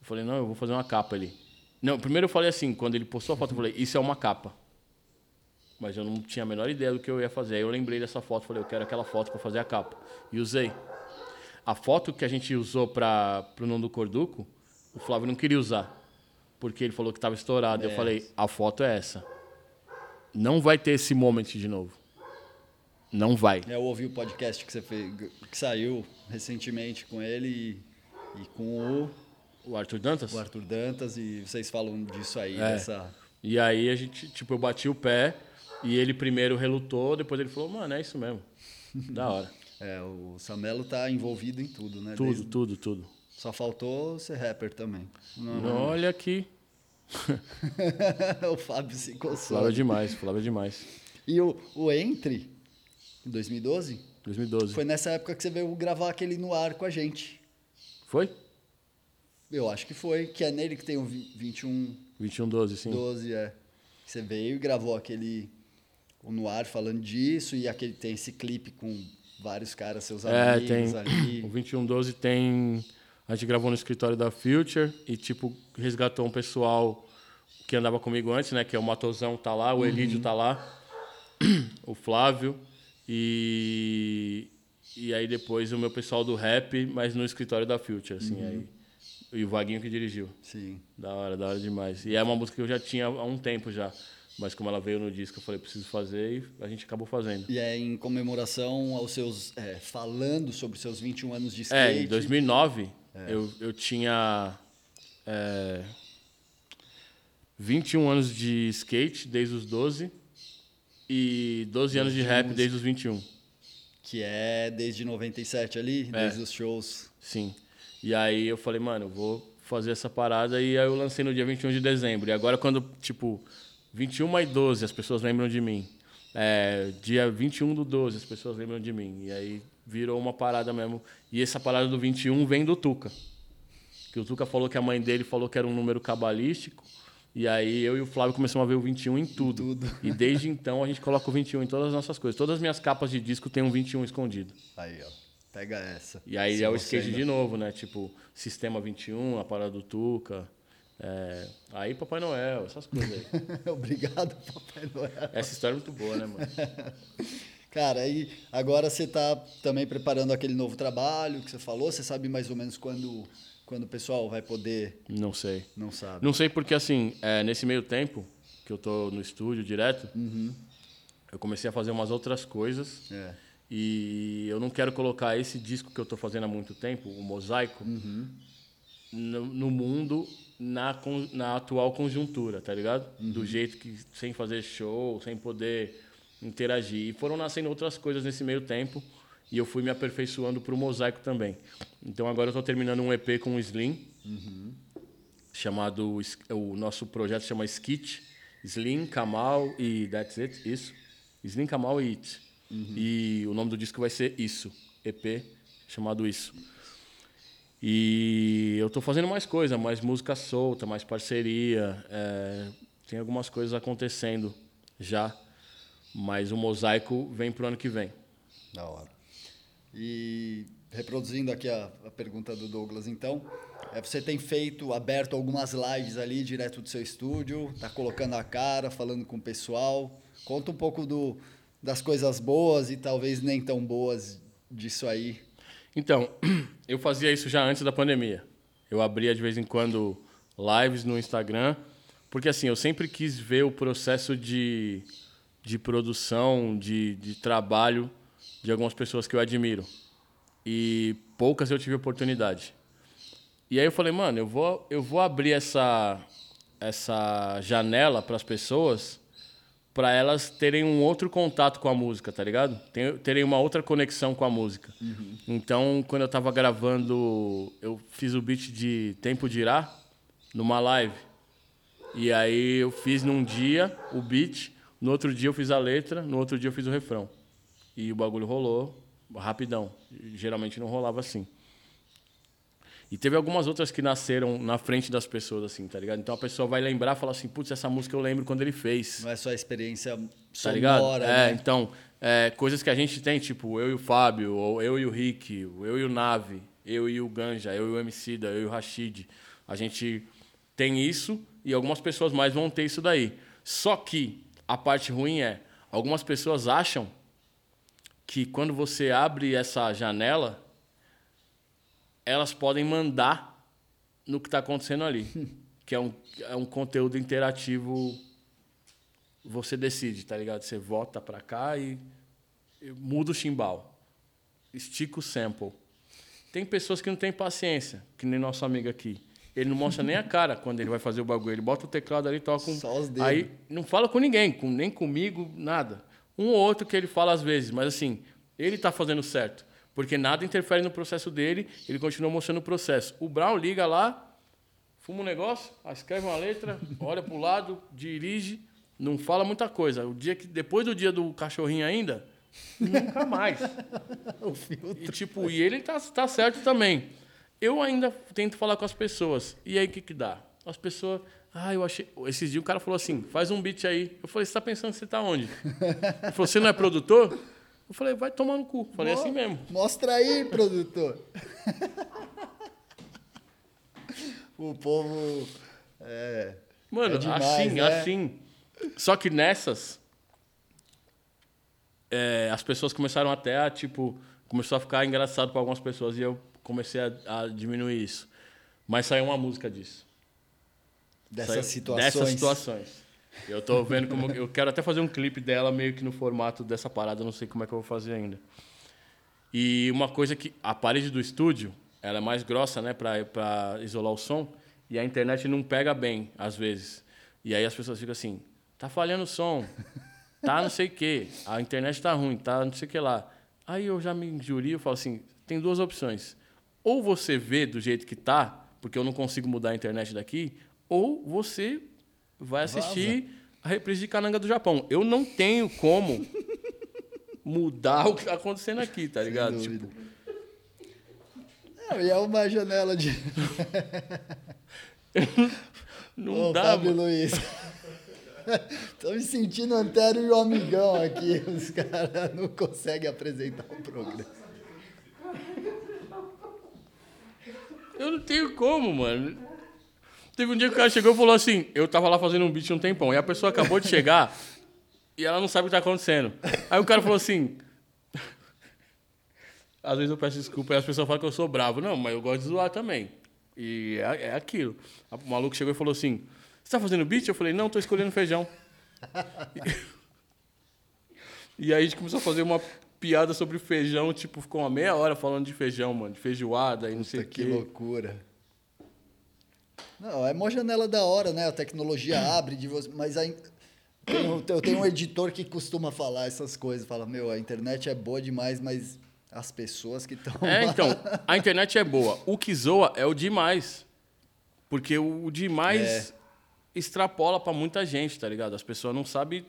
Eu falei: "Não, eu vou fazer uma capa ali". Não, primeiro eu falei assim, quando ele postou a foto, eu falei: "Isso é uma capa". Mas eu não tinha a menor ideia do que eu ia fazer. Aí eu lembrei dessa foto, falei: "Eu quero aquela foto para fazer a capa". E usei. A foto que a gente usou para Não do Corduco, o Flávio não queria usar, porque ele falou que estava estourado. Eu É. falei: "A foto é essa". Não vai ter esse moment de novo. Não vai. É, Eu ouvi o podcast que você fez, que saiu recentemente com ele e, e com o, O Arthur Dantas? o Arthur Dantas e vocês falam disso aí, É. dessa... E aí a gente, tipo, eu bati o pé e ele primeiro relutou, depois ele falou, mano, é isso mesmo. da hora. *laughs* É, o Samelo tá envolvido em tudo, né? Tudo, Desde- tudo, tudo. Só faltou ser rapper também. Não, Olha aqui. *laughs* o Fábio se coçou. Flávio é demais, Flávio é demais. E o, o Entre, em 2012, 2012. foi nessa época que você veio gravar aquele no ar com a gente. Foi? Eu acho que foi, que é nele que tem o vi- 21 21, 12, sim. 12, é. Você veio e gravou aquele o no ar falando disso e aquele tem esse clipe com vários caras, seus É, amigos tem. ali. O 2112 tem. A gente gravou no escritório da Future e, tipo, resgatou um pessoal que andava comigo antes, né? Que é o Matosão tá lá, o Elídio tá lá, *clears throat* o Flávio. E. E aí depois o meu pessoal do rap, mas no escritório da Future, assim. Aí, e o Vaguinho que dirigiu. Sim. Da hora, da hora demais. E é uma música que eu já tinha há um tempo já. Mas como ela veio no disco, eu falei, preciso fazer e a gente acabou fazendo. E é em comemoração aos seus. é, falando sobre seus 21 anos de É, skate. em 2009, eu, eu tinha é, 21 anos de skate, desde os 12, e 12 anos de rap, desde os 21. Que é desde 97 ali, É. desde os shows. Sim. E aí eu falei, mano, eu vou fazer essa parada, e aí eu lancei no dia 21 de dezembro. E agora, quando, tipo, 21 e 12, as pessoas lembram de mim. É, dia 21 do 12, as pessoas lembram de mim. E aí virou uma parada mesmo. E essa parada do 21 vem do Tuca. Que o Tuca falou que a mãe dele falou que era um número cabalístico. E aí eu e o Flávio começamos a ver o 21 em tudo. Tudo. *laughs* E desde então a gente coloca o 21 em todas as nossas coisas. Todas as minhas capas de disco tem um 21 escondido. Aí, ó. Pega essa. E aí Se é o skate ainda- de novo, né? Tipo, Sistema 21, a parada do Tuca. é, Aí Papai Noel, essas coisas aí. *laughs* Obrigado, Papai Noel. Essa história é muito boa, né, mano? *laughs* Cara, aí agora você está também preparando aquele novo trabalho que você falou. Você sabe mais ou menos quando, quando o pessoal vai poder. Não sei. Não sabe. Não sei porque, assim, é, nesse meio tempo que eu tô no estúdio direto, eu comecei a fazer umas outras coisas. É. E eu não quero colocar esse disco que eu tô fazendo há muito tempo, o Mosaico, no, no mundo na, na atual conjuntura, tá ligado? Do jeito que, sem fazer show, sem poder interagir. E foram nascendo outras coisas nesse meio tempo e eu fui me aperfeiçoando pro Mosaico também. Então agora eu tô terminando um EP com o Slim, chamado, Es- o nosso projeto chama Skit, Slim, Kamal e That's It, isso. Slim, Kamal e It. E o nome do disco vai ser Isso, EP, chamado Isso. E eu tô fazendo mais coisa, mais música solta, mais parceria. é, tem algumas coisas acontecendo já, mas o mosaico vem pro ano que vem. Da hora. E reproduzindo aqui a, a pergunta do Douglas, então, é, você tem feito, aberto algumas lives ali direto do seu estúdio, tá colocando a cara, falando com o pessoal. Conta um pouco do, das coisas boas e talvez nem tão boas disso aí. Então, *clears throat* eu fazia isso já antes da pandemia. Eu abria de vez em quando lives no Instagram, porque assim, eu sempre quis ver o processo de, de produção, de, de trabalho de algumas pessoas que eu admiro. E poucas eu tive oportunidade. E aí eu falei, mano, eu vou, eu vou abrir essa, essa janela para as pessoas para elas terem um outro contato com a música, tá ligado? Terem uma outra conexão com a música. Então, quando eu tava gravando, eu fiz o beat de Tempo de Irá numa live. E aí eu fiz num dia o beat, no outro dia eu fiz a letra, no outro dia eu fiz o refrão. E o bagulho rolou rapidão. Geralmente não rolava assim. E teve algumas outras que nasceram na frente das pessoas, assim, tá ligado? Então a pessoa vai lembrar e falar assim, putz, essa música eu lembro quando ele fez. Não é só a experiência Tá sonora, ligado? É, né? então, é, coisas que a gente tem, tipo, eu e o Fábio, ou eu e o Rick, eu e o Nave, eu e o Ganja, eu e o Emicida, eu e o Rashid. A gente tem isso e algumas pessoas mais vão ter isso daí. Só que a parte ruim é, algumas pessoas acham que quando você abre essa janela, elas podem mandar no que está acontecendo ali. *laughs* que é um, é um conteúdo interativo você decide, tá ligado? Você volta pra cá e, e muda o chimbal. Estica o sample. Tem pessoas que não têm paciência, que nem nosso amigo aqui. Ele não mostra nem a cara quando ele vai fazer o bagulho. Ele bota o teclado ali e toca um. Só os dedos. Aí não fala com ninguém, com, nem comigo, nada. Um ou outro que ele fala às vezes, mas assim, ele tá fazendo certo. Porque nada interfere no processo dele, ele continua mostrando o processo. O Brown liga lá, fuma um negócio, escreve uma letra, olha pro lado, dirige, não fala muita coisa. O dia que depois do dia do cachorrinho ainda, nunca mais. *laughs* O filtro. E tipo, e ele tá, tá certo também. Eu ainda tento falar com as pessoas. E aí o que que dá? As pessoas, ah, eu achei, esses dias o cara falou assim: "Faz um beat aí". Eu falei: "Você tá pensando que você tá onde?" Ele falou: "Você não é produtor?" Eu falei: "Vai tomar no cu". Falei assim mesmo. Mostra aí, produtor. *laughs* o povo. É, Mano, É demais, assim, né? assim. Só que nessas, é, as pessoas começaram até a, tipo, começou a ficar engraçado para algumas pessoas e eu comecei a, a diminuir isso. Mas saiu uma música disso. dessas Saiu- situações. Dessas situações. Eu tô vendo como. Eu quero até fazer um clipe dela meio que no formato dessa parada, não sei como é que eu vou fazer ainda. E uma coisa que. A parede do estúdio, ela é mais grossa, né, pra, pra isolar o som, e a internet não pega bem, às vezes. E aí as pessoas ficam assim: tá falhando o som, tá não sei o quê, a internet tá ruim, tá não sei o que lá. Aí eu já me injurio e falo assim: tem duas opções. Ou você vê do jeito que tá, porque eu não consigo mudar a internet daqui, ou você vai assistir a reprise de Cananga do Japão. Eu não tenho como *laughs* mudar o que tá acontecendo aqui, tá ligado? Tipo, Não, e é uma janela de. *laughs* Não Ô, dá, Fábio mano. Luiz. *laughs* Tô me sentindo Antero e o amigão aqui. Os caras não conseguem apresentar o programa. Eu não tenho como, mano. Teve um dia que o cara chegou e falou assim: eu tava lá fazendo um beat um tempão, e a pessoa acabou de chegar e ela não sabe o que tá acontecendo. Aí o cara falou assim. *laughs* Às vezes eu peço desculpa e as pessoas falam que eu sou bravo. Não, mas eu gosto de zoar também. E é, é aquilo. O maluco chegou e falou assim: Você tá fazendo beat? Eu falei: Não, tô escolhendo feijão. *laughs* E aí a gente começou a fazer uma piada sobre feijão, tipo, ficou uma meia hora falando de feijão, mano, de feijoada e não sei o que quê. loucura. Não, é uma janela da hora, né? A tecnologia *clears throat* abre de você, mas aí eu tenho um editor que costuma falar essas coisas, fala, meu, a internet é boa demais, mas as pessoas que estão É, então, *laughs* a internet é boa. O que zoa é o demais. Porque o demais É. extrapola pra muita gente, tá ligado? As pessoas não sabem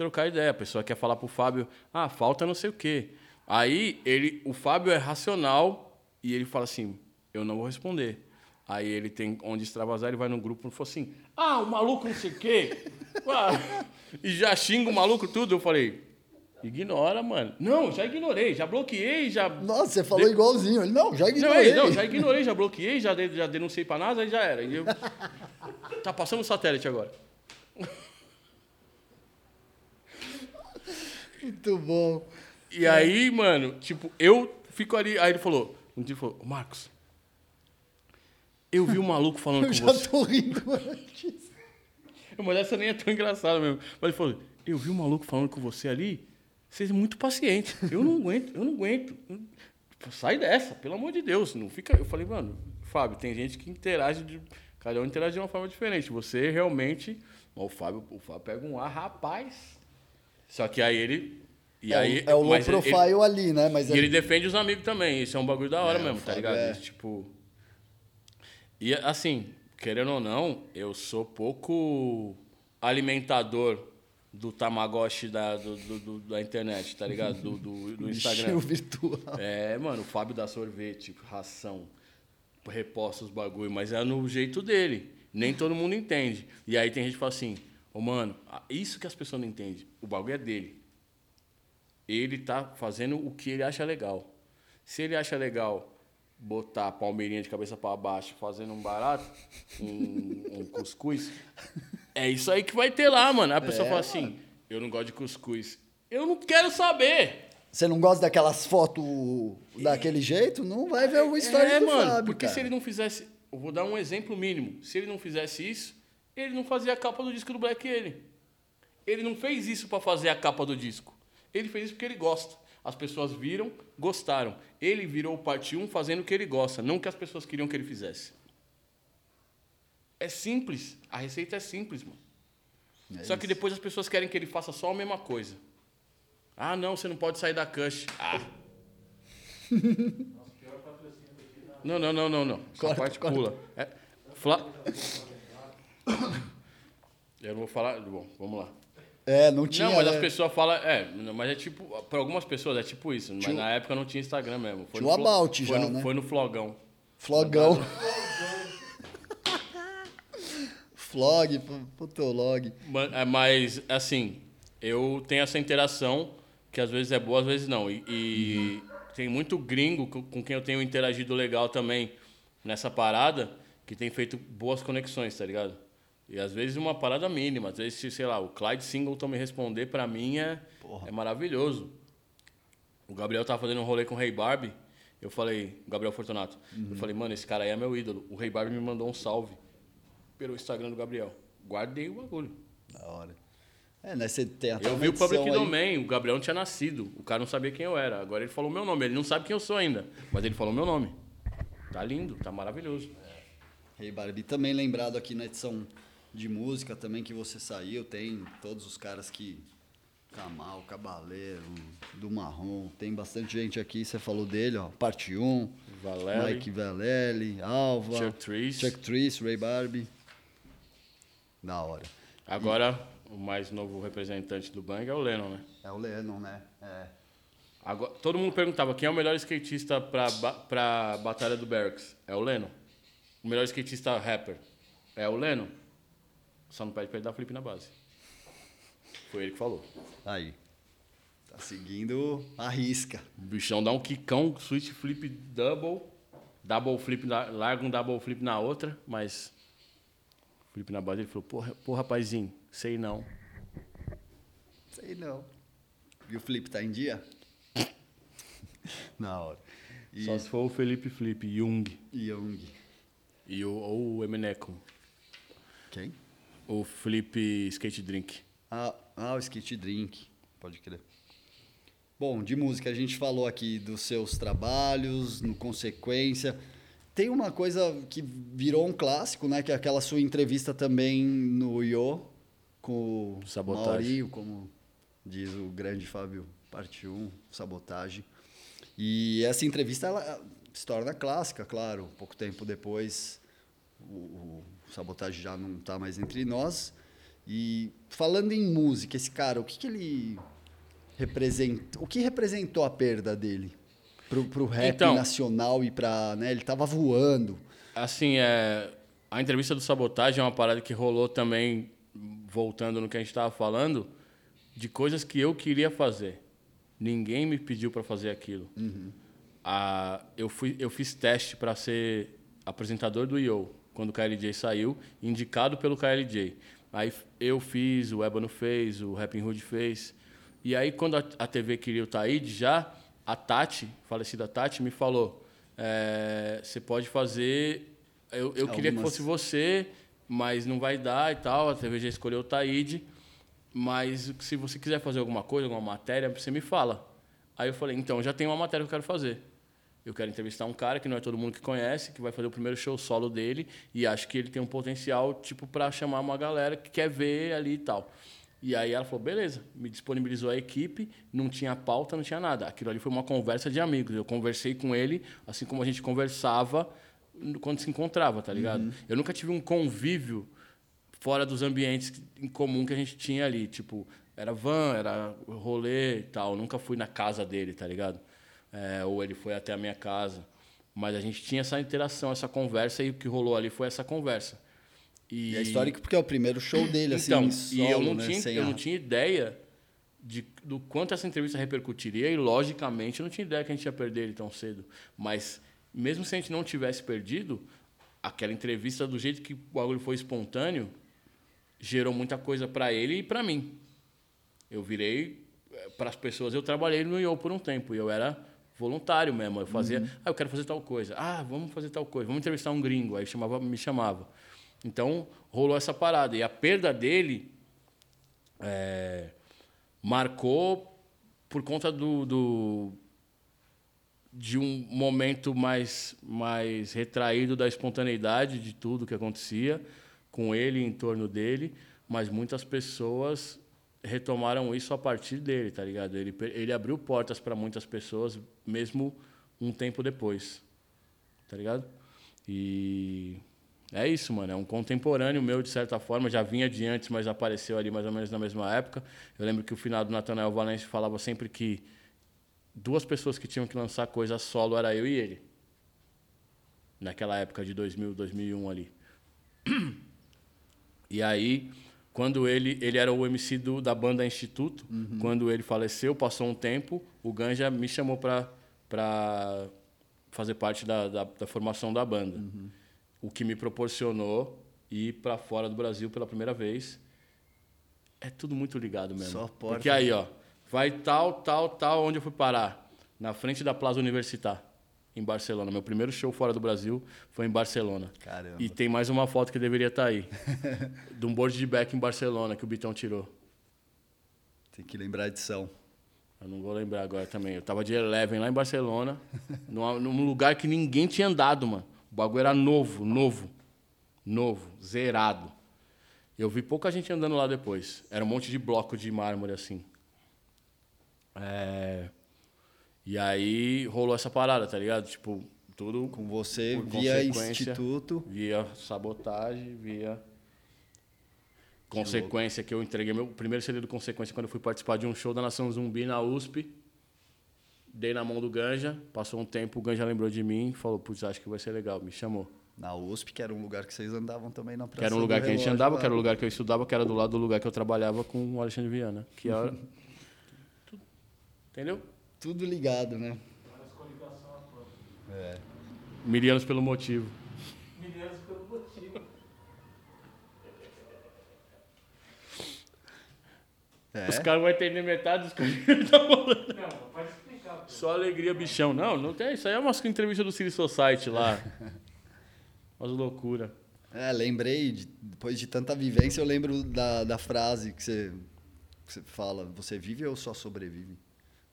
trocar ideia. A pessoa quer falar pro Fábio, ah, falta não sei o quê. Aí ele, o Fábio é racional e ele fala assim, eu não vou responder. Aí ele tem onde extravasar, ele vai no grupo e fala assim, ah, o maluco não sei o quê. *laughs* Ah, e já xinga o maluco tudo. Eu falei, ignora, mano. Não, já ignorei, já bloqueei, já Nossa, você falou igualzinho. Ele, não, já não, ignorei. é, não, já ignorei, já bloqueei, já, de- já denunciei pra NASA e já era. Eu- *laughs* Tá passando o satélite agora. Muito bom. E aí, mano, tipo, eu fico ali. Aí ele falou, um dia ele falou, "Ô, Marcos, eu vi um maluco falando Eu com já você. tô rindo antes. Mas essa nem é tão engraçada mesmo. Mas ele falou, eu vi um maluco falando com você ali, você é muito paciente. Eu não aguento, eu não aguento. Pô, Sai dessa, pelo amor de Deus. Não fica. Eu falei, mano, Fábio, tem gente que interage de. Cada um interage de uma forma diferente. Você realmente. O Fábio, o Fábio pega um ar, rapaz. Só que aí ele. E é, aí, é o low mas ele- profile ali, né? Mas e é- ele defende os amigos também. Isso é um bagulho da hora É, mesmo, tá ligado? é. Isso, tipo. E assim, querendo ou não, eu sou pouco alimentador do Tamagotchi da, do, do- do- da internet, tá ligado? Do, do, do *laughs* Instagram. virtual. É, mano, o Fábio dá sorvete, ração, reposta os bagulho, mas é no jeito dele. Nem todo mundo entende. E aí tem gente que fala assim, ô mano, isso que as pessoas não entendem, o bagulho é dele. Ele tá fazendo o que ele acha legal. Se ele acha legal botar a palmeirinha de cabeça para baixo fazendo um barato, um, um cuscuz, é isso aí que vai ter lá, mano. A pessoa É, fala assim, eu não gosto de cuscuz. Eu não quero saber. Você não gosta daquelas fotos daquele jeito? Não vai ver o story é, do mano, Fábio, porque cara. se ele não fizesse, eu vou dar um exemplo mínimo. Se ele não fizesse isso, ele não fazia a capa do disco do Black ele. Ele não fez isso pra fazer a capa do disco. Ele fez isso porque ele gosta. As pessoas viram, gostaram. Ele virou parte 1 fazendo o que ele gosta, não o que as pessoas queriam que ele fizesse. É simples. A receita é simples, mano. É Só que depois as pessoas querem que ele faça só a mesma coisa. Ah, não, você não pode sair da Cush. Ah. *laughs* Não, não, não, não, não. Essa Corta, parte corta. pula. É, Fla- *coughs* Eu não vou falar. Bom, vamos lá. É, não tinha. não, mas né? as pessoas falam. É, mas é tipo. Para algumas pessoas é tipo isso. Mas Tinha o- na época não tinha Instagram mesmo. Foi Tinha o About foi já, no, né? Foi no Flogão. Flogão. *laughs* Flog, pu- putolog. Ma- é, Mas, assim, eu tenho essa interação que às vezes é boa, às vezes não. E, e tem muito gringo co- com quem eu tenho interagido legal também nessa parada que tem feito boas conexões, tá ligado? E às vezes uma parada mínima. Às vezes, se, sei lá, o Clyde Singleton me responder, pra mim é, é maravilhoso. O Gabriel tava fazendo um rolê com o Rei Barbie. Eu falei, Gabriel Fortunato. Eu falei, mano, esse cara aí é meu ídolo. O Rei Barbie me mandou um salve pelo Instagram do Gabriel. Guardei o bagulho. Da hora. É, né? Você tem Eu vi o Public aí. Domain, o Gabriel não tinha nascido. O cara não sabia quem eu era. Agora ele falou meu nome. Ele não sabe quem eu sou ainda, mas ele falou meu nome. Tá lindo, tá maravilhoso. Rei Barbie também lembrado aqui na edição de música também que você saiu, tem todos os caras que Camal, Cabaleiro, do Marrom, tem bastante gente aqui, você falou dele, ó, parte 1, Valério, Mike Valelli, Alva, Chuck Trees. Chuck Trees, Ray Barbie. Da hora. Agora, o mais novo representante do Bang é o Lennon, né? É o Lennon, né? É. Agora, todo mundo perguntava quem é o melhor skatista pra, ba- pra Batalha do Barracks. É o Leno. O melhor skatista rapper. É o Leno. Só não pede pra ele dar flip na base. Foi ele que falou. Aí. Tá seguindo a risca. O bichão dá um quicão, switch flip double, double flip, na, larga um double flip na outra, mas flip na base ele falou, porra, porra rapazinho, sei não. Sei não. E o Flip tá em dia? *laughs* Na hora. E Só se for o Felipe Flip, Jung Young. e o, ou o Emenecum, Quem? O Flip Skate Drink. Ah, ah, o Skate Drink. Pode crer. Bom, de música, a gente falou aqui dos seus trabalhos, no Consequência. Tem uma coisa que virou um clássico, né? Que é aquela sua entrevista também no Yo, com o Sabotagem. Maurinho, como diz o grande Fábio, parte 1, Sabotagem. E essa entrevista, ela se torna clássica, claro. Pouco tempo depois, o, o Sabotagem já não está mais entre nós. E falando em música, esse cara, o que, que ele representa? O que representou a perda dele pro, pro rap Então- nacional e para, né? Ele tava voando. Assim, é, a entrevista do Sabotagem é uma parada que rolou também, voltando no que a gente estava falando, de coisas que eu queria fazer. Ninguém me pediu para fazer aquilo. Ah, eu, fui, eu fiz teste para ser apresentador do IO, quando o KLJ saiu, indicado pelo KLJ. Aí eu fiz, o Ébano fez, o Rapping Hood fez. E aí, quando a, a TV queria o Taíde, já a Tati, falecida Tati, me falou: é, você pode fazer. Eu, eu queria que Algumas. fosse você, mas não vai dar e tal. A TV já escolheu o Taíde. Mas se você quiser fazer alguma coisa, alguma matéria, você me fala. Aí eu falei, então, já tem uma matéria que eu quero fazer. Eu quero entrevistar um cara que não é todo mundo que conhece, que vai fazer o primeiro show solo dele e acho que ele tem um potencial tipo para chamar uma galera que quer ver ali e tal. E aí ela falou, beleza, me disponibilizou a equipe, não tinha pauta, não tinha nada. Aquilo ali foi uma conversa de amigos. Eu conversei com ele, assim como a gente conversava quando se encontrava, tá ligado? Eu nunca tive um convívio fora dos ambientes em comum que a gente tinha ali. Tipo, era van, era rolê e tal. Nunca fui na casa dele, tá ligado? É, ou ele foi até a minha casa. Mas a gente tinha essa interação, essa conversa, e o que rolou ali foi essa conversa. E é histórico porque é o primeiro show dele, assim, então, e eu não, né, tinha, eu a- não tinha ideia de, do quanto essa entrevista repercutiria, e logicamente eu não tinha ideia que a gente ia perder ele tão cedo. Mas, mesmo se a gente não tivesse perdido, aquela entrevista, do jeito que o bagulho foi espontâneo, gerou muita coisa para ele e para mim. Eu virei para as pessoas, eu trabalhei no IO por um tempo, e eu era voluntário mesmo. Eu fazia, ah, eu quero fazer tal coisa. Ah, vamos fazer tal coisa. Vamos entrevistar um gringo. Aí chamava, me chamava. Então, rolou essa parada. E a perda dele é, marcou por conta do, do- de um momento mais, mais retraído da espontaneidade de tudo que acontecia com ele em torno dele, mas muitas pessoas retomaram isso a partir dele, tá ligado? Ele, ele abriu portas para muitas pessoas, mesmo um tempo depois, tá ligado? E é isso, mano. É um contemporâneo meu, de certa forma. Já vinha de antes, mas apareceu ali mais ou menos na mesma época. Eu lembro que o final do Nathanael Valente falava sempre que duas pessoas que tinham que lançar coisa solo era eu e ele. Naquela época de 2000, 2001 ali. E aí, quando ele, ele era o MC do, da banda Instituto, quando ele faleceu, passou um tempo, o Ganja me chamou para fazer parte da, da, da formação da banda. O que me proporcionou ir para fora do Brasil pela primeira vez. É tudo muito ligado mesmo. Só porta. Porque aí, ó, vai tal, tal, tal, onde eu fui parar? Na frente da Plaza Universitar, em Barcelona. Meu primeiro show fora do Brasil foi em Barcelona. Caramba. E tem mais uma foto que deveria estar aí. *laughs* de um board de back em Barcelona que o Bitão tirou. Tem que lembrar a edição. Eu não vou lembrar agora também. Eu tava de Eleven lá em Barcelona, *laughs* numa- num lugar que ninguém tinha andado, mano. O bagulho era novo, novo. Novo, zerado. Eu vi pouca gente andando lá depois. Era um monte de bloco de mármore assim. É... E aí rolou essa parada, tá ligado? Tipo, tudo Com você via instituto. via sabotagem, via consequência que eu entreguei meu primeiro CD do consequência quando eu fui participar de um show da Nação Zumbi na USP. Dei na mão do Ganja, passou um tempo, o Ganja lembrou de mim e falou, putz, acho que vai ser legal, me chamou. Na USP, que era um lugar que vocês andavam também na praça Que era um lugar do que a gente relógio andava, lá. que era o lugar que eu estudava, que era do lado do lugar que eu trabalhava com o Alexandre Viana. Que *laughs* era... Tudo- Entendeu? Tudo ligado, né? É. Milianos pelo motivo. Mineiros pelo motivo. É. Os caras vão entender metade dos caras que ele tá falando. Não, pode explicar. pô. Só alegria, bichão. Não, não tem. Isso aí é uma entrevista do City Society lá. *laughs* Umas loucura. É, lembrei, de- depois de tanta vivência, eu lembro da, da frase que você, que você fala, você vive ou só sobrevive?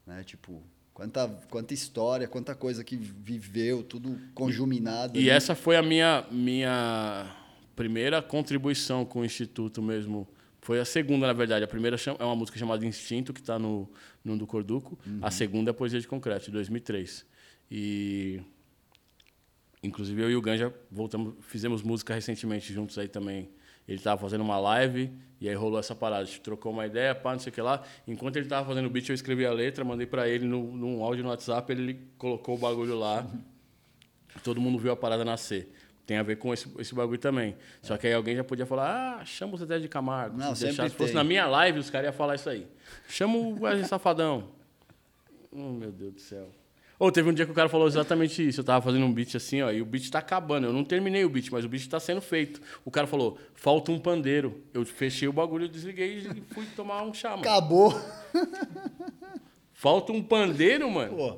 Né? Tipo, quanta, quanta história, quanta coisa que viveu, tudo conjuminado. E ali. essa foi a minha, minha primeira contribuição com o Instituto mesmo. Foi a segunda, na verdade. A primeira é uma música chamada Instinto, que está no, no do Corduco. A segunda é Poesia de Concreto, de 2003. E... Inclusive, eu e o Ganja voltamos, fizemos música recentemente juntos aí também. Ele estava fazendo uma live e aí rolou essa parada. A gente trocou uma ideia, pá, não sei o que lá. Enquanto ele estava fazendo o beat, eu escrevi a letra, mandei para ele no, num áudio no WhatsApp, ele colocou o bagulho lá. *laughs* Todo mundo viu a parada nascer. Tem a ver com esse, esse bagulho também. Só que aí alguém já podia falar, ah, chama o Zé de Camargo. Não, Se deixar- se fosse na minha live, os caras iam falar isso aí. Chama o Wesley Safadão. *laughs* Oh, meu Deus do céu. Ou teve um dia que o cara falou exatamente isso. Eu tava fazendo um beat assim, ó, e o beat tá acabando. Eu não terminei o beat, mas o beat tá sendo feito. O cara falou, falta um pandeiro. Eu fechei o bagulho, desliguei e fui tomar um chá, mano. Acabou. Falta um pandeiro, mano. Pô,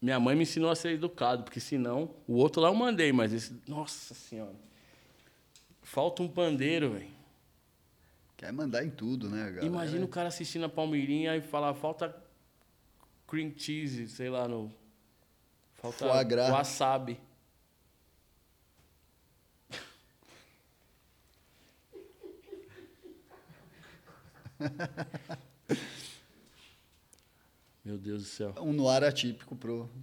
Minha mãe me ensinou a ser educado, porque senão o outro lá eu mandei, mas esse. Nossa Senhora. Falta um pandeiro, velho. quer mandar em tudo, né, galera? Imagina o cara assistindo a Palmeirinha e falar, falta cream cheese, sei lá, no. Falta wasabi. *laughs* Meu Deus do céu. Um noir atípico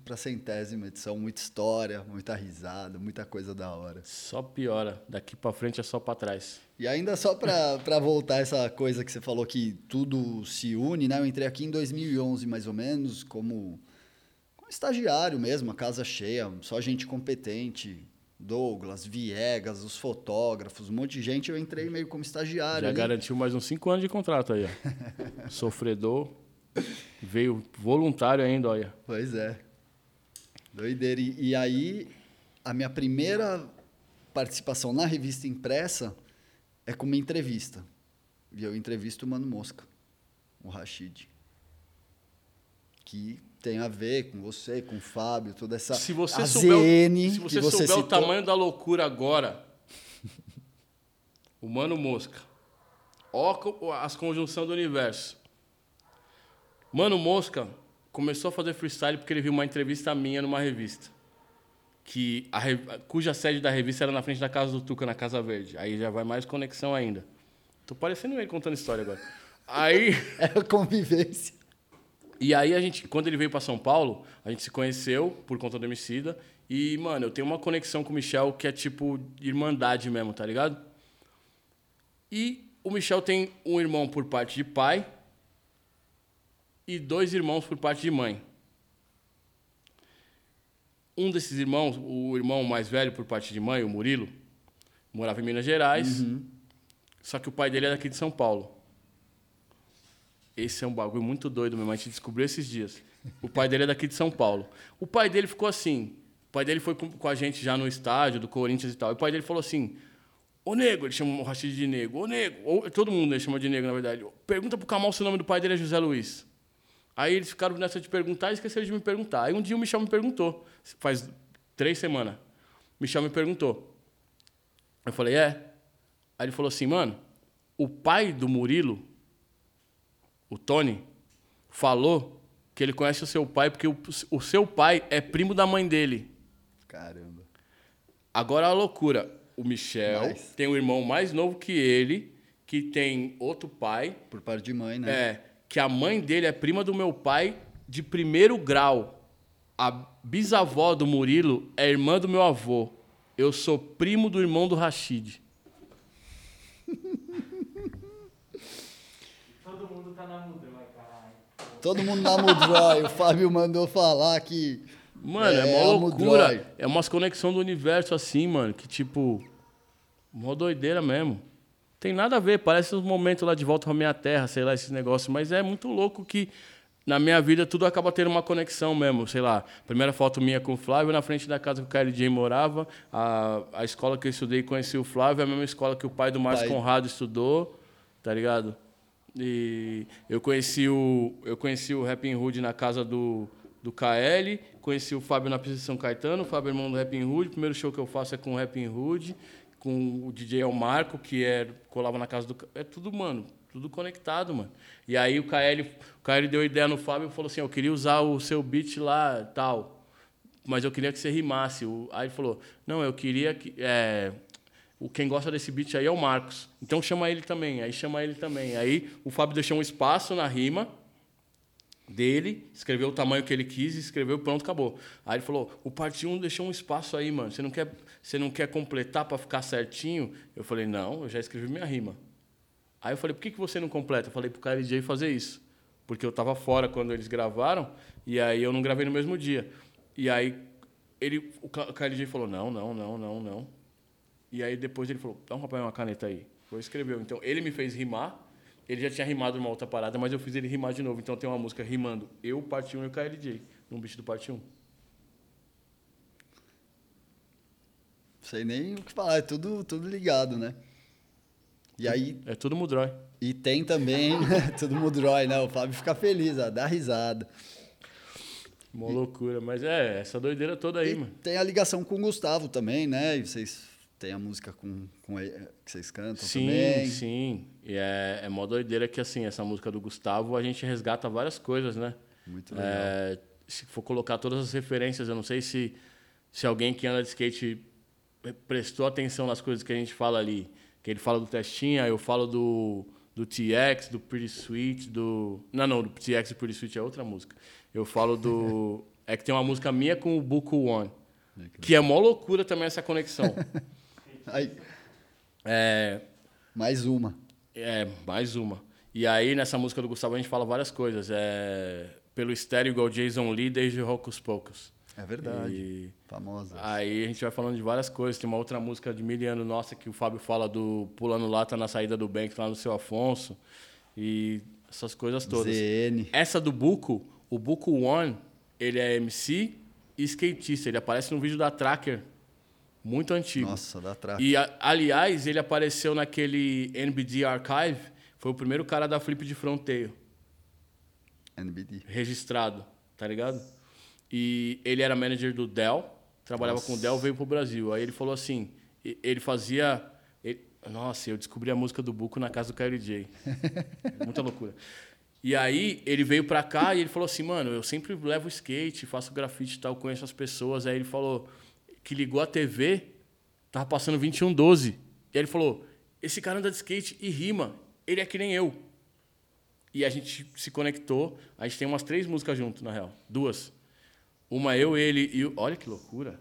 para centésima edição. Muita história, muita risada, muita coisa da hora. Só piora. Daqui pra frente é só pra trás. E ainda só para voltar essa coisa que você falou que tudo se une, né? Eu entrei aqui em 2011, mais ou menos, como, como estagiário mesmo, a casa cheia, só gente competente. Douglas, Viegas, os fotógrafos, um monte de gente. Eu entrei meio como estagiário. Já ali. garantiu mais uns 5 anos de contrato aí, ó. *laughs* Sofredor. Veio voluntário ainda, olha. Pois é. Doideira. E, e aí, a minha primeira participação na revista impressa é com uma entrevista. E eu entrevisto o Mano Mosca, o Rashid. Que tem a ver com você, com o Fábio, toda essa Se você a souber, o- se você você souber o citou. tamanho da loucura agora, o Mano Mosca, ó as conjunções do universo. Mano Mosca começou a fazer freestyle porque ele viu uma entrevista minha numa revista. Que a cuja sede da revista era na frente da casa do Tuca, na Casa Verde. Aí já vai mais conexão ainda. Tô parecendo ele contando história agora. Aí. *laughs* É a convivência. E aí a gente, quando ele veio para São Paulo, a gente se conheceu por conta do Emicida. E, mano, eu tenho uma conexão com o Michel que é tipo irmandade mesmo, tá ligado? E o Michel tem um irmão por parte de pai e dois irmãos por parte de mãe. Um desses irmãos, o irmão mais velho por parte de mãe, o Murilo, morava em Minas Gerais. Só que o pai dele é daqui de São Paulo. Esse é um bagulho muito doido mesmo. A gente descobriu esses dias. O pai dele é daqui de São Paulo. O pai dele ficou assim. O pai dele foi com, com a gente já no estádio do Corinthians e tal. E o pai dele falou assim: Ô nego, ele chama o Rashid de nego. Ô nego, ou, todo mundo ele chama de nego, na verdade. Pergunta pro Kamal se o nome do pai dele é José Luiz. Aí eles ficaram nessa de perguntar e esqueceram de me perguntar. Aí um dia o Michel me perguntou, faz três semanas. O Michel me perguntou. Eu falei, é? Aí ele falou assim, mano, o pai do Murilo, o Tony, falou que ele conhece o seu pai porque o, o seu pai é primo da mãe dele. Caramba. Agora a loucura. O Michel tem um irmão mais novo que ele, que tem outro pai, Por parte de mãe, né? é, que a mãe dele é prima do meu pai de primeiro grau. A bisavó do Murilo é irmã do meu avô. Eu sou primo do irmão do Rashid. *laughs* Todo mundo tá na muda, mas caralho. Todo mundo na Mudroy. o Fábio mandou falar que. Mano, é, É, uma loucura. É umas conexão do universo assim, mano, que tipo. Mó doideira mesmo. Tem nada a ver, parece uns momentos lá de volta pra minha terra, sei lá, esses negócios, mas é muito louco que na minha vida tudo acaba tendo uma conexão mesmo, sei lá. Primeira foto minha com o Flávio, na frente da casa que o KLJ morava, a, a escola que eu estudei conheci o Flávio, é a mesma escola que o pai do Márcio Pai. Conrado estudou, tá ligado? E eu conheci o eu conheci o Rapping Hood na casa do do KL, conheci o Fábio na pista de São Caetano, o Fábio é irmão do Rapping Hood, o primeiro show que eu faço é com o Rapping Hood, com o DJ El Marco, que é, colava na casa do... É tudo, mano, tudo conectado, mano. E aí o KL, o KL deu ideia no Fábio e falou assim, eu queria usar o seu beat lá, tal, mas eu queria que você rimasse. Aí ele falou, não, eu queria que... É, quem gosta desse beat aí é o Marcos. Então chama ele também. Aí chama ele também. Aí o Fábio deixou um espaço na rima dele, escreveu o tamanho que ele quis, escreveu pronto, acabou. Aí ele falou: "O parte 1 deixou um espaço aí, mano. Você não quer, você não quer completar para ficar certinho?" Eu falei: "Não, eu já escrevi minha rima." Aí eu falei: "Por que que você não completa?" Eu falei pro KLJ fazer isso, porque eu tava fora quando eles gravaram e aí eu não gravei no mesmo dia. E aí ele o KLJ falou: "Não, não, não, não, não." E aí depois ele falou: "Dá um papel e uma caneta aí." Foi escreveu. Então ele me fez rimar. Ele já tinha rimado uma outra parada, mas eu fiz ele rimar de novo. Então tem uma música rimando eu, parte 1 e o KLJ, num bicho do parte 1. Sei nem o que falar, é tudo, tudo ligado, né? E aí, É tudo Mudroy. e tem também, *laughs* tudo Mudroy, né? O Fábio fica feliz, ó, dá risada. Uma loucura. Mas é, essa doideira toda aí, e mano. tem a ligação com o Gustavo também, né? E vocês têm a música com, com ele, que vocês cantam Sim, também. sim. E é, é mó doideira que, assim, essa música do Gustavo, a gente resgata várias coisas, né? Muito legal. É, se for colocar todas as referências, eu não sei se, se alguém que anda de skate prestou atenção nas coisas que a gente fala ali. Que ele fala do Testinha, eu falo do, do TX, do Pretty Sweet, do... Não, não, do TX e Pretty Sweet é outra música. Eu falo do... *laughs* É que tem uma música minha com o Buco One. Que é mó loucura também essa conexão. *laughs* Aí, é, mais uma. é, mais uma. E aí, nessa música do Gustavo, a gente fala várias coisas. É, pelo estéreo, igual Jason Lee, desde Hocus Pocus. É verdade. E Famosa. aí a gente vai falando de várias coisas. Tem uma outra música de Miliano nossa que o Fábio fala do Pulando Lata na saída do Banks lá no Seu Afonso. E essas coisas todas. ZN. Essa do Buco, o Buco One, ele é MC e skatista. Ele aparece no vídeo da Tracker, muito antigo. Nossa, dá trato. E, aliás, ele apareceu naquele NBD Archive, foi o primeiro cara da Flip de Fronteio, NBD. registrado, tá ligado? E ele era manager do Dell, trabalhava com o Dell, veio pro Brasil. Aí ele falou assim, ele fazia... ele- nossa, eu descobri a música do Buco na casa do KLJ. *laughs* Muita loucura. E aí ele veio pra cá e ele falou assim, mano, eu sempre levo skate, faço grafite e tal, conheço as pessoas. Aí ele falou que ligou a TV, tava passando 2112. E aí ele falou, esse cara anda de skate e rima, ele é que nem eu. E a gente se conectou, a gente tem umas três músicas juntos, na real. Duas. Uma eu, ele e o... Olha que loucura.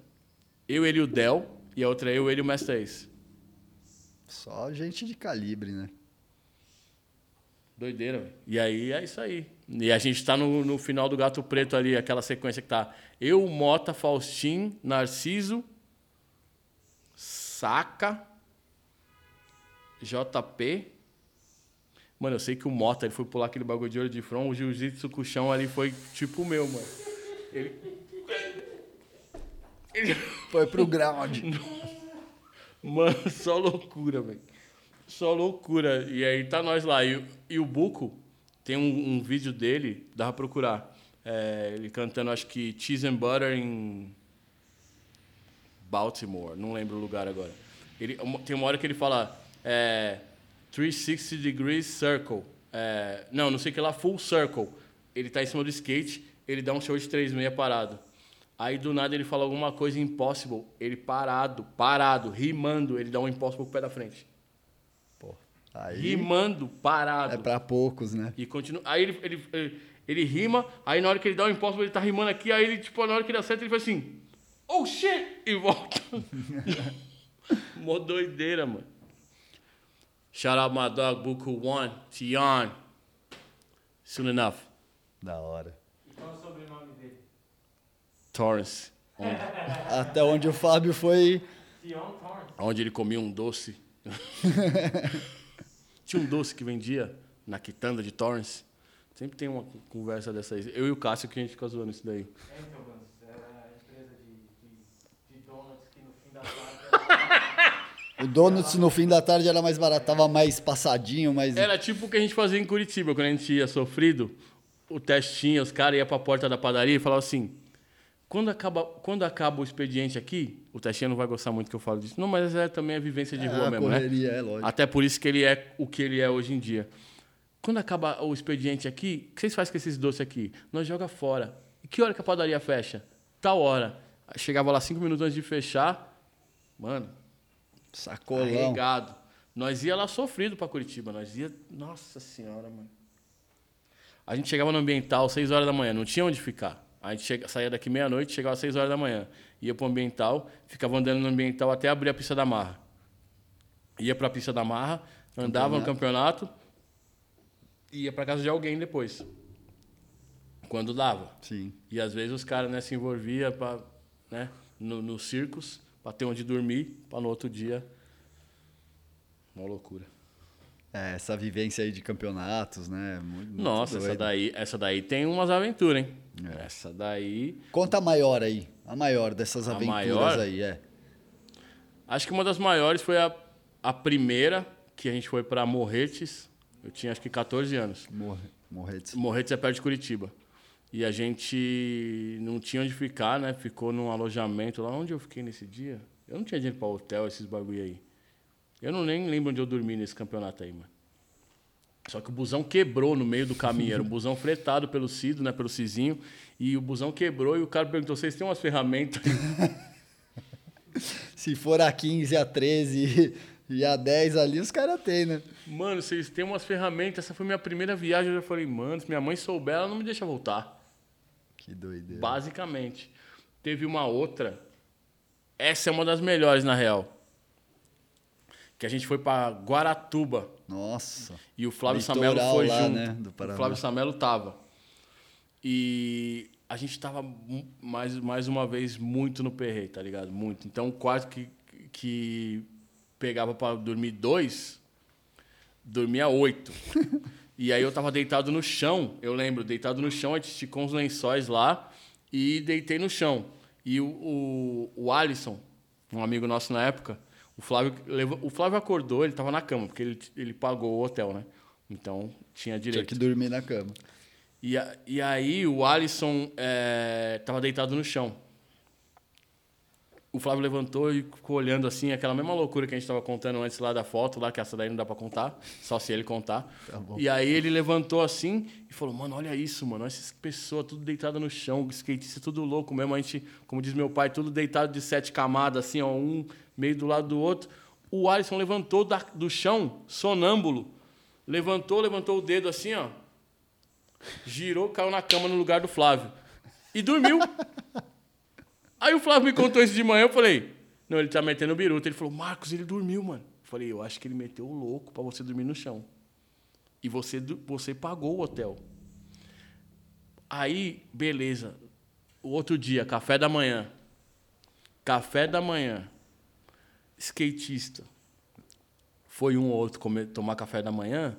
Eu, ele e o Del, e a outra eu, ele e o Mestre Ace. Só gente de calibre, né? Doideira, velho. E aí é isso aí. E a gente tá no, no final do Gato Preto ali, aquela sequência que tá eu, Mota, Faustin, Narciso, Saca, JP. Mano, eu sei que o Mota ele foi pular aquele bagulho de olho de front, o jiu-jitsu com o chão ali foi tipo o meu, mano. Ele. *laughs* Foi pro ground. *laughs* Mano, só loucura, velho. Só loucura. E aí tá nós lá. E, e o Buco, tem um, um vídeo dele, dá pra procurar. É, ele cantando, acho que Cheese and Butter em Baltimore, não lembro o lugar agora. Ele, tem uma hora que ele fala é, 360 Degrees Circle. É, não, não sei o que lá, Full Circle. Ele tá em cima do skate, ele dá um show de 3,6 parado. Aí do nada ele fala alguma coisa impossible. Ele parado, parado, rimando, ele dá um impossible com o pé da frente. Pô, aí Rimando, parado. é pra poucos, né? E continua. Aí ele, ele, ele, ele rima, aí na hora que ele dá o imposto, ele tá rimando aqui, aí ele, tipo, na hora que ele acerta, ele faz assim, oh shit! E volta. *laughs* Mó doideira, mano. Shout out my dog Buku One, Tion. Soon enough. Da hora. E qual é o sobrenome dele? Torrance. *laughs* Até onde o Fábio foi. Onde ele comia um doce. *laughs* Tinha um doce que vendia na quitanda de Torrance. Sempre tem uma conversa dessa aí. Eu e o Cássio que a gente fica zoando isso daí. É, então, mano, era a empresa de, de, de donuts que no fim da tarde... *laughs* O Donuts no fim da tarde era mais barato, tava mais passadinho, mais. Era tipo o que a gente fazia em Curitiba, quando a gente ia sofrido, o testinho, os caras iam pra porta da padaria e falavam assim: quando acaba, quando acaba o expediente aqui, o testinho não vai gostar muito que eu falo disso. Não, mas é também a vivência de É, rua mesmo, né? correria, é lógico. Até por isso que ele é o que ele é hoje em dia. Quando acaba o expediente aqui, o que vocês fazem com esses doces aqui? Nós joga fora. E que hora que a padaria fecha? Tal hora. Chegava lá cinco minutos antes de fechar. Mano, Sacolão. carregado. Nós ia lá sofrido pra Curitiba. Nós ia. Nossa senhora, mano. A gente chegava no ambiental seis horas da manhã, não tinha onde ficar. A gente chega, saía daqui meia-noite, chegava às seis horas da manhã. Ia pro ambiental, ficava andando no ambiental até abrir a pista da marra. Ia pra pista da marra, andava no campeonato, ia pra casa de alguém depois. Quando dava. Sim. E às vezes os caras né, se envolviam pra, né, no, no circos para ter onde dormir, para no outro dia. Uma loucura. É, essa vivência aí de campeonatos, né? Muito, muito Nossa, essa doido. daí, essa daí tem umas aventuras, hein? É. Essa daí. Conta a maior aí. A maior dessas A aventuras maior? aí, é. Acho que uma das maiores foi a, a primeira, que a gente foi para Morretes. Eu tinha acho que 14 anos. Morre, morrer de... Morretes é perto de Curitiba. E a gente não tinha onde ficar, né? Ficou num alojamento lá. Onde eu fiquei nesse dia? Eu não tinha dinheiro para hotel, esses bagulho aí. Eu não nem lembro onde eu dormi nesse campeonato aí, mano. Só que o busão quebrou no meio do caminho. Era um busão fretado pelo Cido, né? Pelo Cizinho. E o busão quebrou e o cara perguntou: vocês têm umas ferramentas? *laughs* Se for a 15, a 13 e a 10 ali, os caras têm, né? Mano, vocês têm umas ferramentas. Essa foi minha primeira viagem. Eu já falei, mano, se minha mãe souber, ela não me deixa voltar. Que doideira. Basicamente. Teve uma outra. Essa é uma das melhores, na real. Que a gente foi pra Guaratuba. Nossa. E o Flávio Litoral Samelo foi lá, junto. né, do Paraná. o Flávio Samelo tava. E a gente tava mais, mais uma vez muito no perreio, tá ligado? Muito. Então o quarto que, que pegava pra dormir dois, dormia oito. *laughs* e aí eu tava deitado no chão, eu lembro, deitado no chão, a gente esticou uns lençóis lá e deitei no chão. E o, o, o Alisson, um amigo nosso na época, o Flávio, levou, o Flávio acordou, ele tava na cama, porque ele, ele pagou o hotel, né? Então tinha Tinha direito. que dormir na cama. E, a- e aí o Alisson é, tava deitado no chão. O Flávio levantou e ficou olhando assim, aquela mesma loucura que a gente estava contando antes lá da foto, lá que essa daí não dá para contar, só se ele contar. Tá. E aí ele levantou assim e falou: "Mano, olha isso, mano, essas pessoas tudo deitada no chão, skatista tudo louco mesmo, a gente, como diz meu pai, tudo deitado de sete camadas assim, ó, um meio do lado do outro. O Alisson levantou da- do chão, sonâmbulo. Levantou, levantou o dedo assim, ó. Girou, caiu na cama no lugar do Flávio. E dormiu. *laughs* Aí o Flávio me contou isso de manhã, eu falei, não, ele tá metendo biruta. Ele falou, Marcos, ele dormiu, mano. Eu falei, eu acho que ele meteu o louco pra você dormir no chão. E você, você pagou o hotel. Aí, beleza. O outro dia, café da manhã. Café da manhã. Skatista. Foi um ou outro comer, tomar café da manhã.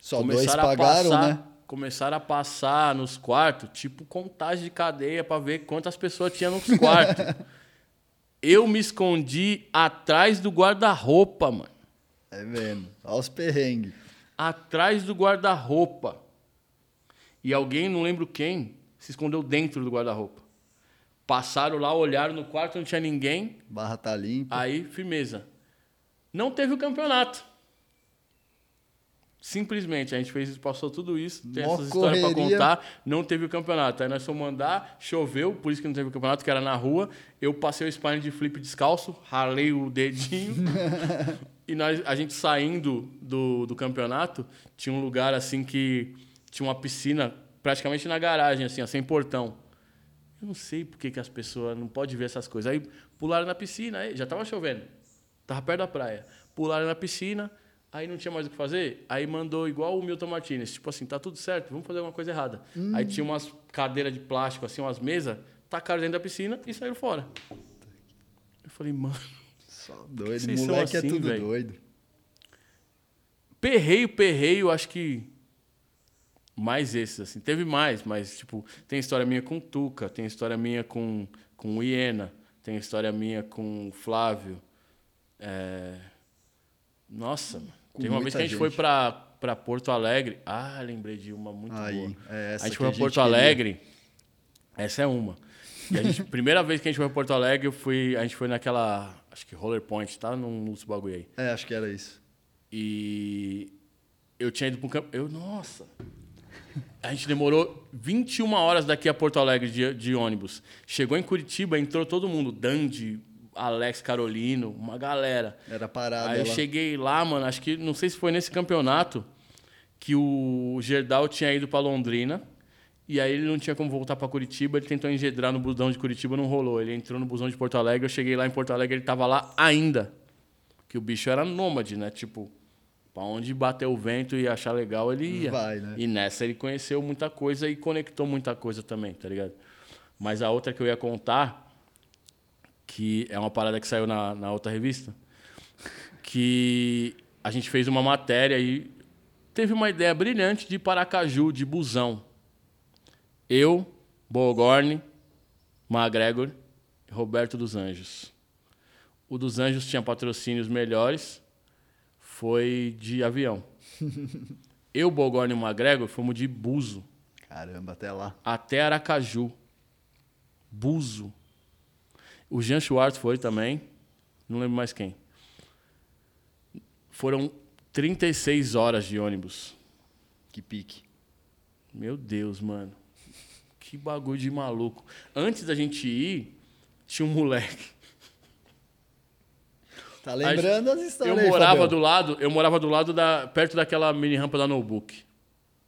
Só dois pagaram, né? Começaram a passar nos quartos, tipo contagem de cadeia para ver quantas pessoas tinha nos quartos. *laughs* Eu me escondi atrás do guarda-roupa, mano. É vendo. Olha os perrengues. Atrás do guarda-roupa. E alguém, não lembro quem, se escondeu dentro do guarda-roupa. Passaram lá, olharam no quarto, não tinha ninguém. Barra tá limpa. Aí, firmeza. Não teve o campeonato. Simplesmente, a gente fez, passou tudo isso, tem Mó essas histórias correria. contar, não teve o campeonato. Aí nós fomos andar, choveu, por isso que não teve o campeonato, que era na rua. Eu passei o spine de flip descalço, ralei o dedinho. *laughs* e nós, a gente saindo do, do campeonato, tinha um lugar assim que tinha uma piscina praticamente na garagem, assim, ó, sem portão. Eu não sei por que, que as pessoas não podem ver essas coisas. Aí pularam na piscina, aí já tava chovendo. Tava perto da praia. Pularam na piscina, Aí não tinha mais o que fazer, aí mandou igual o Milton Martinez, tipo assim, tá tudo certo, vamos fazer alguma coisa errada. Aí tinha umas cadeiras de plástico, assim, umas mesas, tacaram dentro da piscina e saíram fora. Eu falei, mano, Só doido. Moleque assim, é tudo velho. doido. perreio, perreio, acho que mais esses, assim. Teve mais, mas, tipo, tem história minha com Tuca, tem história minha com, com Iena, tem história minha com Flávio. É... Nossa, mano. Teve uma vez que a gente gente. foi pra, pra Porto Alegre. Ah, lembrei de uma muito boa. Aí, é essa a gente foi a pra Porto queria. Alegre. Essa é uma. E a gente, *laughs* primeira vez que a gente foi pra Porto Alegre, eu fui, a gente foi naquela, acho que Roller Point, tá? Num, num bagulho aí. É, acho que era isso. E eu tinha ido para um campo. Eu, nossa! A gente demorou 21 horas daqui a Porto Alegre de, de ônibus. Chegou em Curitiba, entrou todo mundo. Dandy, Alex Carolino, uma galera. Era parada Aí eu lá. cheguei lá, mano, acho que não sei se foi nesse campeonato que o Gerdau tinha ido para Londrina. E aí ele não tinha como voltar para Curitiba, ele tentou engedrar no busão de Curitiba, não rolou. Ele entrou no busão de Porto Alegre, eu cheguei lá em Porto Alegre, ele tava lá ainda. Que o bicho era nômade, né? Tipo, pra onde bater o vento e achar legal, ele ia. Vai, né? E nessa ele conheceu muita coisa e conectou muita coisa também, tá ligado? Mas a outra que eu ia contar, que é uma parada que saiu na, na outra revista, que a gente fez uma matéria e teve uma ideia brilhante de Paracaju, de busão. Eu, Bogorne, McGregor e Roberto dos Anjos. O dos Anjos tinha patrocínios melhores, foi de avião. *laughs* Eu, Bogorne e McGregor fomos de buzo Caramba, até lá. até Aracaju. Buzo. O Jean Schwartz foi também. Não lembro mais quem. Foram 36 horas de ônibus. Que pique. Meu Deus, mano. Que bagulho de maluco. Antes da gente ir, tinha um moleque. Tá lembrando as histórias Eu aí, morava Fabião? do lado, eu morava do lado da perto daquela mini rampa da Notebook.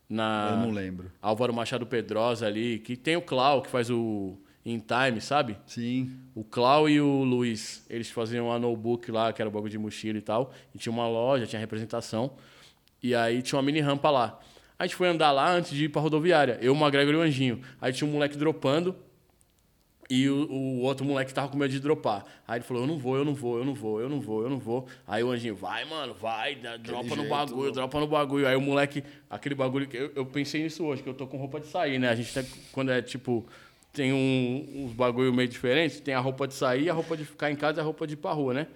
Na Eu não lembro. Álvaro Machado Pedrosa ali, que tem o Clau que faz o In Time, sabe? Sim. O Clau e o Luiz, eles faziam a notebook lá, que era o bagulho de mochila e tal. E tinha uma loja, tinha representação. E aí tinha uma mini rampa lá. A gente foi andar lá antes de ir pra rodoviária. Eu, o McGregor e o Anjinho. Aí tinha um moleque dropando e o, o outro moleque tava com medo de dropar. Aí ele falou: Eu não vou, eu não vou, eu não vou, eu não vou, eu não vou. Aí o Anjinho, vai, mano, vai, dropa no jeito, bagulho, mano. dropa no bagulho. Aí o moleque, aquele bagulho que eu, eu pensei nisso hoje, que eu tô com roupa de sair, né? A gente tá, quando é tipo. Tem um, uns bagulho meio diferentes, tem a roupa de sair, a roupa de ficar em casa e a roupa de ir pra rua, né?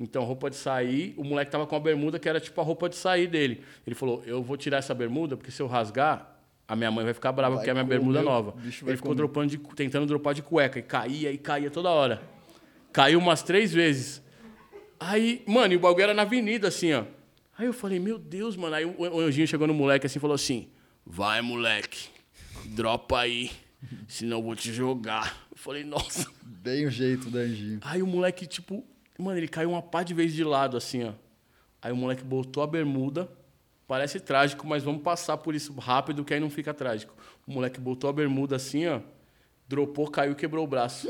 Então, roupa de sair, o moleque tava com a bermuda que era tipo a roupa de sair dele. Ele falou: Eu vou tirar essa bermuda, porque se eu rasgar, a minha mãe vai ficar brava, Vai porque é a minha bermuda nova. Ele ficou comer. dropando de, tentando dropar de cueca, e caía e caía toda hora. Caiu umas três vezes. Aí, mano, e o bagulho era na avenida, assim, ó. Aí eu falei, meu Deus, mano. Aí o o anjinho chegou no moleque assim e falou assim: Vai, moleque, dropa aí, senão eu vou te jogar. Eu falei, nossa. Bem o jeito do Anjinho. Aí o moleque, tipo, mano, ele caiu uma pá de vez de lado, assim, ó. Aí o moleque botou a bermuda. Parece trágico, mas vamos passar por isso rápido, que aí não fica trágico. O moleque botou a bermuda assim, ó. Dropou, caiu e quebrou o braço.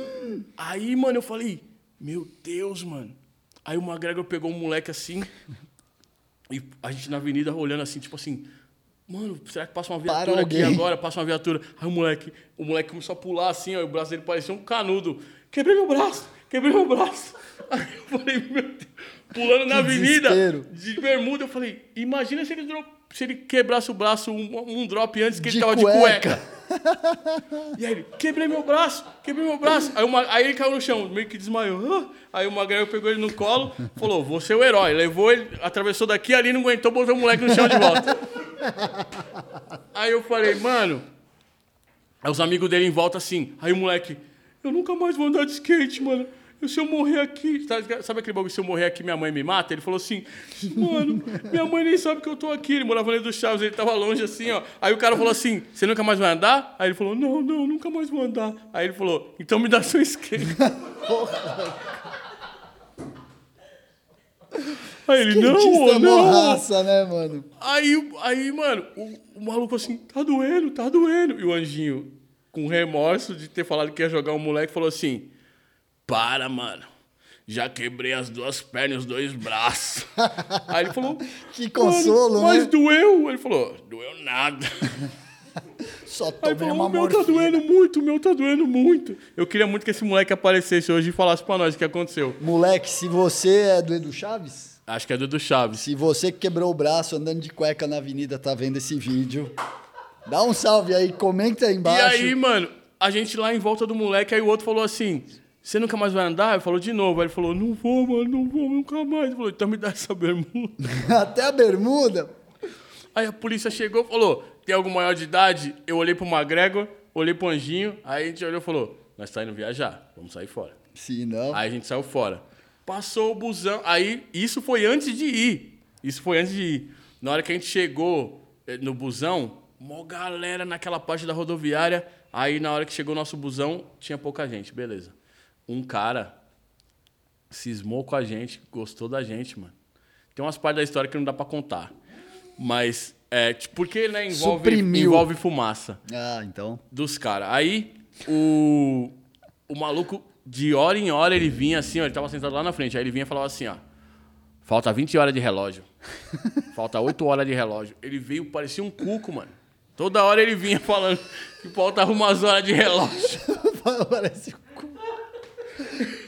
Aí, mano, eu falei, meu Deus, mano. Aí o McGregor pegou um moleque assim. E a gente na avenida olhando assim, tipo assim. Mano, será que passa uma Para viatura aqui alguém. agora? Passa uma viatura. Aí o moleque, o moleque começou a pular assim, ó, e o braço dele parecia um canudo. Quebrei meu braço, quebrei meu braço. *laughs* Aí eu falei, meu Deus, pulando na Que avenida, desespero. de bermuda, eu falei, imagina se ele, se ele quebrasse o braço um, um drop antes que De ele tava cueca. de cueca. E aí ele, quebrei meu braço, quebrei meu braço. Aí, uma, aí ele caiu no chão, meio que desmaiou. Aí o Magrelo pegou ele no colo, falou, vou ser o herói. Levou ele, atravessou daqui ali, não aguentou, botou o moleque no chão de volta. Aí eu falei, mano. Aí os amigos dele em volta assim. Aí o moleque, eu nunca mais vou andar de skate, mano. Se eu morrer aqui. Sabe, aquele bagulho, se eu morrer aqui, minha mãe me mata? Ele falou assim, mano, minha mãe nem sabe que eu tô aqui. Ele morava ali do Chaves, ele tava longe assim, ó. Aí o cara falou assim, você nunca mais vai andar? Aí ele falou, não, não, nunca mais vou andar. Aí ele falou, então me dá seu skate. *laughs* Aí ele, não, ô, não. raça, né, mano? Aí, aí mano, o, o maluco assim, tá doendo, tá doendo. E o anjinho, com remorso de ter falado que ia jogar um moleque, falou assim: Para, mano. Já quebrei as duas pernas e os dois braços. Aí ele falou. *laughs* Que consolo, "Mano, Mas né?" doeu? Ele falou: Doeu nada. *laughs* Só Aí tomei falou, uma o meu tá morfina. doendo muito, o meu tá doendo muito. Eu queria muito que esse moleque aparecesse hoje e falasse pra nós o que aconteceu. Moleque, se você é do Edu Chaves, Acho que é do Edu Chaves. se você que quebrou o braço andando de cueca na avenida tá vendo esse vídeo, dá um salve aí, comenta aí E embaixo. aí, mano, a gente lá em volta do moleque, aí o outro falou assim: Você nunca mais vai andar? Ele falou de novo. Aí ele falou: Não vou, mano, não vou nunca mais. Ele falou: Então me dá essa bermuda. *laughs* Até a bermuda. Aí a polícia chegou e falou: Tem algum maior de idade? Eu olhei pro McGregor, olhei pro Anjinho, aí a gente olhou e falou: Nós tá indo viajar, vamos sair fora. Se não. Aí a gente saiu fora. Passou o busão. Aí, isso foi antes de ir. Isso foi antes de ir. Na hora que a gente chegou eh, no busão, mó galera naquela parte da rodoviária. Aí, na hora que chegou o nosso busão, tinha pouca gente. Beleza. Um cara cismou com a gente, gostou da gente, mano. Tem umas partes da história que não dá pra contar. Mas, é, tipo, porque, né, envolve, Suprimiu. envolve fumaça Ah, então. dos caras. Aí o, o maluco, de hora em hora, ele vinha assim, ó, ele tava sentado lá na frente. Aí ele vinha e falava assim, ó. Falta 20 horas de relógio. *laughs* Falta 8 horas de relógio. Ele veio, parecia um cuco, mano. Toda hora ele vinha falando que faltava umas horas de relógio. *laughs* Parece um.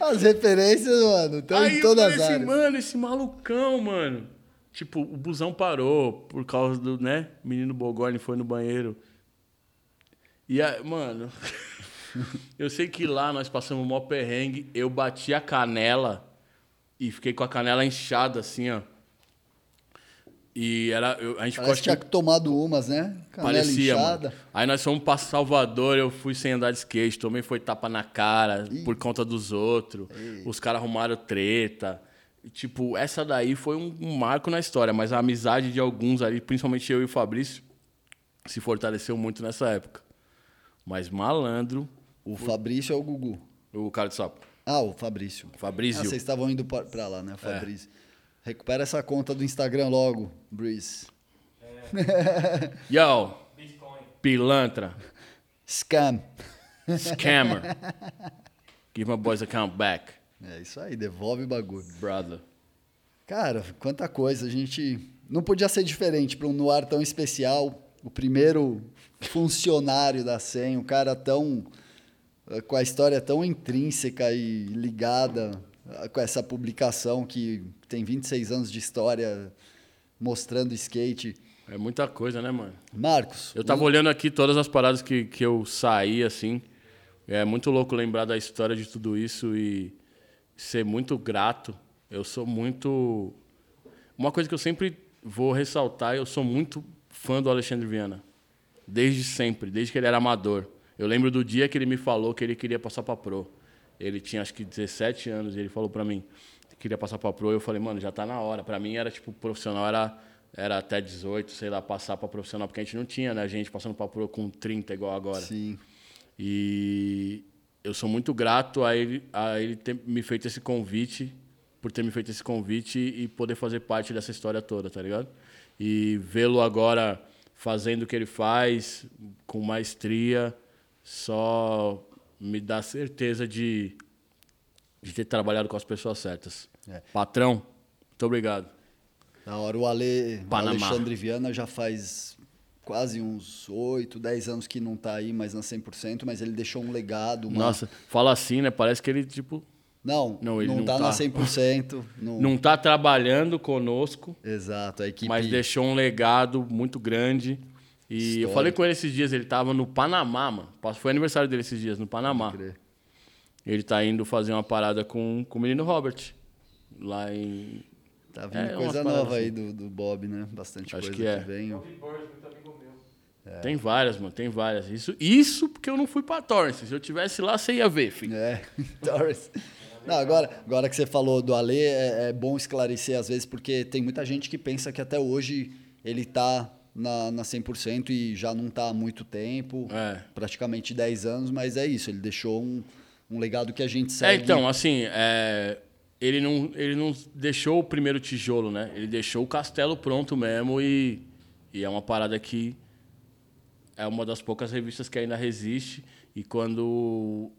As referências, mano, estão em todas as assim, áreas. mano, esse malucão, mano. Tipo, o busão parou por causa do, né? Menino Bogorne foi no banheiro. E aí, mano, *laughs* eu sei que lá nós passamos o maior perrengue. Eu bati a canela e fiquei com a canela inchada assim, ó. E era. eu- a gente Parece que tinha tomado umas, né? Canela Parecia, inchada. mano. Aí nós fomos pra Salvador, eu fui sem andar de skate, tomei foi tapa na cara por conta dos outros. Os caras arrumaram treta. E, Tipo, essa daí foi um, um marco na história, mas a amizade de alguns ali, principalmente eu e o Fabrício, se fortaleceu muito nessa época. Mas malandro, O Fabrício é o Gugu. o cara de sapo. Ah, o Fabrício. Ah, Fabrício. vocês estavam indo pra, pra lá, né, É. Recupera essa conta do Instagram logo, Breeze. Yo, Bitcoin. pilantra, Scam. scammer. *laughs* Give my boys account back, É isso aí, devolve o bagulho. brother. Cara, quanta coisa. A gente não podia ser diferente para um Noir tão especial. O primeiro funcionário da SEM, um cara tão. com a história tão intrínseca e ligada com essa publicação que tem 26 anos de história mostrando skate. É muita coisa, né, mano? Marcos, Eu tava olhando aqui todas as paradas que, que eu saí, assim. É muito louco lembrar da história de tudo isso e ser muito grato. Eu sou muito. Uma coisa que eu sempre vou ressaltar, eu sou muito fã do Alexandre Viana. Desde sempre, desde que ele era amador. Eu lembro do dia que ele me falou que ele queria passar pra Pro. Ele tinha acho que 17 anos e ele falou pra mim que queria passar pra Pro. Eu falei, mano, já tá na hora. Pra mim era tipo, profissional era, era até 18, sei lá, passar pra profissional, porque a gente não tinha, né? Gente passando pra Pro com 30 igual agora. sim. E eu sou muito grato a ele, a ele ter me feito esse convite, por ter me feito esse convite e poder fazer parte dessa história toda, tá ligado? E vê-lo agora fazendo o que ele faz, com maestria, só me dá certeza de, de ter trabalhado com as pessoas certas. É. Patrão, muito obrigado. Da hora, o, Ale, o. Alexandre Viana já faz quase uns 8, 10 anos que não tá aí mais na 100%, mas ele deixou um legado. Uma... Nossa, fala assim, né? Parece que ele, tipo, Não, Não, ele não tá, tá. na 100%. Não... não tá trabalhando conosco, Exato, a equipe... mas deixou um legado muito grande. E eu falei com ele esses dias, ele tava no Panamá, mano. Foi aniversário dele esses dias, no Panamá. Ele tá indo fazer uma parada com, com o menino Robert. Lá em. Tá vindo É, coisa nova aí assim. do, do Bob, né? Bastante Acho coisa que é. vem. ó. Bobby Bird, muito amigo meu. Tem várias, mano, tem várias. Isso, isso porque eu não fui pra Torrance. Se eu tivesse lá, você ia ver, filho. É, *laughs* Torres. Não, agora, agora que você falou do Ale, é, é bom esclarecer às vezes, porque tem muita gente que pensa que até hoje ele tá na, na 100% e já não tá há muito tempo, É. praticamente 10 anos, mas é isso, ele deixou um, um legado que a gente É, segue. então, assim, é, ele, não, ele não deixou o primeiro tijolo, né? Ele deixou o castelo pronto mesmo e, e é uma parada que é uma das poucas revistas que ainda resiste. E quando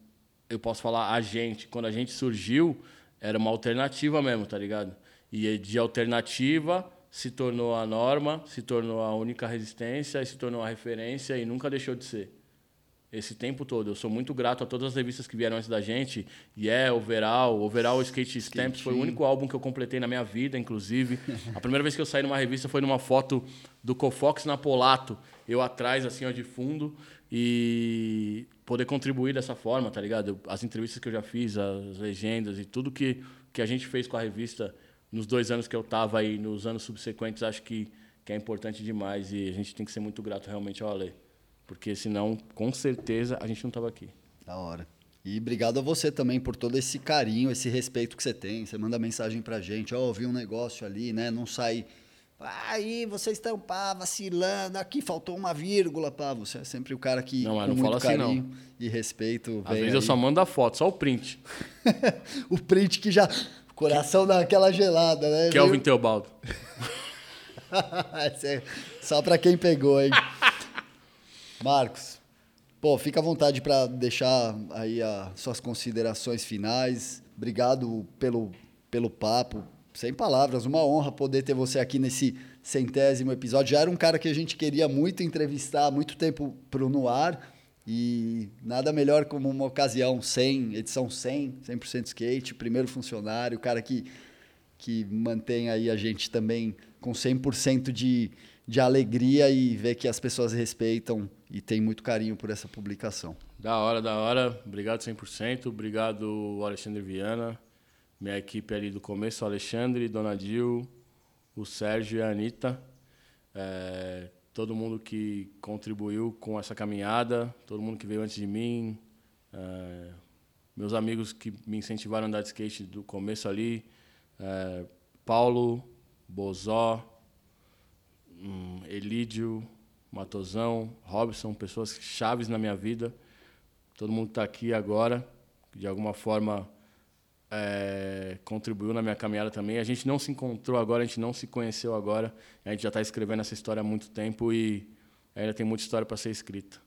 eu posso falar a gente, quando a gente surgiu, era uma alternativa mesmo, tá ligado? E de alternativa se tornou a norma, se tornou a única resistência se tornou a referência e nunca deixou de ser. Esse tempo todo. Eu sou muito grato a todas as revistas que vieram antes da gente. Yeah, Overall, Overall Skate Stamps foi o único álbum que eu completei na minha vida, inclusive. A primeira vez que eu saí numa revista foi numa foto do Cofox na Polato, eu atrás, assim, ó, de fundo. E poder contribuir dessa forma, tá ligado? As entrevistas que eu já fiz, as legendas e tudo que, que a gente fez com a revista nos dois anos que eu tava aí, nos anos subsequentes, acho que, que é importante demais. E a gente tem que ser muito grato realmente ao Ale. Porque senão, com certeza, a gente não tava aqui. Da hora. E obrigado a você também por todo esse carinho, esse respeito que você tem. Você manda mensagem pra gente, ó, oh, vi um negócio ali, né? Não sai. Aí vocês estão pá, vacilando, aqui faltou uma vírgula, pá. Você é sempre o cara que Não, mas não muito fala assim, carinho e respeito. Às vezes eu aí. só mando a foto, só o print. *laughs* o print que já. Coração aquela gelada, né? Kelvin viu? Teobaldo. *laughs* É só pra quem pegou, hein? *laughs* Marcos, pô, fica à vontade para deixar aí as suas considerações finais. Obrigado pelo, pelo papo. Sem palavras, uma honra poder ter você aqui nesse centésimo episódio. Já era um cara que a gente queria muito entrevistar há muito tempo pro No Ar. E nada melhor como uma ocasião 100, edição 100, 100% skate, primeiro funcionário, o cara que, que mantém aí a gente também com 100% de, de alegria e ver que as pessoas respeitam e tem muito carinho por essa publicação. Da hora, da hora. Obrigado 100%. Obrigado, Alexandre Viana. Minha equipe ali do começo, Alexandre, Dona Dil, o Sérgio e a Anitta. É, todo mundo que contribuiu com essa caminhada, todo mundo que veio antes de mim, é, meus amigos que me incentivaram a andar de skate do começo ali, é, Paulo, Bozó, hum, Elídio, Matosão, Robson, pessoas chaves na minha vida. Todo mundo está aqui agora, de alguma forma é, contribuiu na minha caminhada também. A gente não se encontrou agora, a gente não se conheceu agora. A gente já está escrevendo essa história há muito tempo e ainda tem muita história para ser escrita.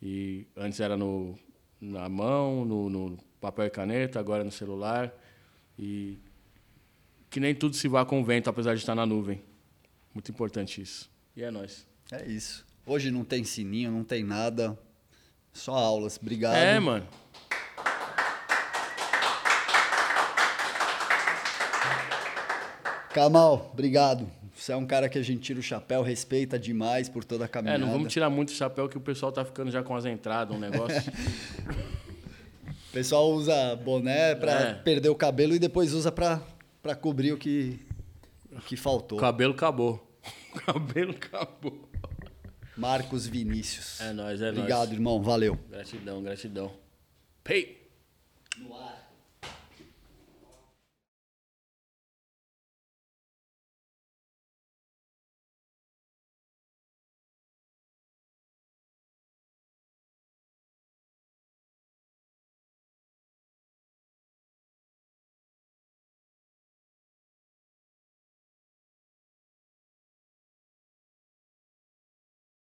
E antes era no, na mão, no, no papel e caneta, agora no celular. E que nem tudo se vá com o vento, apesar de estar na nuvem. Muito importante isso. E é nóis. É isso. Hoje não tem sininho, não tem nada. Só aulas. Obrigado. É, mano. Kamal, obrigado. Você é um cara que a gente tira o chapéu, respeita demais por toda a É, caminhada. não vamos tirar muito o chapéu que o pessoal tá ficando já com as entradas, um negócio. *laughs* O pessoal usa boné pra É. perder o cabelo e depois usa pra, pra cobrir o que, o que faltou. o cabelo acabou. O *laughs* cabelo acabou. Marcos Vinícius. É nóis, é nóis. Obrigado, irmão. Valeu. Gratidão, gratidão. Pei! No ar.